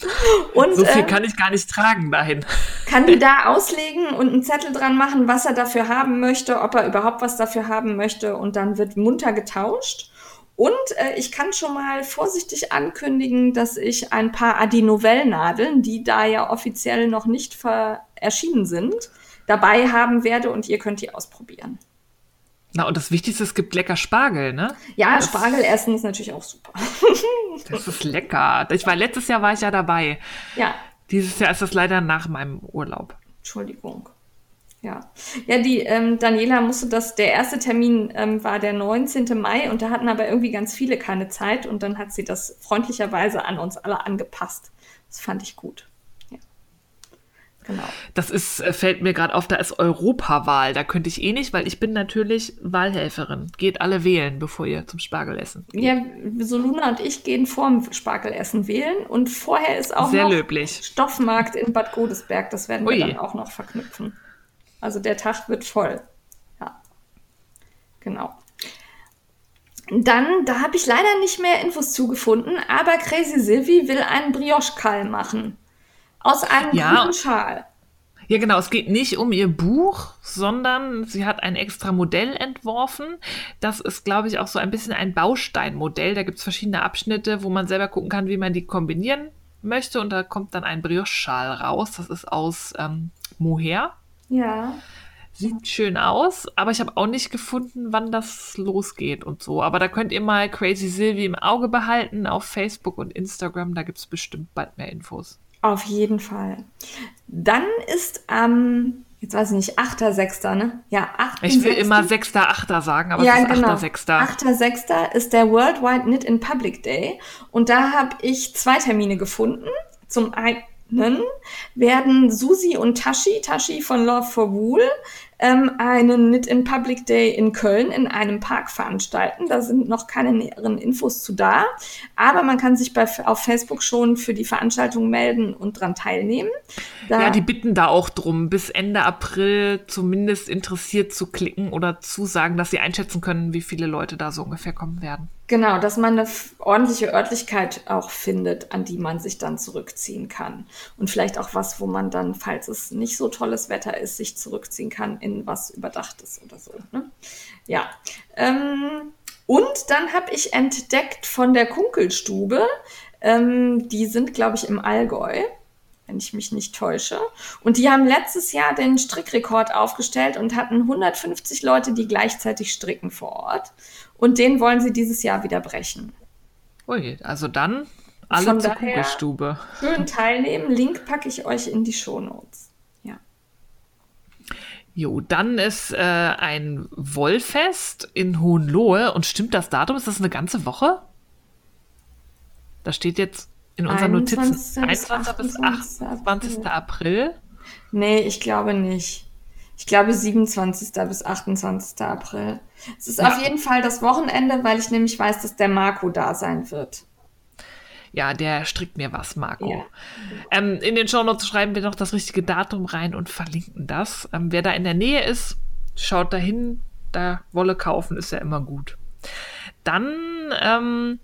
Und, So viel äh, kann ich gar nicht tragen dahin. kann die da auslegen und einen Zettel dran machen, was er dafür haben möchte, ob er überhaupt was dafür haben möchte und dann wird munter getauscht. Und äh, ich kann schon mal vorsichtig ankündigen, dass ich ein paar Adi-Novell-Nadeln, die da ja offiziell noch nicht erschienen sind, dabei haben werde und ihr könnt die ausprobieren. Na, und das Wichtigste, es gibt lecker Spargel, ne? Ja, Spargel essen ist natürlich auch super. Das ist lecker. Ich war, letztes Jahr war ich ja dabei. Ja, Dieses Jahr ist das leider nach meinem Urlaub. Entschuldigung. Ja, ja, die ähm, Daniela musste das, der erste Termin ähm, war der 19. Mai und da hatten aber irgendwie ganz viele keine Zeit und dann hat sie das freundlicherweise an uns alle angepasst. Das fand ich gut. Ja. Genau. Das ist, äh, fällt mir gerade auf, da ist Europawahl. Da könnte ich eh nicht, weil ich bin natürlich Wahlhelferin. Geht alle wählen, bevor ihr zum Spargel essen. geht. Ja, Soluna und ich gehen vorm Spargelessen wählen und vorher ist auch Sehr noch löblich. Stoffmarkt in Bad Godesberg. Das werden wir Ui. dann auch noch verknüpfen. Also der Tag wird voll. Ja. Genau. Dann, da habe ich leider nicht mehr Infos zugefunden, aber Crazy Sylvie will einen Brioche-Kall machen. Aus einem Ja. grünen Schal. Ja, genau. Es geht nicht um ihr Buch, sondern sie hat ein extra Modell entworfen. Das ist, glaube ich, auch so ein bisschen ein Bausteinmodell. Da gibt es verschiedene Abschnitte, wo man selber gucken kann, wie man die kombinieren möchte. Und da kommt dann ein Brioche-Schal raus. Das ist aus ähm, Mohair. Ja. Sieht schön aus, aber ich habe auch nicht gefunden, wann das losgeht und so. Aber da könnt ihr mal Crazy Sylvie im Auge behalten auf Facebook und Instagram. Da gibt es bestimmt bald mehr Infos. Auf jeden Fall. Dann ist am, jetzt weiß ich nicht, 8.6., ne? Ja, 8. Ich will immer 6., 8. sagen, aber ja, es ist genau. 8.6. 8.6. ist der Worldwide Knit in Public Day. Und da habe ich zwei Termine gefunden. Zum einen werden Susi und Tashi, Tashi von Love for Wool, ähm, einen Knit in Public Day in Köln in einem Park veranstalten. Da sind noch keine näheren Infos zu da. Aber man kann sich bei, auf Facebook schon für die Veranstaltung melden und dran teilnehmen. Da, Ja, die bitten da auch drum, bis Ende April zumindest interessiert zu klicken oder zu sagen, dass sie einschätzen können, wie viele Leute da so ungefähr kommen werden. Genau, dass man eine ordentliche Örtlichkeit auch findet, an die man sich dann zurückziehen kann. Und vielleicht auch was, wo man dann, falls es nicht so tolles Wetter ist, sich zurückziehen kann in was Überdachtes oder so. Ne? Ja. Ähm, und dann habe ich entdeckt von der Kunkelstube, ähm, die sind, glaube ich, im Allgäu. wenn ich mich nicht täusche. Und die haben letztes Jahr den Strickrekord aufgestellt und hatten 150 Leute, die gleichzeitig stricken vor Ort. Und den wollen sie dieses Jahr wieder brechen. Ui, also dann alle Von zur Kugelstube. Schön teilnehmen. Link packe ich euch in die Shownotes. Ja. Jo, dann ist äh, ein Wollfest in Hohenlohe. Und stimmt das Datum? Ist das eine ganze Woche? Da steht jetzt in unseren Notizen 21. bis 28. April. Nee, ich glaube nicht. Ich glaube 27. bis 28. April. Es ist ja. auf jeden Fall das Wochenende, weil ich nämlich weiß, dass der Marco da sein wird. Ja, der strickt mir was, Marco. Ja. Ähm, in den Shownotes schreiben wir noch das richtige Datum rein und verlinken das. Ähm, wer da in der Nähe ist, schaut dahin. Da Wolle kaufen ist ja immer gut. Dann ähm,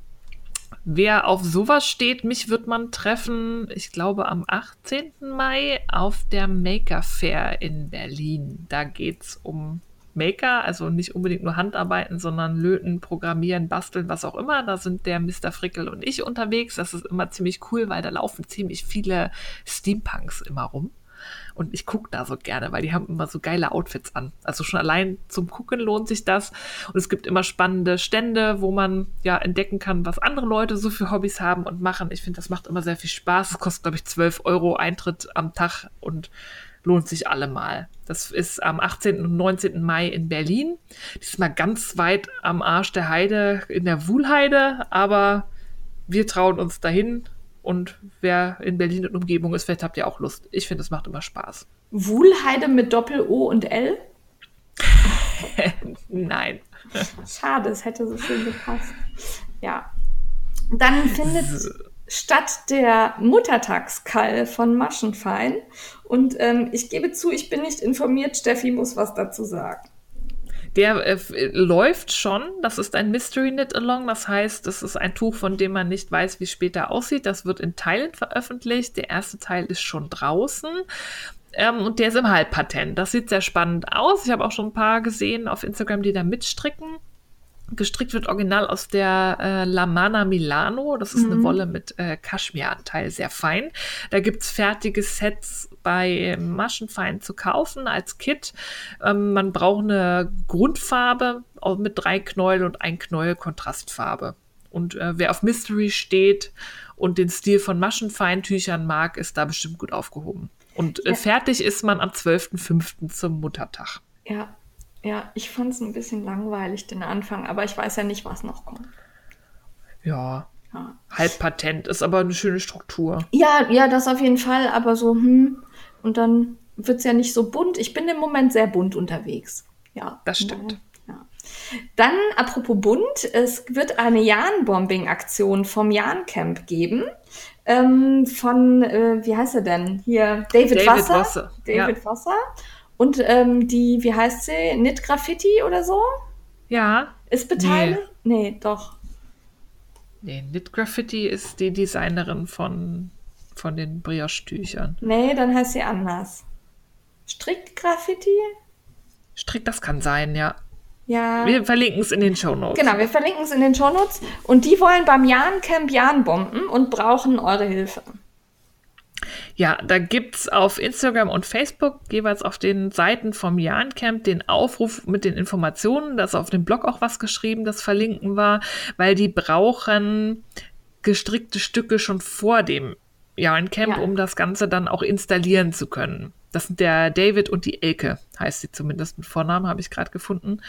Wer auf sowas steht, mich wird man treffen, ich glaube am 18. Mai auf der Maker Fair in Berlin. Da geht es um Maker, also nicht unbedingt nur Handarbeiten, sondern Löten, Programmieren, Basteln, was auch immer. Da sind der Mr. Frickel und ich unterwegs. Das ist immer ziemlich cool, weil da laufen ziemlich viele Steampunks immer rum. Und ich gucke da so gerne, weil die haben immer so geile Outfits an. Also schon allein zum Gucken lohnt sich das. Und es gibt immer spannende Stände, wo man ja entdecken kann, was andere Leute so für Hobbys haben und machen. Ich finde, das macht immer sehr viel Spaß. Es kostet, glaube ich, 12 Euro Eintritt am Tag und lohnt sich allemal. Das ist am 18. und 19. Mai in Berlin. Diesmal ganz weit am Arsch der Heide in der Wuhlheide, aber wir trauen uns dahin und wer in Berlin und Umgebung ist, vielleicht habt ihr auch Lust. Ich finde, es macht immer Spaß. Wuhlheide mit Doppel-O und L? Nein. Schade, es hätte so schön gepasst. Ja. Dann findet statt der Muttertagskall von Maschenfein. Und ähm, ich gebe zu, ich bin nicht informiert. Steffi muss was dazu sagen. Der äh, läuft schon. Das ist ein Mystery Knit Along. Das heißt, das ist ein Tuch, von dem man nicht weiß, wie später aussieht. Das wird in Teilen veröffentlicht. Der erste Teil ist schon draußen. Ähm, und der ist im Halbpatent. Das sieht sehr spannend aus. Ich habe auch schon ein paar gesehen auf Instagram, die da mitstricken. Gestrickt wird original aus der äh, Lamana Milano. Das ist mhm. eine Wolle mit äh, Kaschmiranteil, sehr fein. Da gibt es fertige Sets bei Maschenfein zu kaufen als Kit. Ähm, man braucht eine Grundfarbe mit drei Knäuel und ein Knäuel Kontrastfarbe. Und äh, wer auf Mystery steht und den Stil von Maschenfeintüchern mag, ist da bestimmt gut aufgehoben. Und äh, ja. fertig ist man am 12.05. zum Muttertag. Ja, ja, ich fand es ein bisschen langweilig, den Anfang, aber ich weiß ja nicht, was noch kommt. Ja. ja. Halbpatent ist aber eine schöne Struktur. Ja, ja, das auf jeden Fall, aber so, hm, und dann wird es ja nicht so bunt. Ich bin im Moment sehr bunt unterwegs. Ja. Das stimmt. Ja. Dann, apropos bunt, es wird eine Jahn-Bombing-Aktion vom Jahn-Camp geben. Ähm, von, äh, wie heißt er denn? Hier, David, David Wasser. Wasser. David ja. Wasser. Und ähm, die, wie heißt sie? Knit Graffiti oder so? Ja. Ist beteiligt? Nee, nee doch. Nee, Knit Graffiti ist die Designerin von von den Brioche-Tüchern. Nee, dann heißt sie anders. Strick-Graffiti? Strick, das kann sein, ja. Ja. Wir verlinken es in den Shownotes. Genau, wir verlinken es in den Shownotes. Und die wollen beim Jahn-Camp Jahn bomben und brauchen eure Hilfe. Ja, da gibt es auf Instagram und Facebook jeweils auf den Seiten vom Jahn-Camp den Aufruf mit den Informationen. Da ist auf dem Blog auch was geschrieben, das verlinken war, weil die brauchen gestrickte Stücke schon vor dem ja, ein Camp, ja. um das Ganze dann auch installieren zu können. Das sind der David und die Elke, heißt sie zumindest mit Vornamen, habe ich gerade gefunden.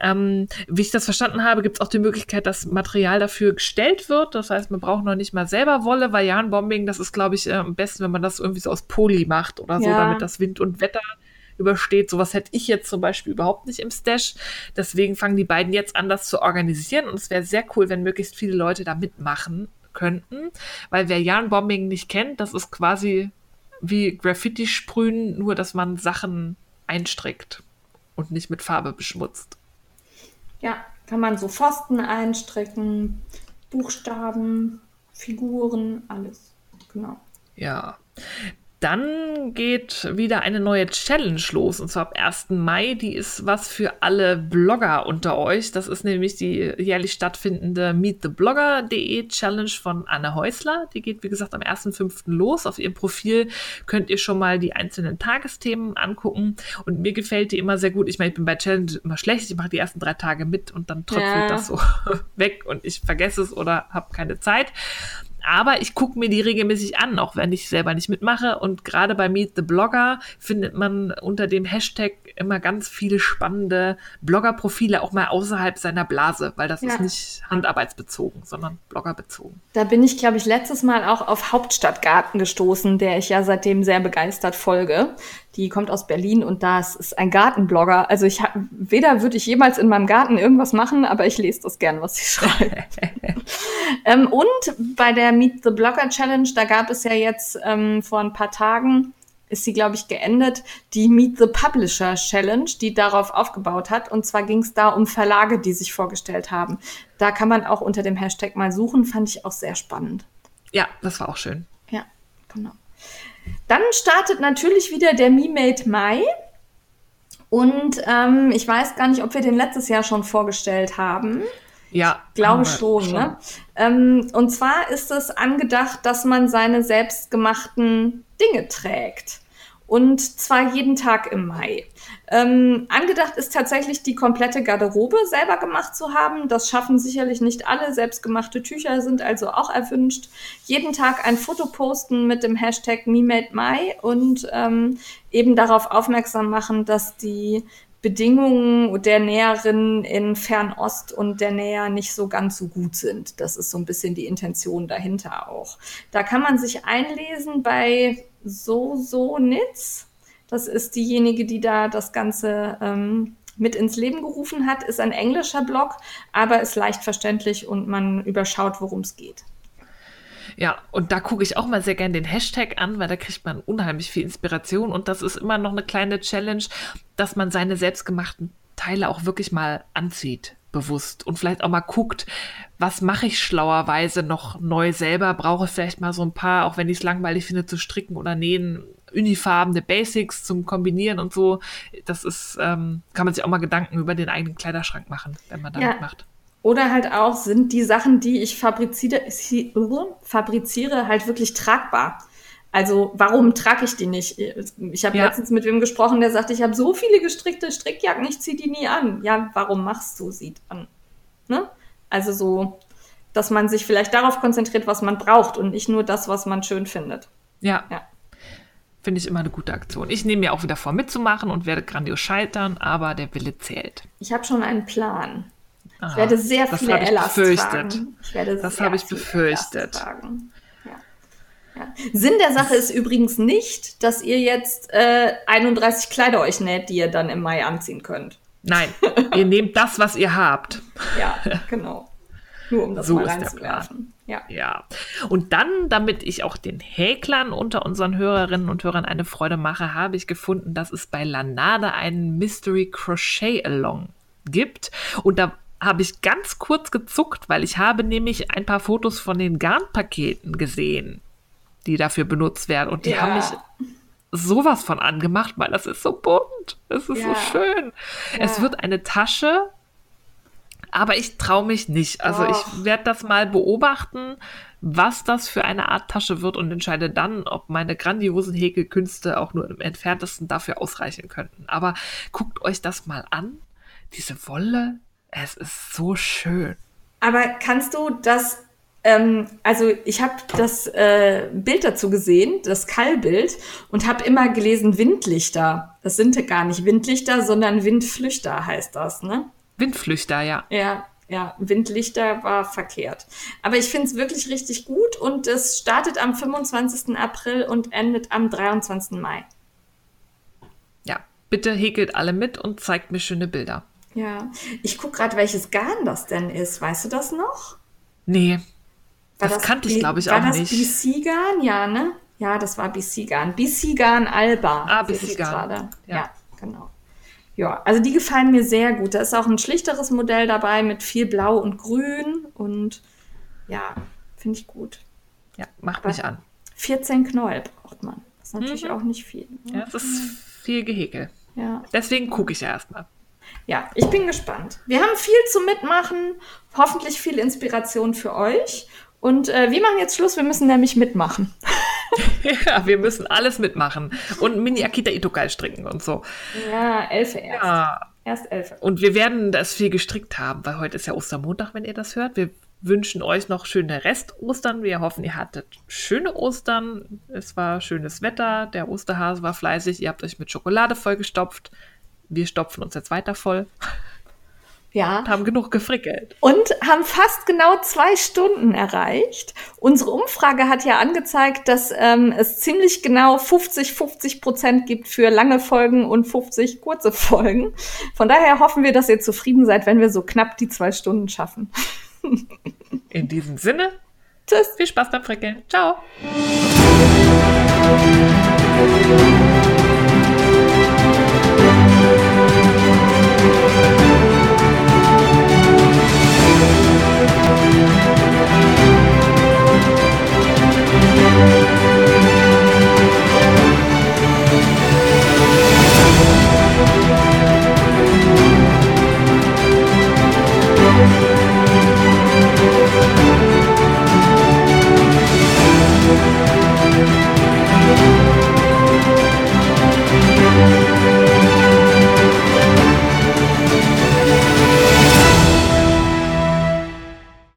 Ähm, wie ich das verstanden habe, gibt es auch die Möglichkeit, dass Material dafür gestellt wird. Das heißt, man braucht noch nicht mal selber Wolle, weil Jahnbombing, das ist, glaube ich, äh, am besten, wenn man das irgendwie so aus Poly macht oder so, ja. damit das Wind und Wetter übersteht. Sowas hätte ich jetzt zum Beispiel überhaupt nicht im Stash. Deswegen fangen die beiden jetzt an, das zu organisieren. Und es wäre sehr cool, wenn möglichst viele Leute da mitmachen könnten. Weil wer Jahrenbombing nicht kennt, das ist quasi wie Graffiti sprühen, nur dass man Sachen einstrickt und nicht mit Farbe beschmutzt. Ja, kann man so Pfosten einstricken, Buchstaben, Figuren, alles. Genau. Ja. Dann geht wieder eine neue Challenge los, und zwar ab 1. Mai. Die ist was für alle Blogger unter euch. Das ist nämlich die jährlich stattfindende meettheblogger.de Challenge von Anne Häusler. Die geht, wie gesagt, am 1.5. los. Auf ihrem Profil könnt ihr schon mal die einzelnen Tagesthemen angucken. Und mir gefällt die immer sehr gut. Ich meine, ich bin bei Challenge immer schlecht. Ich mache die ersten drei Tage mit und dann tröpfelt ja. das so weg und ich vergesse es oder habe keine Zeit. Aber ich gucke mir die regelmäßig an, auch wenn ich selber nicht mitmache. Und gerade bei Meet the Blogger findet man unter dem Hashtag immer ganz viele spannende Bloggerprofile, auch mal außerhalb seiner Blase, weil das ja. ist nicht handarbeitsbezogen, sondern bloggerbezogen. Da bin ich, glaube ich, letztes Mal auch auf Hauptstadtgarten gestoßen, der ich ja seitdem sehr begeistert folge. Die kommt aus Berlin und das ist ein Gartenblogger. Also ich hab, weder würde ich jemals in meinem Garten irgendwas machen, aber ich lese das gern, was sie schreibt. ähm, und bei der Meet the Blogger Challenge, da gab es ja jetzt ähm, vor ein paar Tagen ist sie, glaube ich, geendet, die Meet the Publisher Challenge, die darauf aufgebaut hat. Und zwar ging es da um Verlage, die sich vorgestellt haben. Da kann man auch unter dem Hashtag mal suchen, fand ich auch sehr spannend. Ja, das war auch schön. Ja, genau. Dann startet natürlich wieder der Me-Made Mai. Und ähm, ich weiß gar nicht, ob wir den letztes Jahr schon vorgestellt haben. Ja. Ich glaube schon, schon. Ne? Ähm, und zwar ist es angedacht, dass man seine selbstgemachten Dinge trägt. Und zwar jeden Tag im Mai. Ähm, angedacht ist tatsächlich die komplette Garderobe selber gemacht zu haben. Das schaffen sicherlich nicht alle. Selbstgemachte Tücher sind also auch erwünscht. Jeden Tag ein Foto posten mit dem Hashtag MeMadeMai und ähm, eben darauf aufmerksam machen, dass die Bedingungen der Näherin in Fernost und der Näher nicht so ganz so gut sind. Das ist so ein bisschen die Intention dahinter auch. Da kann man sich einlesen bei So So Nitz. Das ist diejenige, die da das Ganze ähm, mit ins Leben gerufen hat. Ist ein englischer Blog, aber ist leicht verständlich und man überschaut, worum es geht. Ja, und da gucke ich auch mal sehr gerne den Hashtag an, weil da kriegt man unheimlich viel Inspiration und das ist immer noch eine kleine Challenge, dass man seine selbstgemachten Teile auch wirklich mal anzieht, bewusst und vielleicht auch mal guckt, was mache ich schlauerweise noch neu selber, brauche vielleicht mal so ein paar, auch wenn ich es langweilig finde, zu stricken oder nähen, unifarbene Basics zum Kombinieren und so. Das ist, ähm, kann man sich auch mal Gedanken über den eigenen Kleiderschrank machen, wenn man damit ja. macht. Oder halt auch, sind die Sachen, die ich fabriziere, fabriziere halt wirklich tragbar? Also warum trage ich die nicht? Ich habe ja. letztens mit wem gesprochen, der sagte, ich habe so viele gestrickte Strickjacken, ich ziehe die nie an. Ja, warum machst du sie dann? Ne? Also so, dass man sich vielleicht darauf konzentriert, was man braucht und nicht nur das, was man schön findet. Ja. ja. Finde ich immer eine gute Aktion. Ich nehme mir auch wieder vor, mitzumachen und werde grandios scheitern, aber der Wille zählt. Ich habe schon einen Plan. Aha, ich werde sehr viele Ellas tragen. Ich werde das habe ich befürchtet. Ja. Sinn der Sache ist übrigens nicht, dass ihr jetzt äh, 31 Kleider euch näht, die ihr dann im Mai anziehen könnt. Nein, ihr nehmt das, was ihr habt. Ja, genau. Nur um das so mal reinzuwerfen. Ja. ja. Und dann, damit ich auch den Häklern unter unseren Hörerinnen und Hörern eine Freude mache, habe ich gefunden, dass es bei Lanade einen Mystery Crochet Along gibt. Und da habe ich ganz kurz gezuckt, weil ich habe nämlich ein paar Fotos von den Garnpaketen gesehen, die dafür benutzt werden. Und die ja. haben mich sowas von angemacht, weil das ist so bunt. Es ist ja. so schön. Ja. Es wird eine Tasche, aber ich traue mich nicht. Also oh. ich werde das mal beobachten, was das für eine Art Tasche wird und entscheide dann, ob meine grandiosen Häkelkünste auch nur im entferntesten dafür ausreichen könnten. Aber guckt euch das mal an. Diese Wolle, es ist so schön. Aber kannst du das, ähm, also ich habe das äh, Bild dazu gesehen, das Kallbild, und habe immer gelesen Windlichter. Das sind gar nicht Windlichter, sondern Windflüchter heißt das, ne? Windflüchter, ja. Ja, ja, Windlichter war verkehrt. Aber ich finde es wirklich richtig gut und es startet am 25. April und endet am 23. Mai. Ja, bitte häkelt alle mit und zeigt mir schöne Bilder. Ja, ich gucke gerade, welches Garn das denn ist. Weißt du das noch? Nee. das, das kannte ich, glaube ich, auch nicht. War das BC-Garn? Ja, ne? Ja, das war BC-Garn. BC-Garn Alba. Ah, BC-Garn. Ja. ja, genau. Ja, also die gefallen mir sehr gut. Da ist auch ein schlichteres Modell dabei mit viel Blau und Grün und ja, finde ich gut. Ja, macht Aber mich an. 14 Knäuel braucht man. Das ist natürlich mhm. auch nicht viel. Ne? Ja, es ist viel Gehäkel. Ja. Deswegen gucke ich ja erstmal. Ja, ich bin gespannt. Wir haben viel zu mitmachen, hoffentlich viel Inspiration für euch. Und äh, wir machen jetzt Schluss, wir müssen nämlich mitmachen. ja, wir müssen alles mitmachen. Und Mini Akita Itokai stricken und so. Ja, Elfe erst. Ja. Erst Elfe. Und wir werden das viel gestrickt haben, weil heute ist ja Ostermontag, wenn ihr das hört. Wir wünschen euch noch schöne Rest-Ostern. Wir hoffen, ihr hattet schöne Ostern. Es war schönes Wetter. Der Osterhase war fleißig. Ihr habt euch mit Schokolade vollgestopft. Wir stopfen uns jetzt weiter voll. Ja. Haben genug gefrickelt. Und haben fast genau zwei Stunden erreicht. Unsere Umfrage hat ja angezeigt, dass ähm, es ziemlich genau 50, 50 Prozent gibt für lange Folgen und 50 kurze Folgen. Von daher hoffen wir, dass ihr zufrieden seid, wenn wir so knapp die zwei Stunden schaffen. In diesem Sinne. Tschüss. Viel Spaß beim Frickeln. Ciao.